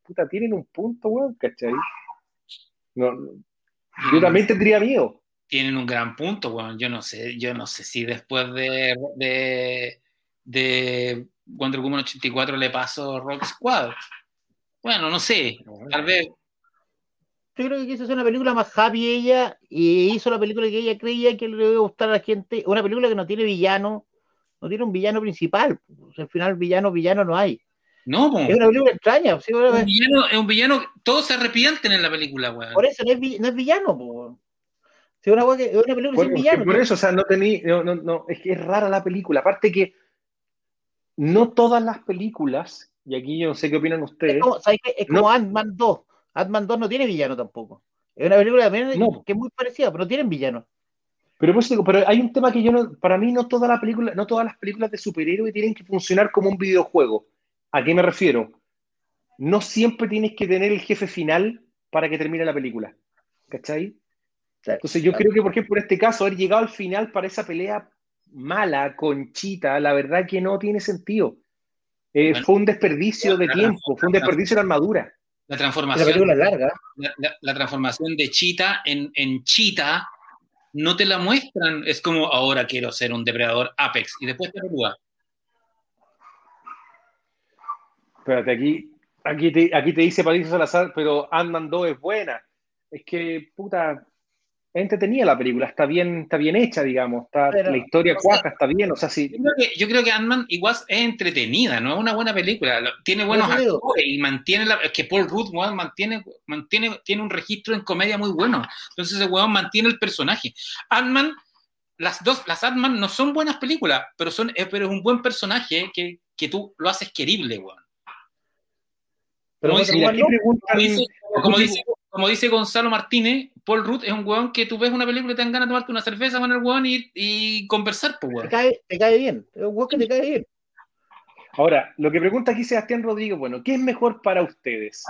puta, tienen un punto, weón, ¿cachai? No, yo también tendría miedo. Tienen un gran punto, bueno, yo no sé, yo no sé si después de, de, de Wonder Woman 84 le pasó Rock Squad. Bueno, no sé, tal vez. Yo creo que quiso hacer una película más happy ella y hizo la película que ella creía que le iba a gustar a la gente. Una película que no tiene villano, no tiene un villano principal. al final, villano, villano no hay. No, es una película extraña. es, un villano, es un villano, todos se arrepienten en la película, weón. Por eso no es, no es villano, po. es una, una película sin villano. Por eso, o sea, no tenía, no, no, no, es que es rara la película. Aparte que no todas las películas, y aquí yo no sé qué opinan ustedes. Es como, es como Ant-Man 2. Ant-Man 2 no tiene villano tampoco. Es una película también que es muy parecida, pero no tienen villano. Pero, pues, pero hay un tema que yo no, para mí no toda la película, no todas las películas de superhéroes tienen que funcionar como un videojuego. ¿A qué me refiero? No siempre tienes que tener el jefe final para que termine la película. ¿Cachai? Entonces yo creo que, por ejemplo, en este caso, haber llegado al final para esa pelea mala con Chita, la verdad que no tiene sentido. Eh, fue un desperdicio de tiempo, fue un desperdicio de armadura. La transformación, la, larga. La, transformación de Chita en, en Chita no te la muestran. Es como ahora quiero ser un depredador Apex y después te actúa. Espérate, aquí, aquí, te, aquí te dice Patricio Salazar, pero Ant-Man 2 es buena. Es que, puta, es entretenida la película, está bien, está bien hecha, digamos, está, la historia cuaja, está bien, o sea, sí. Yo creo que, Ant-Man igual es entretenida, no es una buena película, tiene buenos actores y mantiene la, es que Paul Rudd mantiene, mantiene, tiene un registro en comedia muy bueno, entonces ese weón mantiene el personaje. Ant-Man, las dos, las Ant-Man no son buenas películas, pero son, pero es un buen personaje que, que tú lo haces querible, weón. Como dice, Gonzalo Martínez, Paul Rudd es un weón que tú ves una película y te dan ganas de tomarte una cerveza con el weón y, y conversar, pues Te cae, te cae bien, es un weón que te cae bien. Ahora, lo que pregunta aquí Sebastián Rodríguez, bueno, ¿qué es mejor para ustedes?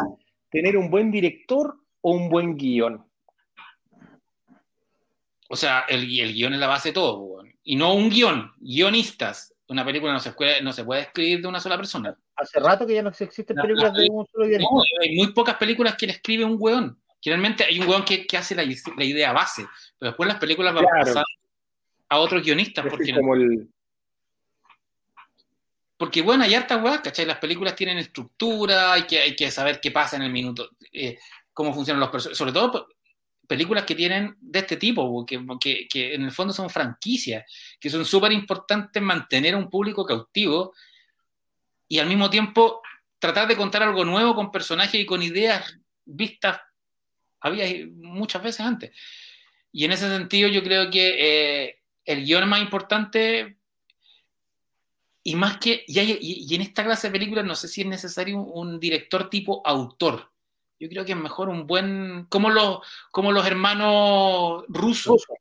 ¿Tener un buen director o un buen guion? O sea, el, el guion es la base de todo, weón. Y no un guion, guionistas. Una película no se, puede, no se puede escribir de una sola persona. Hace rato que ya no existen películas de un solo guionista. hay muy pocas películas que le escribe un weón. Generalmente hay un weón que, que hace la, la, idea base, pero después las películas van a pasar a otros guionistas. Porque, porque bueno, hay hartas weas, ¿cachai? Las películas tienen estructura, hay que, hay que saber qué pasa en el minuto, eh, cómo funcionan los personajes. Sobre todo películas que tienen de este tipo, que, que, que en el fondo son franquicias, que son súper importantes mantener a un público cautivo y al mismo tiempo tratar de contar algo nuevo con personajes y con ideas vistas había muchas veces antes. Y en ese sentido yo creo que eh, el guion más importante y más que, y, hay- en esta clase de películas no sé si es necesario un, un director tipo autor. Yo creo que es mejor un buen, como los, como los hermanos rusos, Ruso.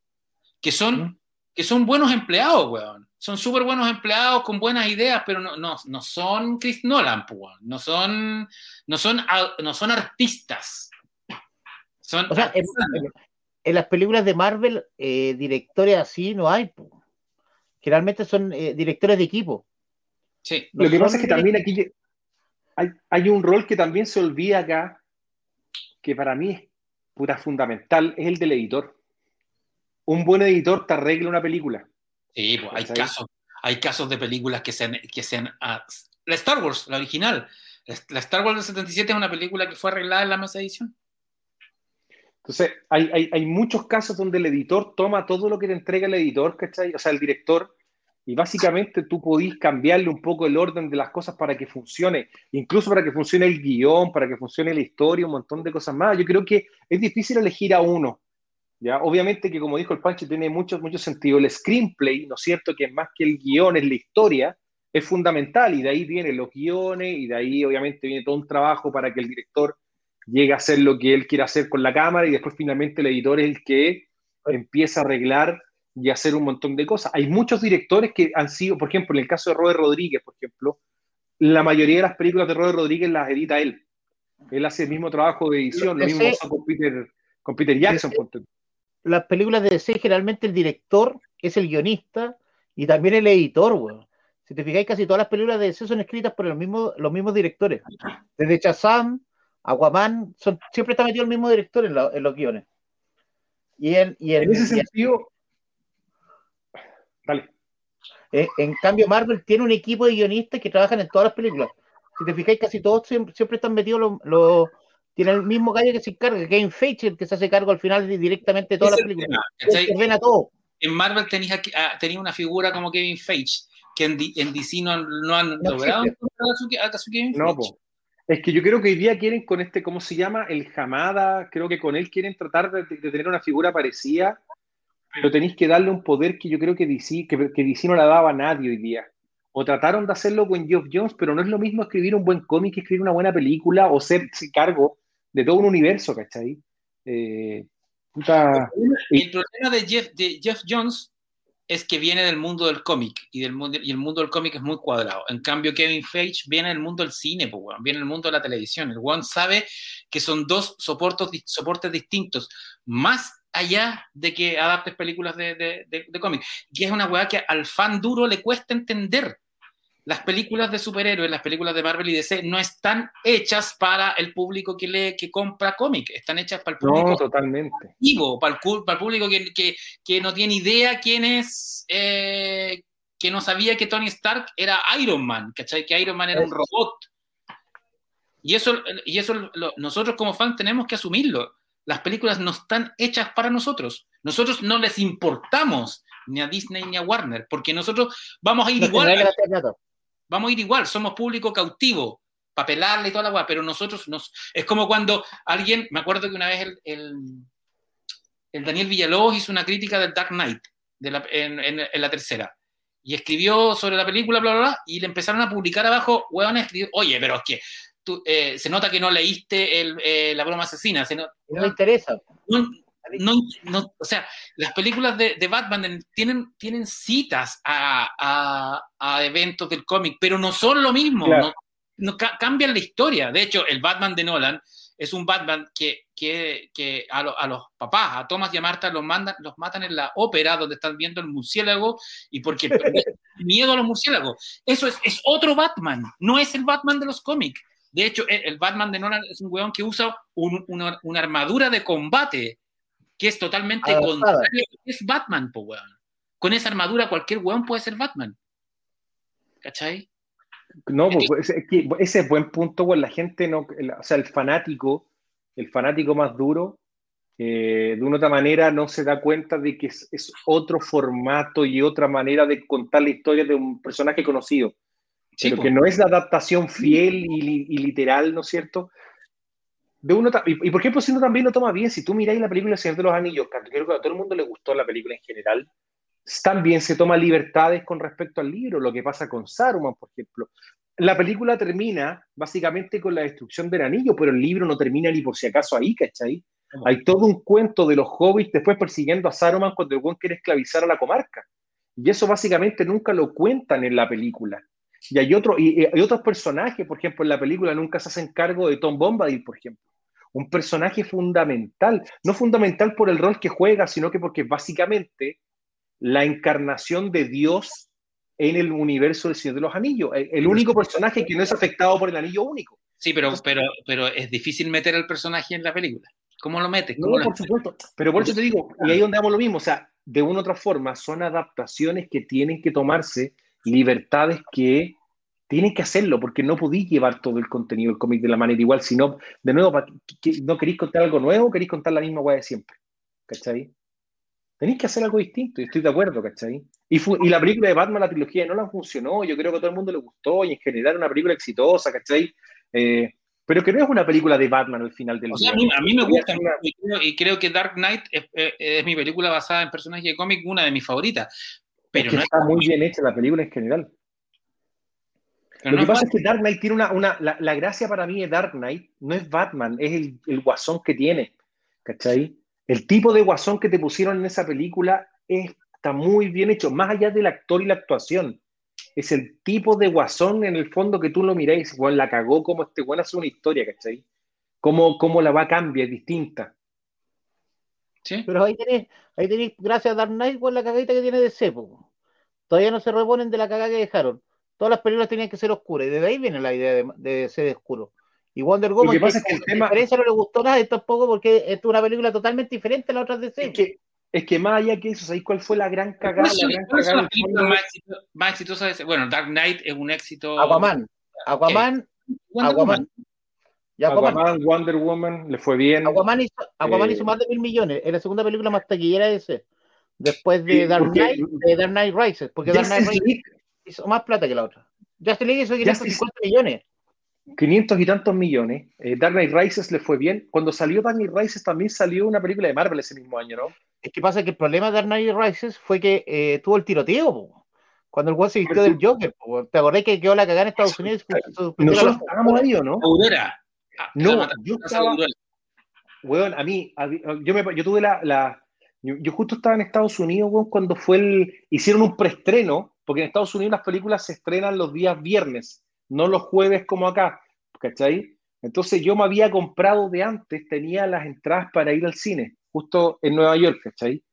que son, que son buenos empleados, weón. Son súper buenos empleados con buenas ideas, pero no, no, no son Chris Nolan, pues, weón. No son, no son, no son artistas. Son O sea, en, las películas de Marvel, eh, directores así no hay. po. Generalmente son eh, directores de equipo. Sí. No Lo que pasa es que también aquí hay, hay un rol que también se olvida acá, que para mí es puta fundamental, es el del editor. Un buen editor te arregla una película. Sí, pues hay casos, hay casos de películas que se han, que se han, ah, la Star Wars, la original. La Star Wars del 77 es una película que fue arreglada en la mesa de edición. Entonces, hay, hay, hay muchos casos donde el editor toma todo lo que te entrega el editor, ¿cachai? O sea, el director, y básicamente tú podís cambiarle un poco el orden de las cosas para que funcione, incluso para que funcione el guion, para que funcione la historia, un montón de cosas más. Yo creo que es difícil elegir a uno. ¿ya? Obviamente que, como dijo el Pancho, tiene mucho, sentido. El screenplay, ¿no es cierto? Que más que el guion, es la historia, es fundamental, y de ahí vienen los guiones, y de ahí obviamente viene todo un trabajo para que el director llegue a hacer lo que él quiere hacer con la cámara, y después finalmente el editor es el que empieza a arreglar y hacer un montón de cosas. Hay muchos directores que han sido, por ejemplo, en el caso de Robert Rodríguez, por ejemplo, la mayoría de las películas de Robert Rodríguez las edita él. Él hace el mismo trabajo de edición, lo mismo con Peter, con Peter Jackson. Ese-. Las películas de DC, generalmente el director es el guionista y también el editor, weón. Si te fijáis, casi todas las películas de DC son escritas por el mismo, los mismos directores. Desde Shazam, Aquaman, son, siempre está metido el mismo director en, la- en los guiones. Y en, y en- En ese y sentido, dale. Eh, en cambio, Marvel tiene un equipo de guionistas que trabajan en todas las películas. Si te fijáis, casi todos siempre, siempre están metidos los. los- tiene el mismo gallo que se encarga, Game Feige, el que se hace cargo al final de- directamente de todas las películas. En Marvel tenía, ah, tenía una figura como Kevin Feige, que en, D- en DC no, han- no han No logrado encontrar a su, a su Kevin No, Feige. po. Es que yo creo que hoy día quieren con este, ¿cómo se llama? El Hamada, creo que con él quieren tratar de, de tener una figura parecida, pero tenéis que darle un poder que yo creo que DC, que, que DC no la daba a nadie hoy día. O trataron de hacerlo con Geoff Jones, pero no es lo mismo escribir un buen cómic que escribir una buena película o ser cargo de todo un universo, ¿cachai? Eh, puta, el problema de Jeff, de Jeff Jones es que viene del mundo del cómic y, del mundo, y el mundo del cómic es muy cuadrado. En cambio, Kevin Feige viene del mundo del cine, pues, weón, viene del mundo de la televisión. El one sabe que son dos soportes, di- soportes distintos, más allá de que adaptes películas de, de, de- de cómic. Y es una weá que al fan duro le cuesta entender. Las películas de superhéroes, las películas de Marvel y DC no están hechas para el público que lee, que compra cómic, están hechas para el público no, totalmente. activo, para el, para el público que, que, que no tiene idea quién es, eh, que no sabía que Tony Stark era Iron Man, ¿cachai? Que Iron Man era un robot. Y eso, y eso lo- nosotros como fans tenemos que asumirlo. Las películas no están hechas para nosotros. Nosotros no les importamos ni a Disney ni a Warner, porque nosotros vamos a ir igual. Vamos a ir igual, somos público cautivo, para pelarle y toda la weá, pero nosotros nos. Es como cuando alguien, me acuerdo que una vez el, el, el Daniel Villalobos hizo una crítica del Dark Knight de la- en, en- en la tercera. Y escribió sobre la película, bla, bla, bla, y le empezaron a publicar abajo, escribió, oye, pero es que tú, eh, se nota que no leíste el, eh, La broma asesina. se no- No me interesa. no, no, no, o sea, las películas de, de Batman en- tienen, tienen citas a, a- a eventos del cómic, pero no son lo mismo, Claro. no, no ca- cambian la historia. De hecho, el Batman de Nolan es un Batman que, que, que a, lo- a los papás, a Thomas y a Marta, los, mandan, los matan en la ópera donde están viendo el murciélago y porque miedo a los murciélagos. Eso es, es otro Batman, no es el Batman de los cómics. De hecho, el, el Batman de Nolan es un weón que usa un- una, una armadura de combate que es totalmente Adaptada. contraria. Es Batman, po weón. Con esa armadura cualquier weón puede ser Batman. ¿Cachai? No, pues, es que ese es buen punto, pues la gente no, el- o sea, el fanático, el fanático más duro, eh, de una otra manera no se da cuenta de que es, es otro formato y otra manera de contar la historia de un personaje conocido, Sí, pero que no es la adaptación fiel y, li- y literal, ¿no es cierto? De uno, y, y por ejemplo, si uno también lo toma bien, si tú miráis la película El Señor de los Anillos, que creo que a todo el mundo le gustó la película en general, también se toma libertades con respecto al libro, lo que pasa con Saruman, por ejemplo. La película termina básicamente con la destrucción del anillo, pero el libro no termina ni por si acaso ahí, ¿cachai? Hay todo un cuento de los hobbits después persiguiendo a Saruman cuando el buen quiere esclavizar a la comarca. Y eso básicamente nunca lo cuentan en la película. Y hay, otro, y, hay otros personajes, por ejemplo, en la película nunca se hacen cargo de Tom Bombadil, por ejemplo. Un personaje fundamental, no fundamental por el rol que juega, sino que porque básicamente la encarnación de Dios en el universo del Señor de los Anillos. El único personaje que no es afectado por el anillo único. Sí, pero, pero, pero es difícil meter al personaje en la película. ¿Cómo lo metes? no, por supuesto. Pero por eso te digo, y ahí donde damos lo mismo, o sea, de una u otra forma, son adaptaciones que tienen que tomarse libertades que tienen que hacerlo, porque no podéis llevar todo el contenido del cómic de la manera igual, sino, de nuevo, ¿no queréis contar algo nuevo queréis contar la misma hueá de siempre? ¿Cachai? Tenéis que hacer algo distinto, y estoy de acuerdo, ¿cachai? Y, y la película de Batman, la trilogía no la funcionó, yo creo que a todo el mundo le gustó, y en general una película exitosa, ¿cachai? Eh, pero que no es una película de Batman al final del día. a, mí, me gusta y creo, que Dark Knight es, mi película basada en personajes de cómic, una de mis favoritas. Pero no está muy bien hecha la película en general. Lo que pasa es que Dark Knight tiene una. una la, gracia para mí de Dark Knight no es Batman, es el, el, guasón que tiene. ¿Cachai? El tipo de guasón que te pusieron en esa película está muy bien hecho, más allá del actor y la actuación. Es el tipo de guasón en el fondo que tú lo miráis, igual la cagó como este bueno hace una historia, ¿cachai? Cómo, cómo la va a cambiar, es distinta. Sí. Pero ahí tenéis, ahí tenéis, gracias a Dark Knight, por la cagadita que tiene de Cepo. Todavía no se reponen de la cagada que dejaron todas las películas tenían que ser oscuras, y de ahí viene la idea de, ser oscuro. Y Wonder Woman, que, es que el tema... no le gustó nada, y tampoco porque es una película totalmente diferente a las otras de Es que, es que más allá que eso, ¿sabéis cuál fue la gran cagada? La gran cagada más, exitosa, de Bueno, Dark Knight es un éxito. Aquaman. Aquaman. Aquaman. Aquaman. Wonder Woman, le fue bien. Aquaman hizo, Aquaman hizo eh, más de mil millones. Es la segunda película más taquillera de ese. Después de Dark Knight, de Dark Knight Rises. Porque Dark Knight Rises hizo más plata que la otra. Justin League hizo 550 millones. 500 y tantos millones. Eh, Dark Knight Rises le fue bien. Cuando salió Dark Knight Rises también salió una película de Marvel ese mismo año, ¿no? Es que pasa que el problema de Dark Knight Rises fue que eh, tuvo el tiroteo, cuando el juego se vistió del Joker. ¿Te acordás que quedó la cagada en Estados Unidos? Nosotros estábamos ahí, ¿o no? Ah, no, yo estaba... Weón, a mí, yo, me, yo tuve la, la yo, justo estaba en Estados Unidos, weón, cuando fue el... Hicieron un preestreno porque en Estados Unidos las películas se estrenan los días viernes, no los jueves como acá, ¿cachai? Entonces yo me había comprado de antes, tenía las entradas para ir al cine, justo en Nueva York, ¿cachai?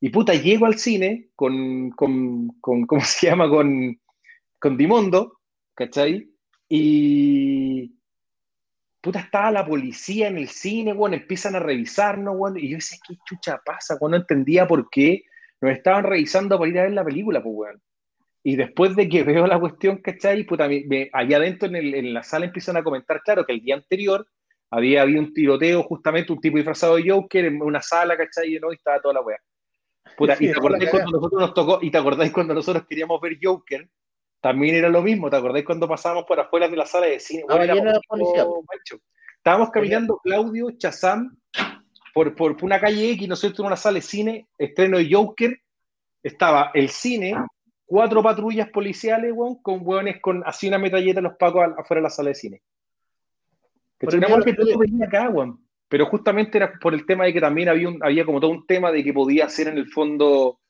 Y puta, llego al cine con, con, con ¿cómo se llama? Con, con Dimondo, ¿cachai? Y puta, estaba la policía en el cine, bueno, empiezan a revisarnos, bueno, y yo decía, ¿qué chucha pasa? Bueno, no entendía por qué nos estaban revisando para ir a ver la película, pues, bueno. Y después de que veo la cuestión, ¿cachai? Puta, me, allá adentro en, el, en, la sala empiezan a comentar, claro, que el día anterior había habido un tiroteo, justamente un tipo disfrazado de Joker en una sala, ¿cachai? ¿no? Y estaba toda la wea. Puta, y te acordáis cuando nosotros nos tocó, y te acordáis cuando nosotros queríamos ver Joker, también era lo mismo, ¿te acordáis cuando pasábamos por afuera de la sala de cine? Ah, Estábamos caminando Claudio, Chazam, por, por, una calle X, nosotros en una sala de cine, estreno de Joker, estaba el cine, cuatro patrullas policiales, weón, con weones con así una metalleta los pacos afuera de la sala de cine. Que que acá, weón. Pero justamente era por el tema de que también había, un, había como todo un tema de que podía ser en el fondo,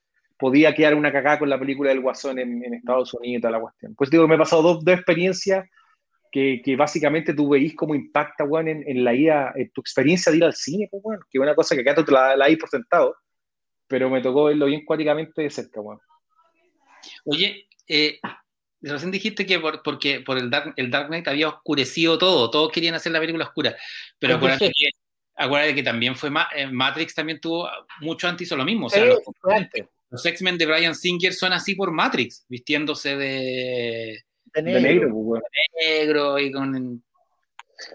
podía quedar una cagada con la película del Guasón en, Estados Unidos y toda la cuestión. Pues digo, me he pasado dos, dos experiencias que, que, básicamente tú veís cómo impacta, weón, en, en, la ida, en tu experiencia de ir al cine, pues, weón, que es una cosa que acá tú la, la hay por sentado, pero me tocó verlo bien cuáticamente de cerca, weón. Oye, eh, recién dijiste que por, porque por el Dark, el Dark Knight había oscurecido todo, todos querían hacer la película oscura, pero acuérdate que, que también fue eh, Matrix también tuvo mucho antes hizo lo mismo, o sea, los, X-Men de Brian Singer son así por Matrix, vistiéndose de, de negro, pues, negro y con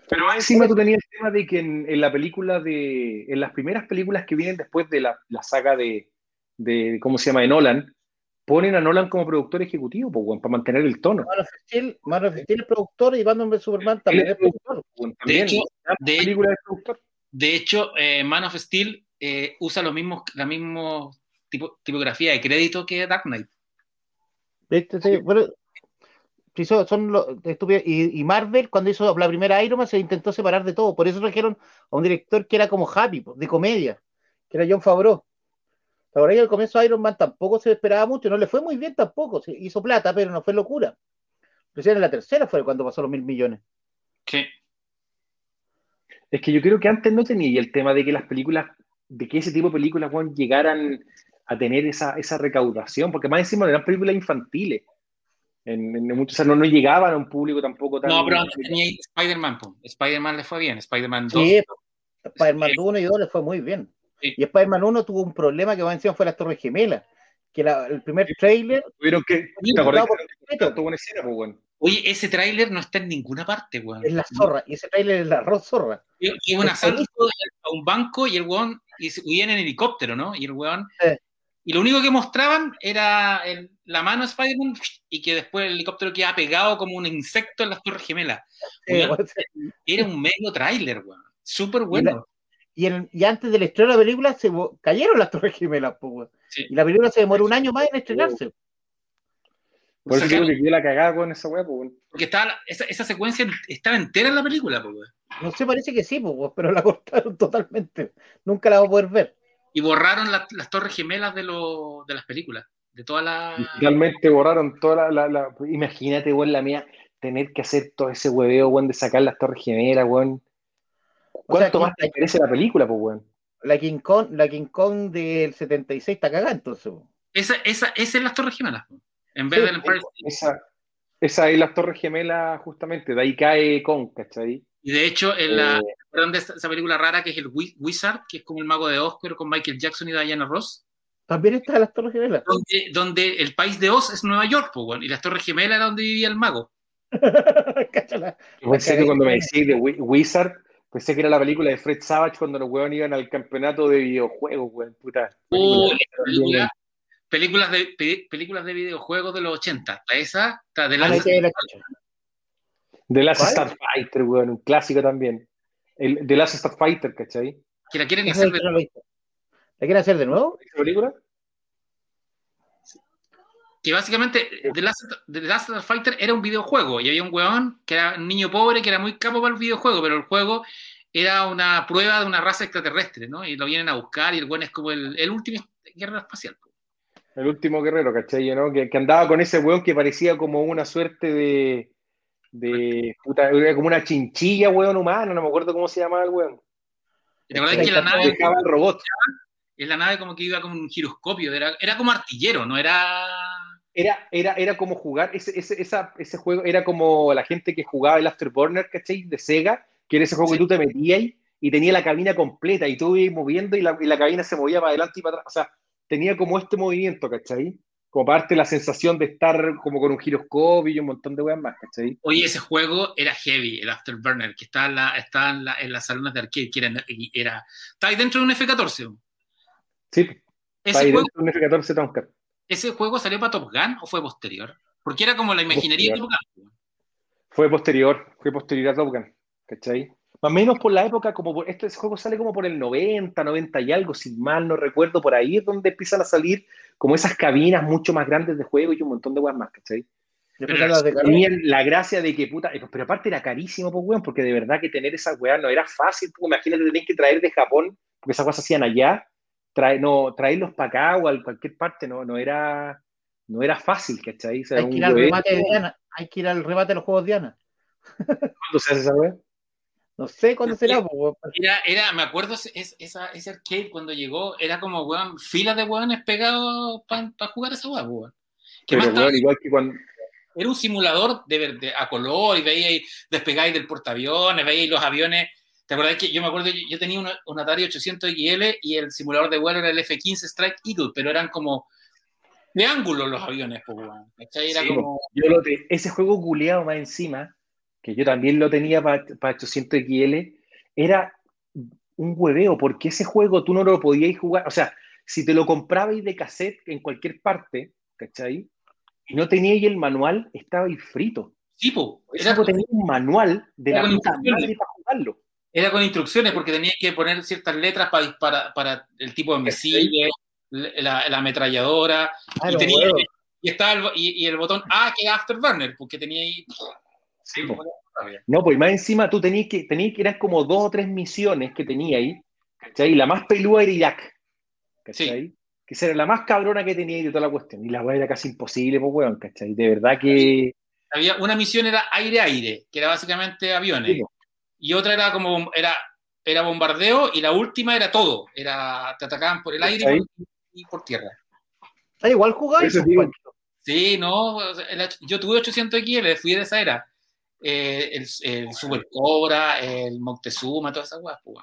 pero encima tú tenías el tema de que en, la película de. En las primeras películas que vienen después de la, la saga de, de. ¿Cómo se llama? De Nolan, ponen a Nolan como productor ejecutivo, pues, para mantener el tono. Man of Steel, Man of Steel es productor y Batman vs Superman también es productor. de hecho, de, hecho eh, Man of Steel eh, usa los mismos, los mismos tipo, tipografía de crédito que Dark Knight. ¿Viste? Sí, bueno, sí, son, son los estúpidos. Y, y Marvel, cuando hizo la primera Iron Man, se intentó separar de todo. Por eso trajeron a un director que era como happy, de comedia, que era John Favreau. Que al comienzo Iron Man tampoco se esperaba mucho, no le fue muy bien tampoco. Se hizo plata, pero no fue locura. Recién en la tercera fue cuando pasó los mil millones. Sí. Es que yo creo que antes no tenía el tema de que las películas, de que ese tipo de películas weón, llegaran a tener esa, esa recaudación, porque más encima eran películas infantiles. En, en muchos, o sea, no, no llegaban a un público tampoco tan. No, pero antes tenía Spider-Man. Spider-Man le fue bien. Spider-man 2. Sí, Spider-Man 1 y 2 le fue muy bien. Sí. Y Spider-Man 1 tuvo un problema que más encima fue las Torres Gemelas. Que la- el primer trailer Tuvieron que. ¿Te acordás tuvo una escena, pues, weón? Oye, ese tráiler no está en ninguna parte, weón. es la zorra, y ese trailer es la arroz zorra. Que es un asalto a un banco y el weón y en helicóptero, ¿no? Y el weón. Y lo único que mostraban era el- la mano de Spider-Man y que después el helicóptero queda pegado como un insecto en las Torres Gemelas. Eh, bueno, Era un medio tráiler, weón. Súper bueno. y, el- y antes del estreno de la película se cayeron las Torres Gemelas, pues, weón. Sí. Y la película se demoró un año más en estrenarse. Por eso digo que quedó la cagada con esa weá, pues, weón. Porque estaba, la- esa, esa secuencia estaba entera en la película, pues, weón. No sé, parece que sí, pues, weón, pero la cortaron totalmente. Nunca la vamos a poder ver. Y borraron la- las Torres Gemelas de, lo- de las películas. De toda la. Digitalmente borraron toda la, la, la- Imagínate, weón, la mía, tener que hacer todo ese hueveo, weón, de sacar las torres gemelas, weón. ¿Cuánto aquí- más te merece la película, pues, weón? La King Kong, la King Kong del 76 está cagada, entonces. Esa, esa, esa es las Torres Gemelas. En vez Sí, del Empire State. Esa, esa es las torres gemelas, justamente, de ahí cae Kong, ¿cachai? Y de hecho, en la, Eh, ¿recuerdan de esa, película rara que es el Wi- Wizard, que es como el mago de Oz, pero con Michael Jackson y Diana Ross, También está las Torres Gemelas. donde, donde el país de Oz es Nueva York, pues, weón, y las Torres Gemelas era donde vivía el mago. Cáchala. Pensé que cuando me decís de Wi- Wizard, pensé que era la película de Fred Savage cuando los weones iban al campeonato de videojuegos, weón, puta. Película- película- películas, de, pe- películas de videojuegos de los 80. Está esa, está de Ah, la. The Last ¿Cuál? Starfighter, weón, un clásico también. El, The Last Starfighter, ¿cachai? que la quieren hacer de visto. ¿La quieren hacer de nuevo? ¿Esa película? que básicamente The Last, The Last Fighter era un videojuego y había un weón que era un niño pobre que era muy capo para el videojuego, pero el juego era una prueba de una raza extraterrestre, ¿no? Y lo vienen a buscar y el weón es como el, el último guerrero espacial. El último guerrero, ¿cachai? ¿no? Que, que andaba con ese weón que parecía como una suerte de. De puta, era como una chinchilla, weón humano, no me acuerdo cómo se llamaba el weón. ¿Y ¿Te acordás que la nave, Dejaba el robot. la nave como que iba como un giroscopio? Era, era como artillero, no era... Era, era, era como jugar, ese, ese, esa, ese juego era como la gente que jugaba el Afterburner, ¿cachai? De Sega, que era ese juego Sí. que tú te metías y, y tenía la cabina completa y tú ibas moviendo y la, y la cabina se movía para adelante y para atrás. O sea, tenía como este movimiento, ¿cachai? Como parte la sensación de estar como con un giroscopio y un montón de weas más, ¿cachai? Oye, ese juego era heavy, el Afterburner, que estaba en, la, estaba en, la- en las salones de arcade, que era, y era... Estaba ahí dentro de un F-14. Sí, está Ese ahí juego, dentro de un F-14 Tomcat. ¿Ese juego salió para Top Gun o fue posterior? Porque era como la imaginería de Top Gun. Fue posterior, fue posterior a Top Gun, ¿cachai? Más o menos por la época, como por, este juego sale como por el 90, 90 y algo, si mal no recuerdo, por ahí es donde empiezan a salir como esas cabinas mucho más grandes de juego y un montón de weas más, ¿cachai? De. Tenían la gracia de que, puta, eh, pero aparte era carísimo, pues, weón, porque de verdad que tener esas weas no era fácil, pues, imagínate, tenías que traer de Japón, porque esas weas se hacían allá, trae, no, traerlos para acá o a cualquier parte, no, no era, no era fácil, ¿cachai? O sea, Hay que ir al remate de Diana. Hay que ir al remate de los juegos Diana. ¿Cuándo se hace esa wea? No sé cuándo será. Era, era, me acuerdo ese, es- esa, ese arcade cuando llegó, era como, weón, filas de weones pegados para jugar esa weón, weón. Pero, estaba- weón, igual que cuando, era un simulador de, a color y veíais, despegáis del portaaviones, veíais los aviones. ¿Te acordás que yo me acuerdo, yo, yo tenía una- un Atari 800 XL y el simulador de vuelo era el F-15 Strike Eagle, pero eran como de ángulo los aviones, pues, weón. Era Sí, como... Yo lo te- ese juego culeado más encima, que yo también lo tenía para 800 XL, era un hueveo, porque ese juego tú no lo podías jugar, o sea, si te lo comprabais de cassette en cualquier parte, ¿cachai? Y no teníais el manual, estaba ahí frito. Sí, po, era, juego tenía un manual de Era la con puta madre para jugarlo. era con instrucciones porque tenías que poner ciertas letras para, para, para el tipo de misiles, la, la ametralladora, Ah, y, tenía, y, estaba el, y, y el botón A que es Afterburner, porque tenía ahí... Sí, po. No, pues más encima tú tenías que, tenías que eran como dos o tres misiones que tenía ahí, ¿cachai? Y la más pelúa era Irak, ¿cachai? Que era la más cabrona que tenía de toda la cuestión. Y la weá era casi imposible, pues weón, ¿cachai? De verdad que. Había una misión era aire-aire, que era básicamente aviones. Sí, po. y otra era como era, era bombardeo y la última era todo. Era, te atacaban por el aire y ¿Cachai? por, y por tierra. Ah, igual jugáis, pues. Sí, no, yo tuve 800 XL, fui de esa era. Eh, el, el Super Cobra, el Moctezuma, todas esas weas, pues,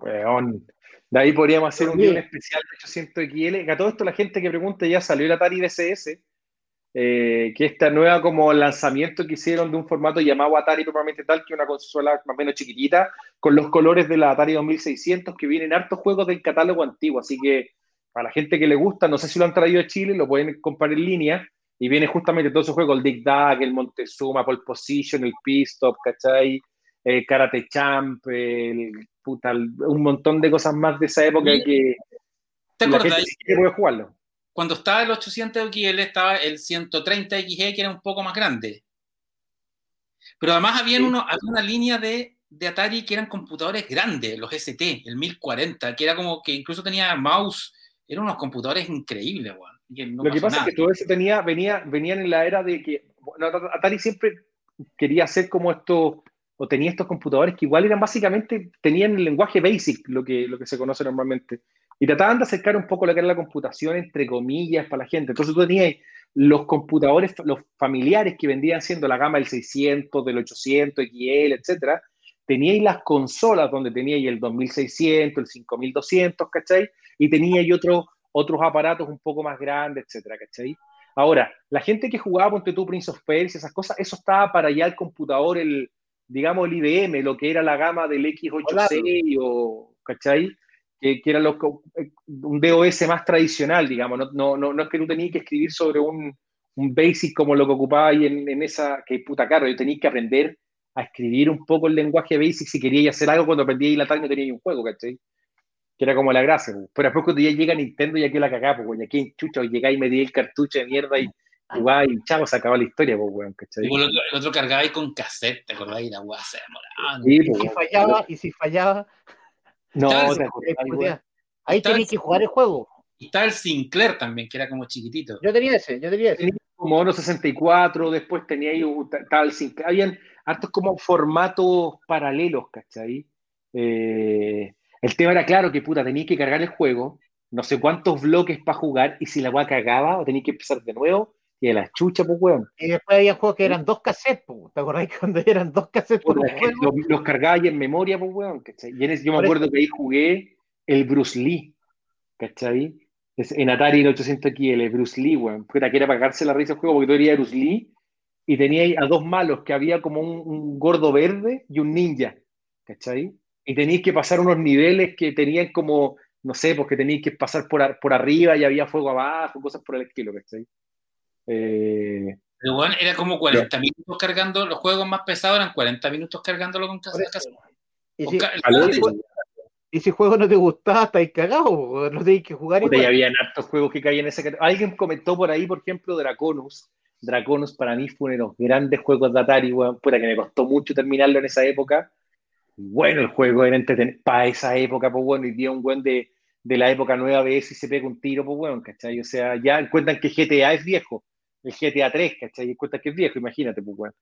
weón. Weón. De ahí podríamos hacer un un especial de 800 XL. A todo esto la gente que pregunta ya salió el Atari DCS, eh, que esta nueva como lanzamiento que hicieron de un formato llamado Atari propiamente tal, que es una consola más o menos chiquitita, con los colores de la Atari 2600, que vienen hartos juegos del catálogo antiguo. Así que para la gente que le gusta, no sé si lo han traído a Chile, lo pueden comprar en línea. Y viene justamente todos esos juegos, el Dig Dug, el Montezuma, Pole Position, el P-Stop, ¿cachai? El Karate Champ, el, puta, el- un montón de cosas más de esa época que ¿Te la acordás? gente sí jugarlo. Cuando estaba el 800 XL estaba el 130 XG, que era un poco más grande. Pero además había, Sí. uno, había una línea de, de Atari que eran computadores grandes, los ST, el 1040, que era como que incluso tenía mouse. Eran unos computadores increíbles, weón. Y que no Lo que pasa nada. es que todo eso tenía, venía, venían en la era de que bueno, Atari siempre quería hacer como esto, o tenía estos computadores que igual eran básicamente, tenían el lenguaje basic, lo que, lo que se conoce normalmente. Y trataban de acercar un poco lo que era la computación, entre comillas, para la gente. Entonces tú tenías los computadores, los familiares que vendían siendo la gama del 600, del 800, XL, etcétera. Teníais las consolas donde teníais el 2600, el 5200, ¿cachai? Y teníais otros otros aparatos un poco más grandes, etcétera, ¿cachai? Ahora, la gente que jugaba, ponte tú, Prince of Persia, esas cosas, eso estaba para ya el computador, el, digamos, el IBM, lo que era la gama del X86 o, ¿cachai? Que, que era lo, un DOS más tradicional, digamos, no, no, no, no es que tú tenías que escribir sobre un, un basic como lo que ocupabas en, en esa, que puta caro, yo tenías que aprender a escribir un poco el lenguaje basic si querías hacer algo cuando aprendías la Atari no tenías un juego, ¿cachai? Que era como la gracia, pues. pero después cuando ya llega Nintendo ya que la cagá, pues, ya que chucha, llegáis y me di el cartucho de mierda y jugaba y chavo, se acababa la historia, pues, weón, ¿cachai? Y el otro, el otro cargaba ahí con cassette, ¿te acordás? Y la weá se demoraba. Sí, Y si fallaba, y si fallaba, No, Estaba- te ahí tenías que jugar el juego. Y estaba el Sinclair también, que era como chiquitito. Yo tenía ese, yo tenía ese. como Ono 64, después tenía ahí un ta- tal, sin- habían hartos como formatos paralelos, ¿cachai? Eh, el tema era claro que puta, tenías que cargar el juego, no sé cuántos bloques para jugar, y si la weá cagaba, o tenías que empezar de nuevo, y a la chucha, pues weón. Y después había juegos que eran dos cassettes, po. ¿te acordás cuando eran dos cassettes por juego? los, los cargaba en memoria, pues weón, ¿cachai? Y en ese- yo me acuerdo que ahí jugué el Bruce Lee, ¿cachai? Es- en Atari el 800 XL, Bruce Lee, weón. Puta, que era para cagarse la risa el juego porque tú eras Bruce Lee y tenía ahí a dos malos, que había como un, un gordo verde y un ninja, ¿cachai? Y tenías que pasar unos niveles que tenían como, no sé, porque tenías que pasar por, ar- por arriba y había fuego abajo, cosas por el estilo, ¿cachai? Eh, Pero bueno, era como 40 minutos cargando, los juegos más pesados eran 40 minutos cargándolo con cassette. Y si, y si el juego no te gustaba, estáis cagados, lo tenéis que jugar y habían hartos juegos que caían en categoría. Alguien comentó por ahí, por ejemplo, Draconus. Draconus para mí fue uno de los grandes juegos de Atari, weón. Puta, que me costó mucho terminarlo en esa época. Bueno, el juego era entretenido para esa época, pues bueno, y dio un buen de, de la época nueva eso y se pega un tiro, pues bueno, ¿cachai? O sea, ya encuentran que GTA es viejo, el GTA 3, ¿cachai? Y encuentran que es viejo, imagínate, pues bueno.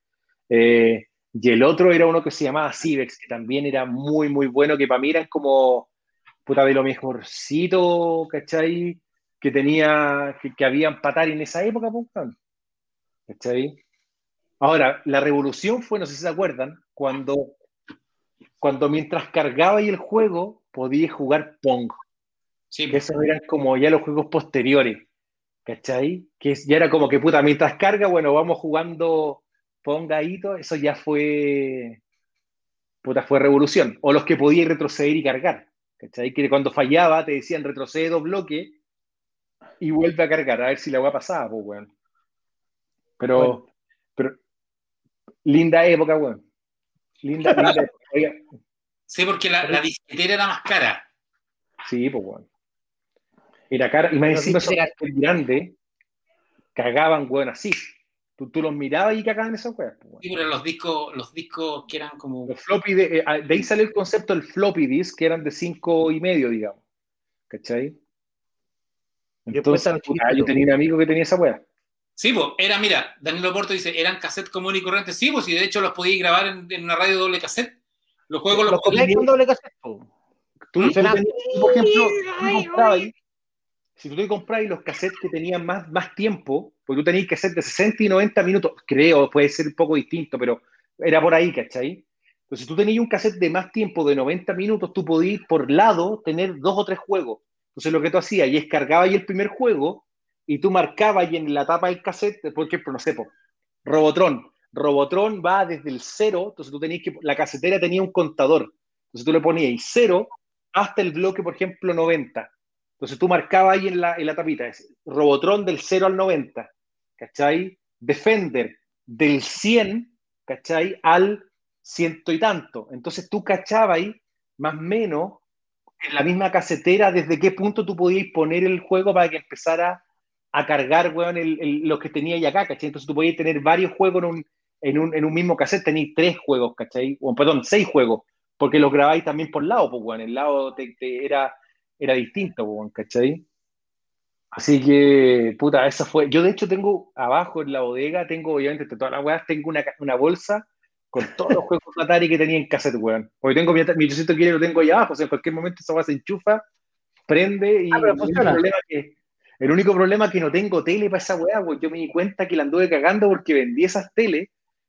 Eh, y el otro era uno que se llamaba Civex, que también era muy, muy bueno, que para mí eran como, puta, de lo mejorcito, ¿cachai? Que tenía, que, que había en Atari en esa época, pues, weón. ¿cachai? Ahora, la revolución fue, no sé si se acuerdan, cuando, cuando mientras cargaba ahí el juego, podías jugar Pong. Sí, Que esos eran como ya los juegos posteriores, ¿cachai? Que ya era como que, puta, mientras carga, bueno, vamos jugando Pong ahí, todo, eso ya fue, puta, fue revolución. O los que podías retroceder y cargar, ¿cachai? Que cuando fallaba te decían retrocede dos bloques y vuelve a cargar, a ver si la va a pasar, pues, weón. Pero, Bueno. pero, linda época, weón. Linda, linda. Oiga, Sí, porque la, la disquetera era más cara. Sí, pues, weón. Era cara, y más encima dice- esos grande cagaban, weón, así. Tú, tú los mirabas y cagaban esas weas. pues, weón. Sí, pero los discos, los discos que eran como. Los floppy, de, eh, de ahí sale el concepto del floppy disk, que eran de cinco y medio, digamos. ¿Cachai? Entonces, yo tenía un amigo que tenía esa wea. Sí, pues, era, mira, Danilo Porto dice, eran cassette común y corriente. Sí, pues, y de hecho los podíais grabar en, en una radio doble cassette. Los juegos los, Los podíais- con doble cassette, po. Tú, tenías- tú, por ejemplo, tú comprabas ahí- si tú te comprabas los cassettes que tenían más, más tiempo, porque tú tenías cassettes de 60 y 90 minutos, creo, puede ser un poco distinto, pero era por ahí, ¿cachai? Entonces, si tú tenías un cassette de más tiempo, de 90 minutos, tú podías por lado tener dos o tres juegos. Entonces, lo que tú hacías, y es cargabas ahí el primer juego, y tú marcabas ahí en la tapa del cassette, por ejemplo, no sé, Robotron. Robotron va desde el cero, entonces tú tenías que, la casetera tenía un contador. Entonces tú le ponías cero hasta el bloque, por ejemplo, 90. Entonces tú marcabas ahí en la, en la tapita, es Robotron del 0 al 90, ¿cachai? Defender del 100, ¿cachai? Al ciento y tanto. Entonces tú cachabas ahí, más o menos, en la misma casetera, desde qué punto tú podías poner el juego para que empezara a cargar, weón, el, el- los que tenía ahí acá, ¿cachai? Entonces tú podías tener varios juegos en un, en un, en un mismo cassette, tenéis tres juegos, ¿cachai? O, perdón, seis juegos, porque los grabáis también por lado, pues, weón, el lado te- te- era, era distinto, pues, weón, ¿cachai? Así que, puta, esa fue. Yo, de hecho, tengo abajo en la bodega, tengo, obviamente, todas las weas, tengo una, una bolsa con todos los juegos de Atari que tenía en cassette, weón. Porque tengo mi, mi 800 quiere lo tengo ahí abajo, o sea, en cualquier momento esa wea se enchufa, prende y Ah, pero el funciona. problema que el único problema es que no tengo tele para esa weá, weón. Yo me di cuenta que la anduve cagando porque vendí esas teles.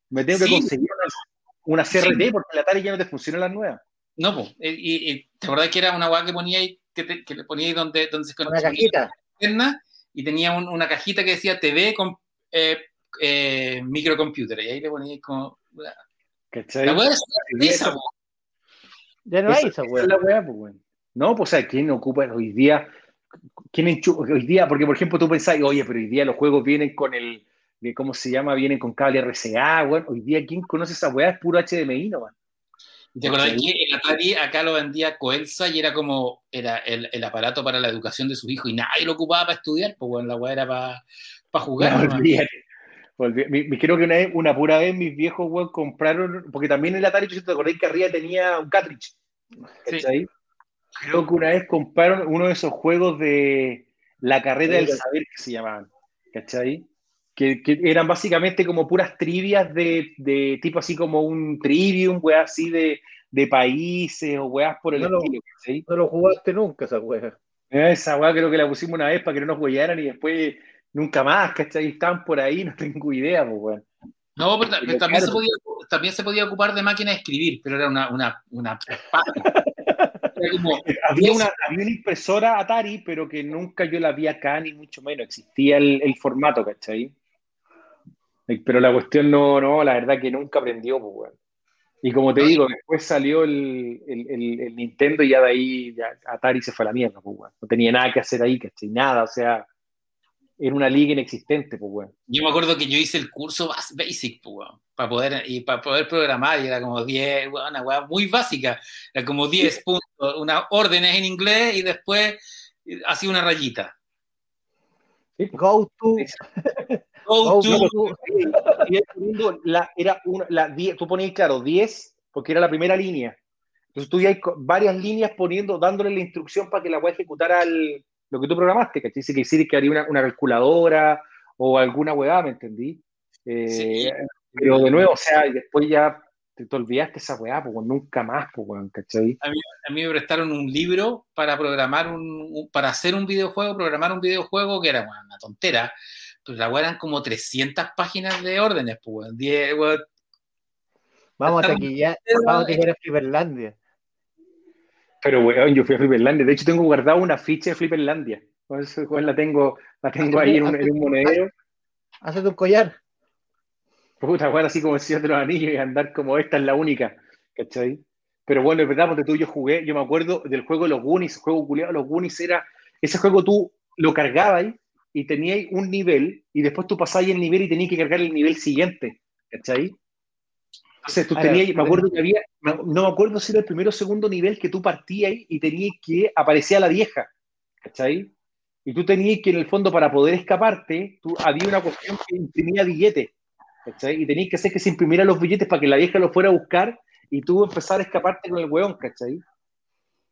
Me tengo que Sí. conseguir una, una CRT Sí. porque la Atari ya no te funcionan las nuevas. No, pues, y, y- ¿te acordás que era una weá que ponía ahí, que, te- que le ponía ahí donde, donde se Una conectaba cajita. interna y tenía un- una cajita que decía TV con eh, eh, microcomputer y ahí le ponía ahí como... ¿Cachai? La weá es esa, po. Ya no hay Esa- weá. es la weá, pues, weón. No, pues, o sea, ¿quién ocupa hoy día? ¿Quién enchufa hoy día? Porque, por ejemplo, tú pensás, oye, pero hoy día los juegos vienen con el, de ¿cómo se llama? Vienen con cable RCA, weón. Hoy día, ¿quién conoce esa weá? Es puro HDMI, no. ¿Te acordás que el Atari acá lo vendía Coelsa y era como era el, el aparato para la educación de sus hijos y nadie lo ocupaba para estudiar? Pues bueno, la weá era para jugar. No. Olví- mi- mi- creo que una, vez, una pura vez mis viejos, weón, compraron, porque también el Atari, ¿te acordás que arriba tenía un cartridge? Sí. Creo que una vez compraron uno de esos juegos de la carrera del saber que se llamaban, ¿cachai? Que, que eran básicamente como puras trivias de, de tipo así como un trivium, weá así de, de países o weás por el No lo- estilo, ¿cachai? No lo jugaste nunca esa weá. Esa weá creo que la pusimos una vez para que no nos huellaran y después nunca más, ¿cachai? Estaban por ahí, no tengo idea, pues, weón. No, pero, ta- Pero también, claro. se podía, también se podía ocupar de máquina de escribir, pero era una, una, una como, Había una, había una impresora Atari, pero que nunca yo la vi acá, ni mucho menos. Existía el, el formato, ¿cachai? Eh, Pero la cuestión no, no, la verdad que nunca aprendió, pues, weón. Y como te digo, después salió el, el- el- Nintendo y ya de ahí ya Atari se fue a la mierda, pues, weón. No tenía nada que hacer ahí, ¿cachai? Nada, o sea, era una liga inexistente, pues, weón. yo me acuerdo que yo hice el curso bas- basic, pues, weón, para poder, y para poder programar, y era como 10, weón, una weá muy básica, era como 10 puntos, unas órdenes en inglés y después hacía una rayita. Sí, pues. Go to. Go Go to, to. Y el segundo, la, era una, la, die- tú ponías, claro, 10, porque era la primera línea. Entonces tú ya hay varias líneas poniendo, dándole la instrucción para que la weá ejecutara el- lo que tú programaste, ¿cachai? Si que decir que haría una, una calculadora o alguna weá, ¿me entendí? Eh, Sí. Pero de nuevo, o sea, y después ya te, te olvidaste esa weá, pues nunca más, pues weón, ¿cachai? a mí me prestaron un libro para programar un, un- para hacer un videojuego, programar un videojuego que era bueno, una tontera, pero la weá eran como 300 páginas de órdenes, pues, weón, 10, weón. Vamos a taquillar. Vamos a taquillar a Flipperlandia. Pero weón, yo fui a Flipperlandia, de hecho tengo guardado una ficha de Flipperlandia. Entonces, weón, la tengo, la tengo ahí en un, en un monedero. Hacete un collar. Puta, weón, así como de los Anillos y andar como esta es la única, ¿cachai? Pero bueno, es verdad, porque tú yo jugué, yo me acuerdo del juego de los Goonies, el juego culiado los Goonies era, ese juego tú lo cargabas y tenías un nivel y después tú pasabas el nivel y tenías que cargar el nivel siguiente, ¿cachai? Entonces tú Ahora, tenías, me acuerdo que había, no me acuerdo si era el primero o segundo nivel que tú partías y tenías que aparecía la vieja, ¿cachai? Y tú tenías que, en el fondo, para poder escaparte, tú, había una cuestión que imprimía billetes. ¿cachai? Y tenías que hacer que se imprimieran los billetes para que la vieja lo fuera a buscar y tú empezar a escaparte con el weón, ¿cachai?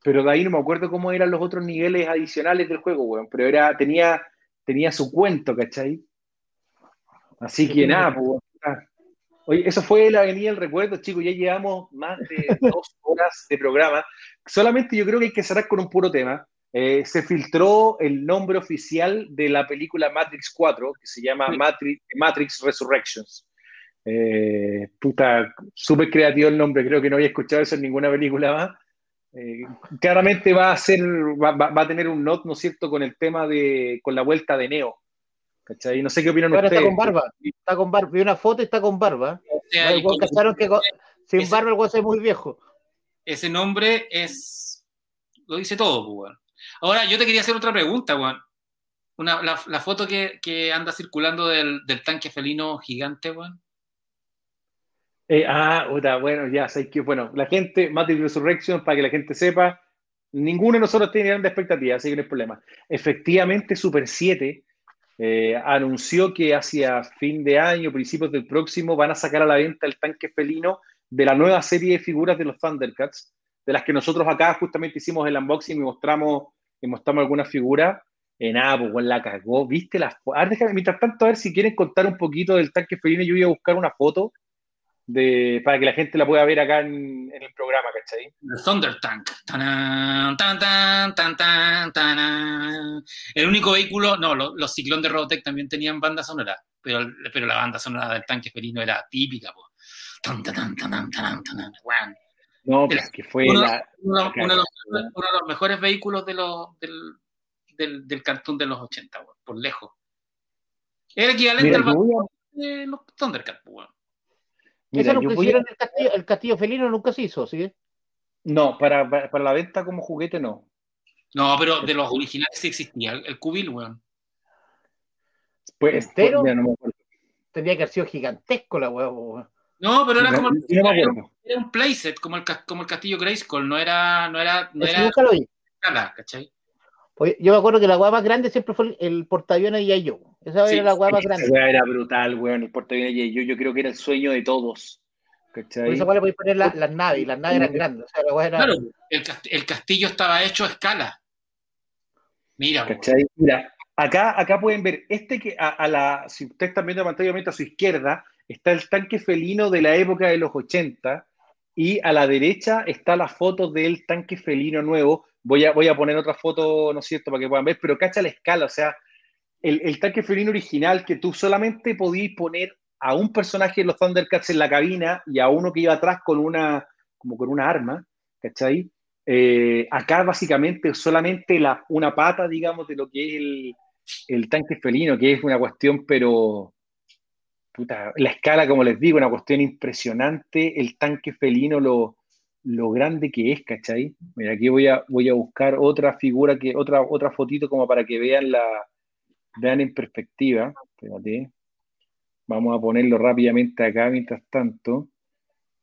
Pero de ahí no me acuerdo cómo eran los otros niveles adicionales del juego, weón. Pero era, tenía, tenía su cuento, ¿cachai? Así que nada, pues, Oye, eso fue la Avenida del Recuerdo, chicos. Ya llevamos más de dos horas de programa. Solamente yo creo que hay que cerrar con un puro tema. Eh, se filtró el nombre oficial de la película Matrix 4, que se llama Matrix, Matrix Resurrections. Eh, puta, súper creativo el nombre, creo que no había escuchado eso en ninguna película más. Eh, claramente va a ser, va, va, a tener un not, ¿no es cierto?, con el tema de, con la vuelta de Neo. ¿Cachai? No sé qué opinan Ahora ustedes. está con barba, está con barba, vi una foto y está con barba. O sea, No, igual y- cacharon que con- sin ese- barba el guaso es muy viejo. ese nombre es. Lo dice todo, pues, weón. Ahora, yo te quería hacer otra pregunta, weón. Una, la, la foto que, que anda circulando del, del tanque felino gigante, weón. Eh, ah, puta, bueno, ya, sé que, bueno, la gente, Matrix Resurrection, para que la gente sepa, ninguno de nosotros tiene grandes expectativas, así que no hay problema. Efectivamente, Super 7 eh, anunció que hacia fin de año, principios del próximo, van a sacar a la venta el tanque felino de la nueva serie de figuras de los Thundercats, de las que nosotros acá justamente hicimos el unboxing y mostramos, y mostramos algunas figuras. Eh, nada, pues bueno, la cagó, ¿viste? Las fo- a ver, déjame, mientras tanto, a ver si quieren contar un poquito del tanque felino, yo voy a buscar una foto de, para que la gente la pueda ver acá en, en el programa, ¿cachai? El Thunder Tank. Tanan, tan, tan, tan, tan, tanan. El único vehículo, no, los, los Ciclón de Robotech también tenían banda sonora, pero, pero la banda sonora del tanque felino era típica, po. No, pues que fue uno- la... Uno, la uno de los, cagada. uno de los mejores vehículos de los, del, del, del cartoon de los 80, weón, por lejos. Era equivalente Mira, al yo de los Thundercats, weón. Mira, a- hicieron el castillo, el castillo felino nunca se hizo, ¿sí? No, para, para, para la venta como juguete no. No, pero de los originales sí existía, el, el Cubil, weón. Pues, ¿Entero? pues, mira, no me acuerdo. Tendría que haber sido gigantesco la huevo. No, pero era No, como el, era, un playset, como el, como el castillo Grayskull, no era, no era, no era nunca lo vi. ¿cachai? Oye, Yo me acuerdo que la hueá más grande siempre fue el, el portaaviones y yo. Esa Sí, era la hueá más Esa grande. weá era brutal, weón. El portaaviones y yo, yo creo que era el sueño de todos. ¿Cachai? Por hueá le podéis poner la- las naves, y las naves eran grandes. O sea, la hueá era. Claro, el, cast- el castillo estaba hecho a escala. Mira. Mira, acá, acá pueden ver, este que a, a la, si ustedes están viendo la pantalla, obviamente a su izquierda está el tanque felino de la época de los 80 y a la derecha está la foto del tanque felino nuevo. Voy a, voy a poner otra foto, ¿no es cierto?, para que puedan ver, pero cacha la escala, o sea, el, el tanque felino original que tú solamente podías poner a un personaje de los Thundercats en la cabina y a uno que iba atrás con una, como con una arma, ¿cachai? Eh, acá básicamente solamente la, una pata, digamos, de lo que es el, el tanque felino, que es una cuestión, pero puta, la escala, como les digo, una cuestión impresionante, el tanque felino, lo, lo grande que es, ¿cachai? Mira, aquí voy a, voy a buscar otra figura, que, otra, otra fotito como para que vean la, vean en perspectiva. Espérate. Vamos a ponerlo rápidamente acá mientras tanto.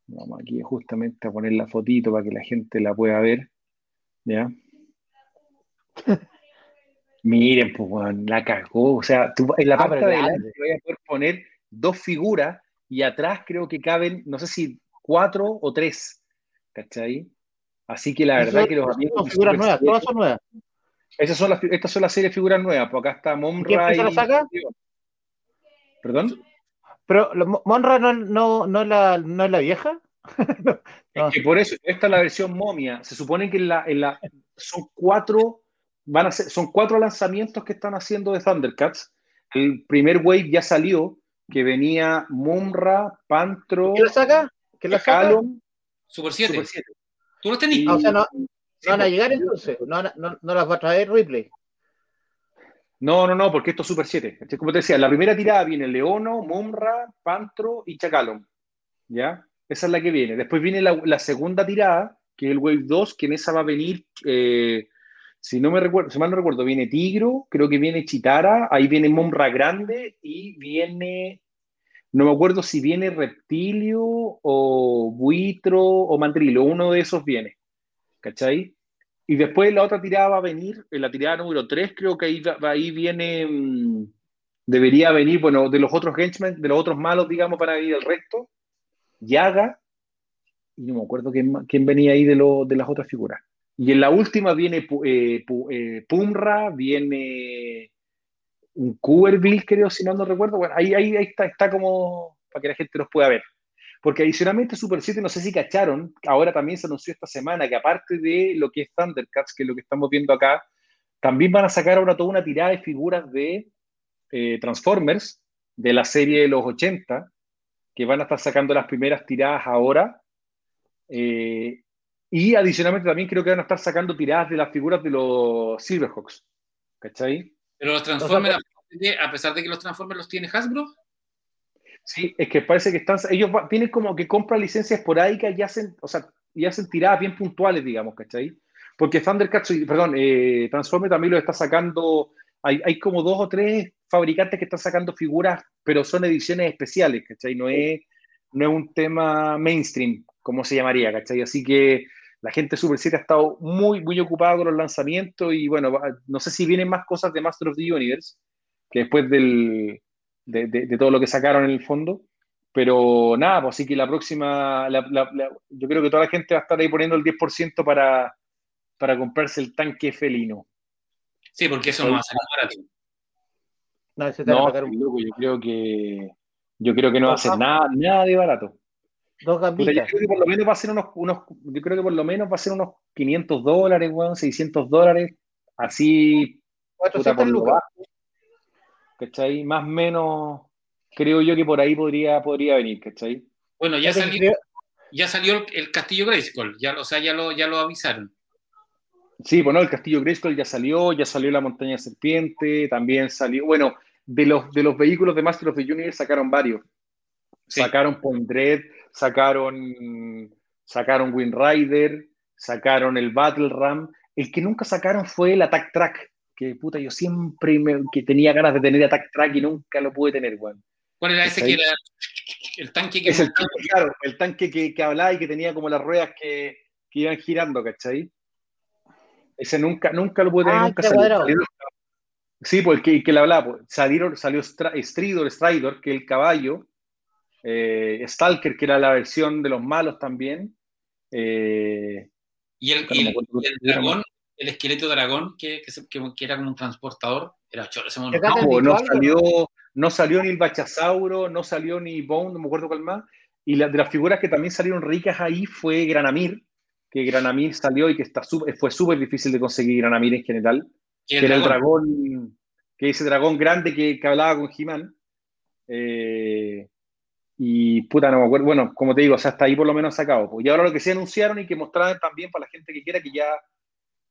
Vamos aquí justamente a poner la fotito para que la gente la pueda ver. ¿Ya? Miren, pues, la cagó. O sea, tú, en la Ah, parte de adelante voy a poder poner dos figuras y atrás creo que caben, no sé si cuatro o tres. ¿Cachai? Así que la verdad que los amigos figuras nuevas, 7, todas son nuevas. esas son las, estas son las series figuras nuevas, pues acá está ¿Y Monra empieza la y... saga? ¿Perdón? Pero Monra no, no, no, es la, no es la vieja. No. Es que por eso, esta es la versión momia. Se supone que en la, en la, son cuatro, van a ser, son cuatro lanzamientos que están haciendo de Thundercats. El primer wave ya salió, que venía Mumra, Pantro, ¿Qué la saca? ¿Qué la saca? Calum, Super 7. Super 7. ¿Tú los tenés? Y- Ah, o sea, no, no van a pues. llegar entonces. No, no, no las va a traer Ripley. No, no, no, porque esto es Super 7. Entonces, como te decía, la primera tirada viene Leono, Mumra, Pantro y Chacalon. ¿Ya? Esa es la que viene. Después viene la, la segunda tirada, que es el Wave 2, que en esa va a venir, eh, si no me recuerdo, si mal no recuerdo, viene Tigro, creo que viene Chitara, ahí viene Mumra Grande y viene, no me acuerdo si viene Reptilio o Buitro o Mandrilo, uno de esos viene. ¿Cachai? Y después la otra tirada va a venir, en la tirada número 3, creo que ahí, viene, mm, debería venir, bueno, de los otros henchmen, de los otros malos, digamos, para venir el resto. Yaga, y no me acuerdo quién, quién venía ahí de, lo, de las otras figuras. Y en la última viene eh, eh, Pumra, viene un Cuberville, creo, si no no recuerdo. Bueno, ahí, ahí, ahí está, está como para que la gente los pueda ver. Porque adicionalmente Super 7, no sé si cacharon, ahora también se anunció esta semana que aparte de lo que es Thundercats, que es lo que estamos viendo acá, también van a sacar ahora toda una tirada de figuras de eh, Transformers de la serie de los 80, que van a estar sacando las primeras tiradas ahora. Eh, y adicionalmente también creo que van a estar sacando tiradas de las figuras de los Silverhawks. ¿Cachai? Pero los Transformers, a pesar de que los Transformers los tiene Hasbro. Sí, es que parece que están, ellos tienen como que compran licencias esporádicas y hacen, o sea, y hacen tiradas bien puntuales, digamos, ¿cachai? Porque Thundercats, perdón, eh, Transformers también lo está sacando, hay, hay, como dos o tres fabricantes que están sacando figuras, pero son ediciones especiales, ¿cachai? No es, no es un tema mainstream, como se llamaría, ¿cachai? Así que la gente Super 7 ha estado muy, muy ocupada con los lanzamientos y bueno, no sé si vienen más cosas de Master of the Universe, que después del, de, todo lo que sacaron en el fondo. Pero nada, pues así que la próxima, yo creo que toda la gente va a estar ahí poniendo el 10% para, para comprarse el tanque felino. Sí, porque eso no va a ser barato. No, ese te no, loco, yo creo que yo creo que no va a ser nada, nada de barato. Dos gambitas. yo creo que por lo menos va a ser unos, unos, yo creo que por lo menos va a ser unos 500 dólares, weón, 600 dólares, así 400 lucas. ¿cachai? Más o menos, creo yo que por ahí podría, podría venir, ¿cachai? Bueno, ya salió, ya salió el Castillo Grayskull, ya, o sea, ya lo, ya lo avisaron. Sí, bueno, el Castillo Grayskull ya salió, ya salió la Montaña Serpiente, también salió, bueno, de los, de los vehículos de Master of the Universe sacaron varios. Sacaron Point Dread, sacaron, sacaron Wind Rider, sacaron el Battle Ram. El que nunca sacaron fue el Attack Track, que puta, yo siempre me, que tenía ganas de tener Attack Track y nunca lo pude tener, weón. ¿Cuál era ese que era el tanque que... Es el tanque, claro, el tanque que, que, hablaba y que tenía como las ruedas que, que iban girando, ¿cachai? Ese nunca, nunca lo pude tener, ah, nunca salió, Sí, porque el que, le hablaba, pues, salieron, salió Stridor, Stridor, que el caballo, eh, Stalker, que era la versión de los malos también. Eh, y el, y el, el dragón, el esqueleto dragón, que, que, era como un transportador, era choro. No, no, salió, no salió ni el Bachasauro, no salió ni Bone, no me acuerdo cuál más. Y la, de las figuras que también salieron ricas ahí fue Granamir, que Granamir salió y que está fue súper difícil de conseguir Granamir en general. Que era el dragón, que ese dragón grande que, que hablaba con He-Man. Eh, y puta, no me acuerdo. Bueno, como te digo, o sea, hasta ahí por lo menos sacado. Pues. Y ahora lo que se anunciaron y que mostraron también para la gente que quiera que ya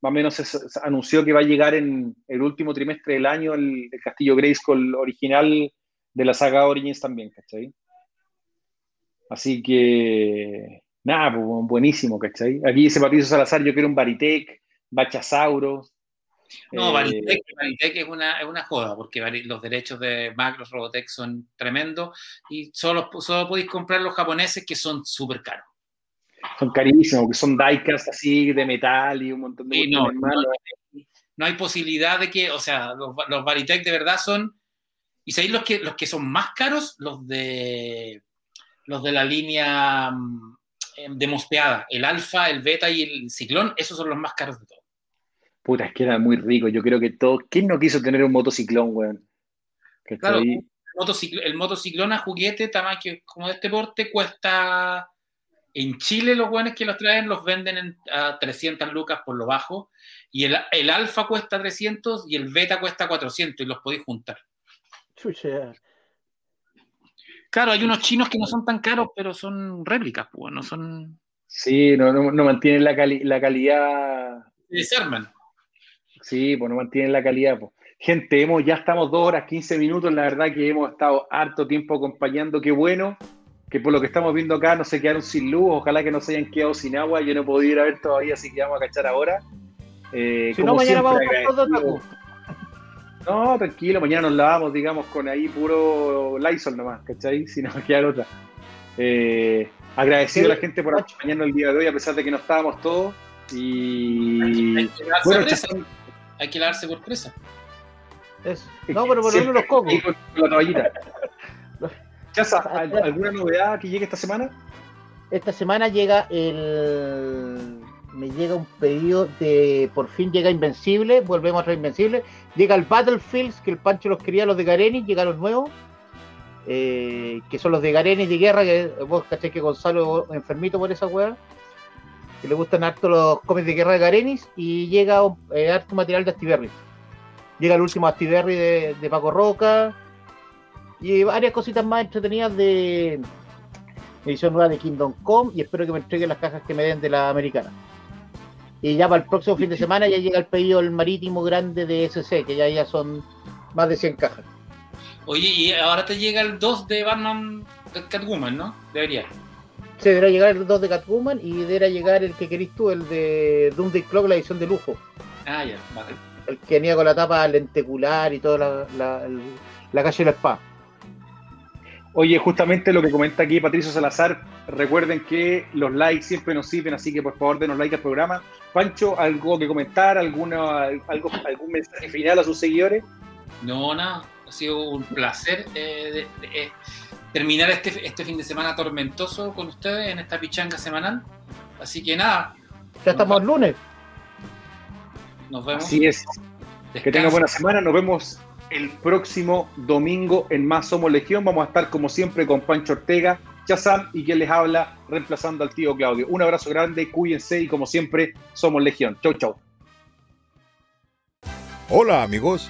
más o menos se, anunció que va a llegar en el último trimestre del año el, Castillo Grayskull original de la saga Origins también, ¿cachai? Así que, nada, pues, buenísimo, ¿cachai? Aquí dice Patricio Salazar, yo quiero un Baritec, Bachasaurus. No, Baritec, eh, es, una, es una joda, porque los derechos de Macros Robotech son tremendos y solo, solo podéis comprar los japoneses que son súper caros son carísimos, que son diecast así de metal y un montón de sí, no, no, hay posibilidad de que, o sea, los, los de verdad son. Y sabéis los que, los que son más caros, los de los de la línea mm, de mospeada, el alfa, el beta y el ciclón, esos son los más caros de todos. Puta, es que era muy rico. Yo creo que todo. ¿Quién no quiso tener un motociclón, weón? Claro, el, motociclón a juguete, tamaño como de este porte, cuesta en Chile los guanes que los traen los venden a 300 lucas por lo bajo y el, el alfa cuesta 300 y el beta cuesta 400 y los podéis juntar. Claro, hay unos chinos que no son tan caros, pero son réplicas, pues, no son... Sí, no, no, mantienen la, la calidad... Se desarman. Sí, pues no mantienen la calidad. Pues. Gente, hemos, ya estamos dos horas, 15 minutos, la verdad que hemos estado harto tiempo acompañando, qué bueno que por lo que estamos viendo acá no se quedaron sin luz, ojalá que no se hayan quedado sin agua, yo no puedo ir a ver todavía, así que vamos a cachar ahora. Eh, si no, mañana vamos a todo No, tranquilo, mañana nos lavamos, digamos, con ahí puro Lysol nomás, ¿cachai? Si no queda otra. Eh, agradecido a la gente por acompañarnos el día de hoy, a pesar de que no estábamos todos. Y bueno. Hay que darse por presa. Eso. No, pero por lo menos los cocos. ahí con la toallita. Chaza, ¿al- ¿alguna novedad que llegue esta semana? Esta semana llega el. Me llega un pedido de. Por fin llega Invencible. Volvemos a traer Invencible. Llega el Battlefields, que el Pancho los quería, los de Garenis. Llega los nuevos. eh, que son los de Garenis de guerra. Que vos caché que Gonzalo es enfermito por esa weá. Que le gustan harto los cómics de guerra de Garenis. Y llega eh, harto material de Astiberri. Llega el último Astiberri de, de Paco Roca. Y varias cositas más entretenidas de edición nueva de Kingdom Come y espero que me entreguen las cajas que me den de la americana. Y ya para el próximo fin de semana ya llega el pedido el marítimo grande de SC, que ya, ya son más de 100 cajas. Oye, y ahora te llega el 2 de Batman Catwoman, ¿no? Debería. Se deberá llegar el 2 de Catwoman y deberá llegar el que querís tú, el de Doomsday Clock, la edición de lujo. Ah, ya, vale. El que venía con la tapa lentecular y toda la, la, la calle de la espada. Oye, justamente lo que comenta aquí Patricio Salazar, recuerden que los likes siempre nos sirven, así que por favor denos like al programa. Pancho, ¿algo que comentar? ¿Alguna, algo, ¿Algún mensaje final a sus seguidores? No, nada. Ha sido un placer eh, de- de- eh, terminar este, este fin de semana tormentoso con ustedes en esta pichanga semanal. Así que nada, Ya estamos el lunes. nos vemos. Así es. Que tengan buena semana. Nos vemos el próximo domingo en Más Somos Legión. Vamos a estar como siempre con Pancho Ortega, Chazam y quien les habla, reemplazando al tío Claudio. Un abrazo grande, cuídense y como siempre, somos Legión. Chau, chau. Hola amigos,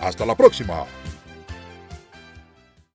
Hasta la próxima.